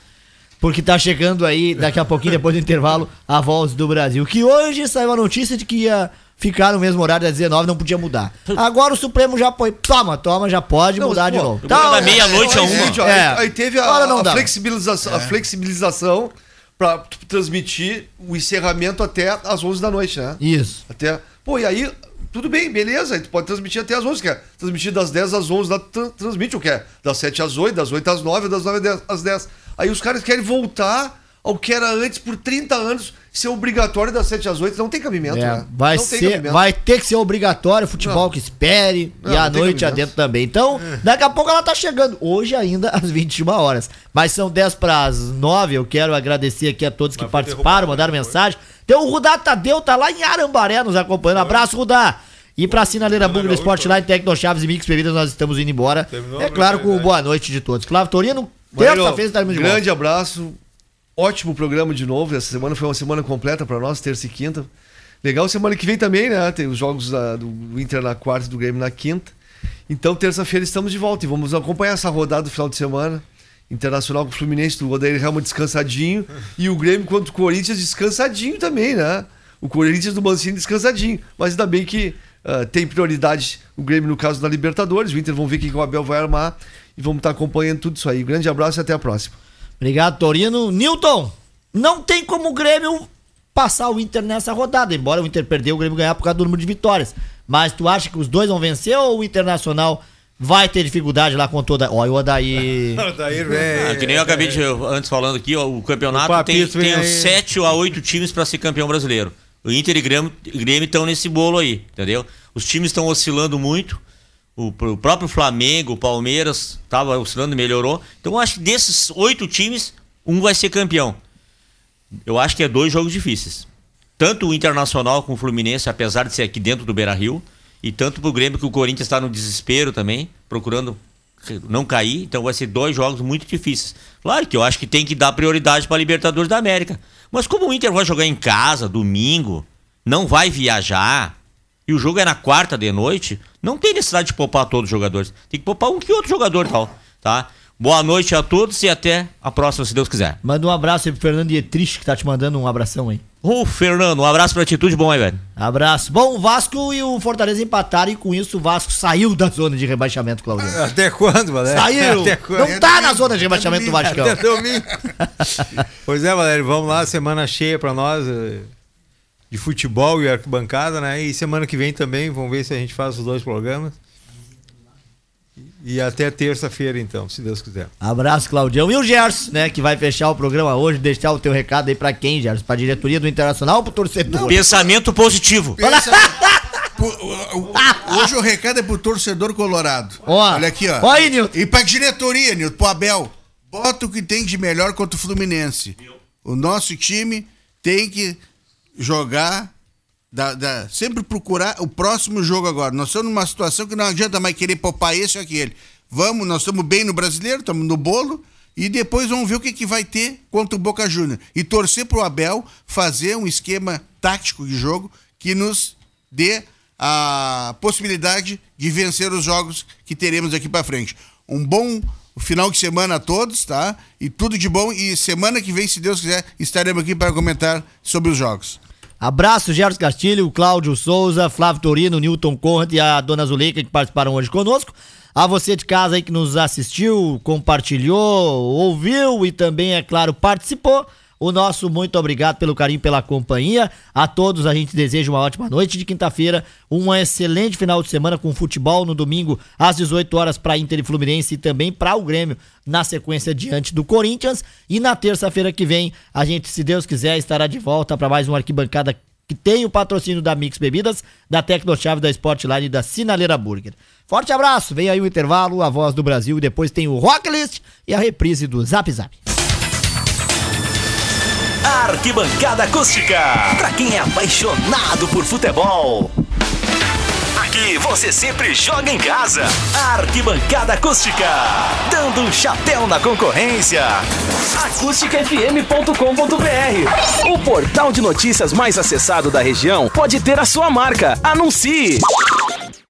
Porque tá chegando aí, daqui a pouquinho, depois do intervalo, a voz do Brasil. Que hoje saiu a notícia de que ia ficar no mesmo horário das 19, não podia mudar. Agora o Supremo já foi. Toma, toma, já pode Não, mudar de pô, novo. eu vou dar meia-noite a uma. É. aí, aí teve a, a dá. flexibilização, a flexibilização pra transmitir o encerramento até as 11 da noite, né? Isso. Até. Pô, e aí, tudo bem, beleza. Aí tu pode transmitir até as 11, quer? Transmitir das 10 às 11, dá, tran- transmite o que é? Das 7 às 8, das 8 às 9, das 9 às 10, às 10. Aí os caras querem voltar ao que era antes por 30 anos, ser obrigatório das 7 às 8. Não tem cabimento, É, né? vai, não tem ser, cabimento. vai ter que ser obrigatório, futebol Não. que espere Não, e à noite adentro também. Então, daqui a pouco ela tá chegando. Hoje ainda às 21 horas. Mas são 10 para as 9. Eu quero agradecer aqui a todos que participaram, mandaram mensagem. Tem o Rudá Tadeu, tá lá em Arambaré nos acompanhando. Abraço, Rudá. E pra Sinaleira Bugre Sportline, Tecno Chaves e Mix Bebidas, nós estamos indo embora. Terminou É claro, com boa noite de todos. Flávio Torino, terça-feira estaremos de volta. Grande abraço. Ótimo programa de novo. Essa semana foi uma semana completa para nós, terça e quinta. Legal semana que vem também, né? Tem os jogos da- do Inter na quarta e do Grêmio na quinta. Então, terça-feira estamos de volta e vamos acompanhar essa rodada do final de semana. Internacional com o Fluminense, do Odair Helma descansadinho. E o Grêmio contra o Corinthians descansadinho também, né? O Corinthians do Mancini descansadinho. Mas ainda bem que ah, tem prioridade o Grêmio, no caso da Libertadores. O Inter vão ver o que o Abel vai armar. E vamos estar acompanhando tudo isso aí. Grande abraço e até a próxima. Obrigado, Torino. Newton, não tem como o Grêmio passar o Inter nessa rodada, embora o Inter perdeu, o Grêmio ganhar por causa do número de vitórias. Mas tu acha que os dois vão vencer ou o Internacional vai ter dificuldade lá com toda. Ó, o Odaí. Daí, Ah, velho. que nem eu acabei de, antes falando aqui, ó, o campeonato O tem, vem tem uns aí. 7 a 8 times pra ser campeão brasileiro. O Inter e Grêmio estão nesse bolo aí, entendeu? Os times estão oscilando muito. O, o próprio Flamengo, o Palmeiras, tava oscilando melhorou. Então eu acho que desses oito times, um vai ser campeão. Eu acho que é dois jogos difíceis. Tanto o Internacional com o Fluminense, apesar de ser aqui dentro do Beira Rio, e tanto pro Grêmio que o Corinthians está no desespero também, procurando não cair. Então vai ser dois jogos muito difíceis. Claro que eu acho que tem que dar prioridade para Libertadores da América. Mas como o Inter vai jogar em casa, domingo, não vai viajar, e o jogo é na quarta de noite, não tem necessidade de poupar todos os jogadores. Tem que poupar um que outro jogador tal, tá? Boa noite a todos e até a próxima, se Deus quiser. Manda um abraço aí pro Fernando Dietrich, que tá te mandando um abração aí. Ô, Fernando, um abraço pra atitude bom aí, velho. Abraço. Bom, o Vasco e o Fortaleza empataram e com isso o Vasco saiu da zona de rebaixamento, Claudio. Até quando, Valério? Saiu! Até quando? Não tá na zona de rebaixamento do Vascão. Até domingo. pois é, Valério, vamos lá, semana cheia pra nós de futebol e arquibancada, né? E semana que vem também, vamos ver se a gente faz os dois programas. E até terça-feira, então, se Deus quiser. Abraço, Claudião. E o Gerson, né, que vai fechar o programa hoje, deixar o teu recado aí pra quem, Gerson? Pra diretoria do Internacional ou pro torcedor? Pensamento positivo. Pensa- Pô, o- o- Hoje o recado é pro torcedor colorado. Ó, Olha aqui, ó. ó aí, Nilton. E pra diretoria, Nilton, pro Abel. Bota o que tem de melhor contra o Fluminense. O nosso time tem que jogar, da- da- sempre procurar o próximo jogo agora. Nós estamos numa situação que não adianta mais querer poupar esse ou aquele. Vamos, nós estamos bem no brasileiro, estamos no bolo. E depois vamos ver o que, que vai ter contra o Boca Júnior. E torcer pro Abel fazer um esquema tático de jogo que nos dê a possibilidade de vencer os jogos que teremos aqui para frente. Um bom final de semana a todos, tá? E tudo de bom. E semana que vem, se Deus quiser, estaremos aqui para comentar sobre os jogos. Abraço, Gerson Castilho, Cláudio Souza, Flávio Torino, Newton Conrad e a dona Zuleika que participaram hoje conosco. A você de casa aí que nos assistiu, compartilhou, ouviu e também, é claro, participou. O nosso muito obrigado pelo carinho, pela companhia. A todos a gente deseja uma ótima noite de quinta-feira, um excelente final de semana com futebol no domingo às 18 horas para Inter e Fluminense e também para o Grêmio na sequência diante do Corinthians. E na terça-feira que vem a gente, se Deus quiser, estará de volta para mais uma arquibancada que tem o patrocínio da Mix Bebidas, da Tecnochave, da Sportline e da Sinaleira Burger. Forte abraço, vem aí o intervalo, a voz do Brasil depois tem o Rocklist e a reprise do Zap Zap. Arquibancada Acústica. Pra quem é apaixonado por futebol. Aqui você sempre joga em casa. Arquibancada Acústica. Dando um chapéu na concorrência. acústicafm.com.br O portal de notícias mais acessado da região pode ter a sua marca. Anuncie!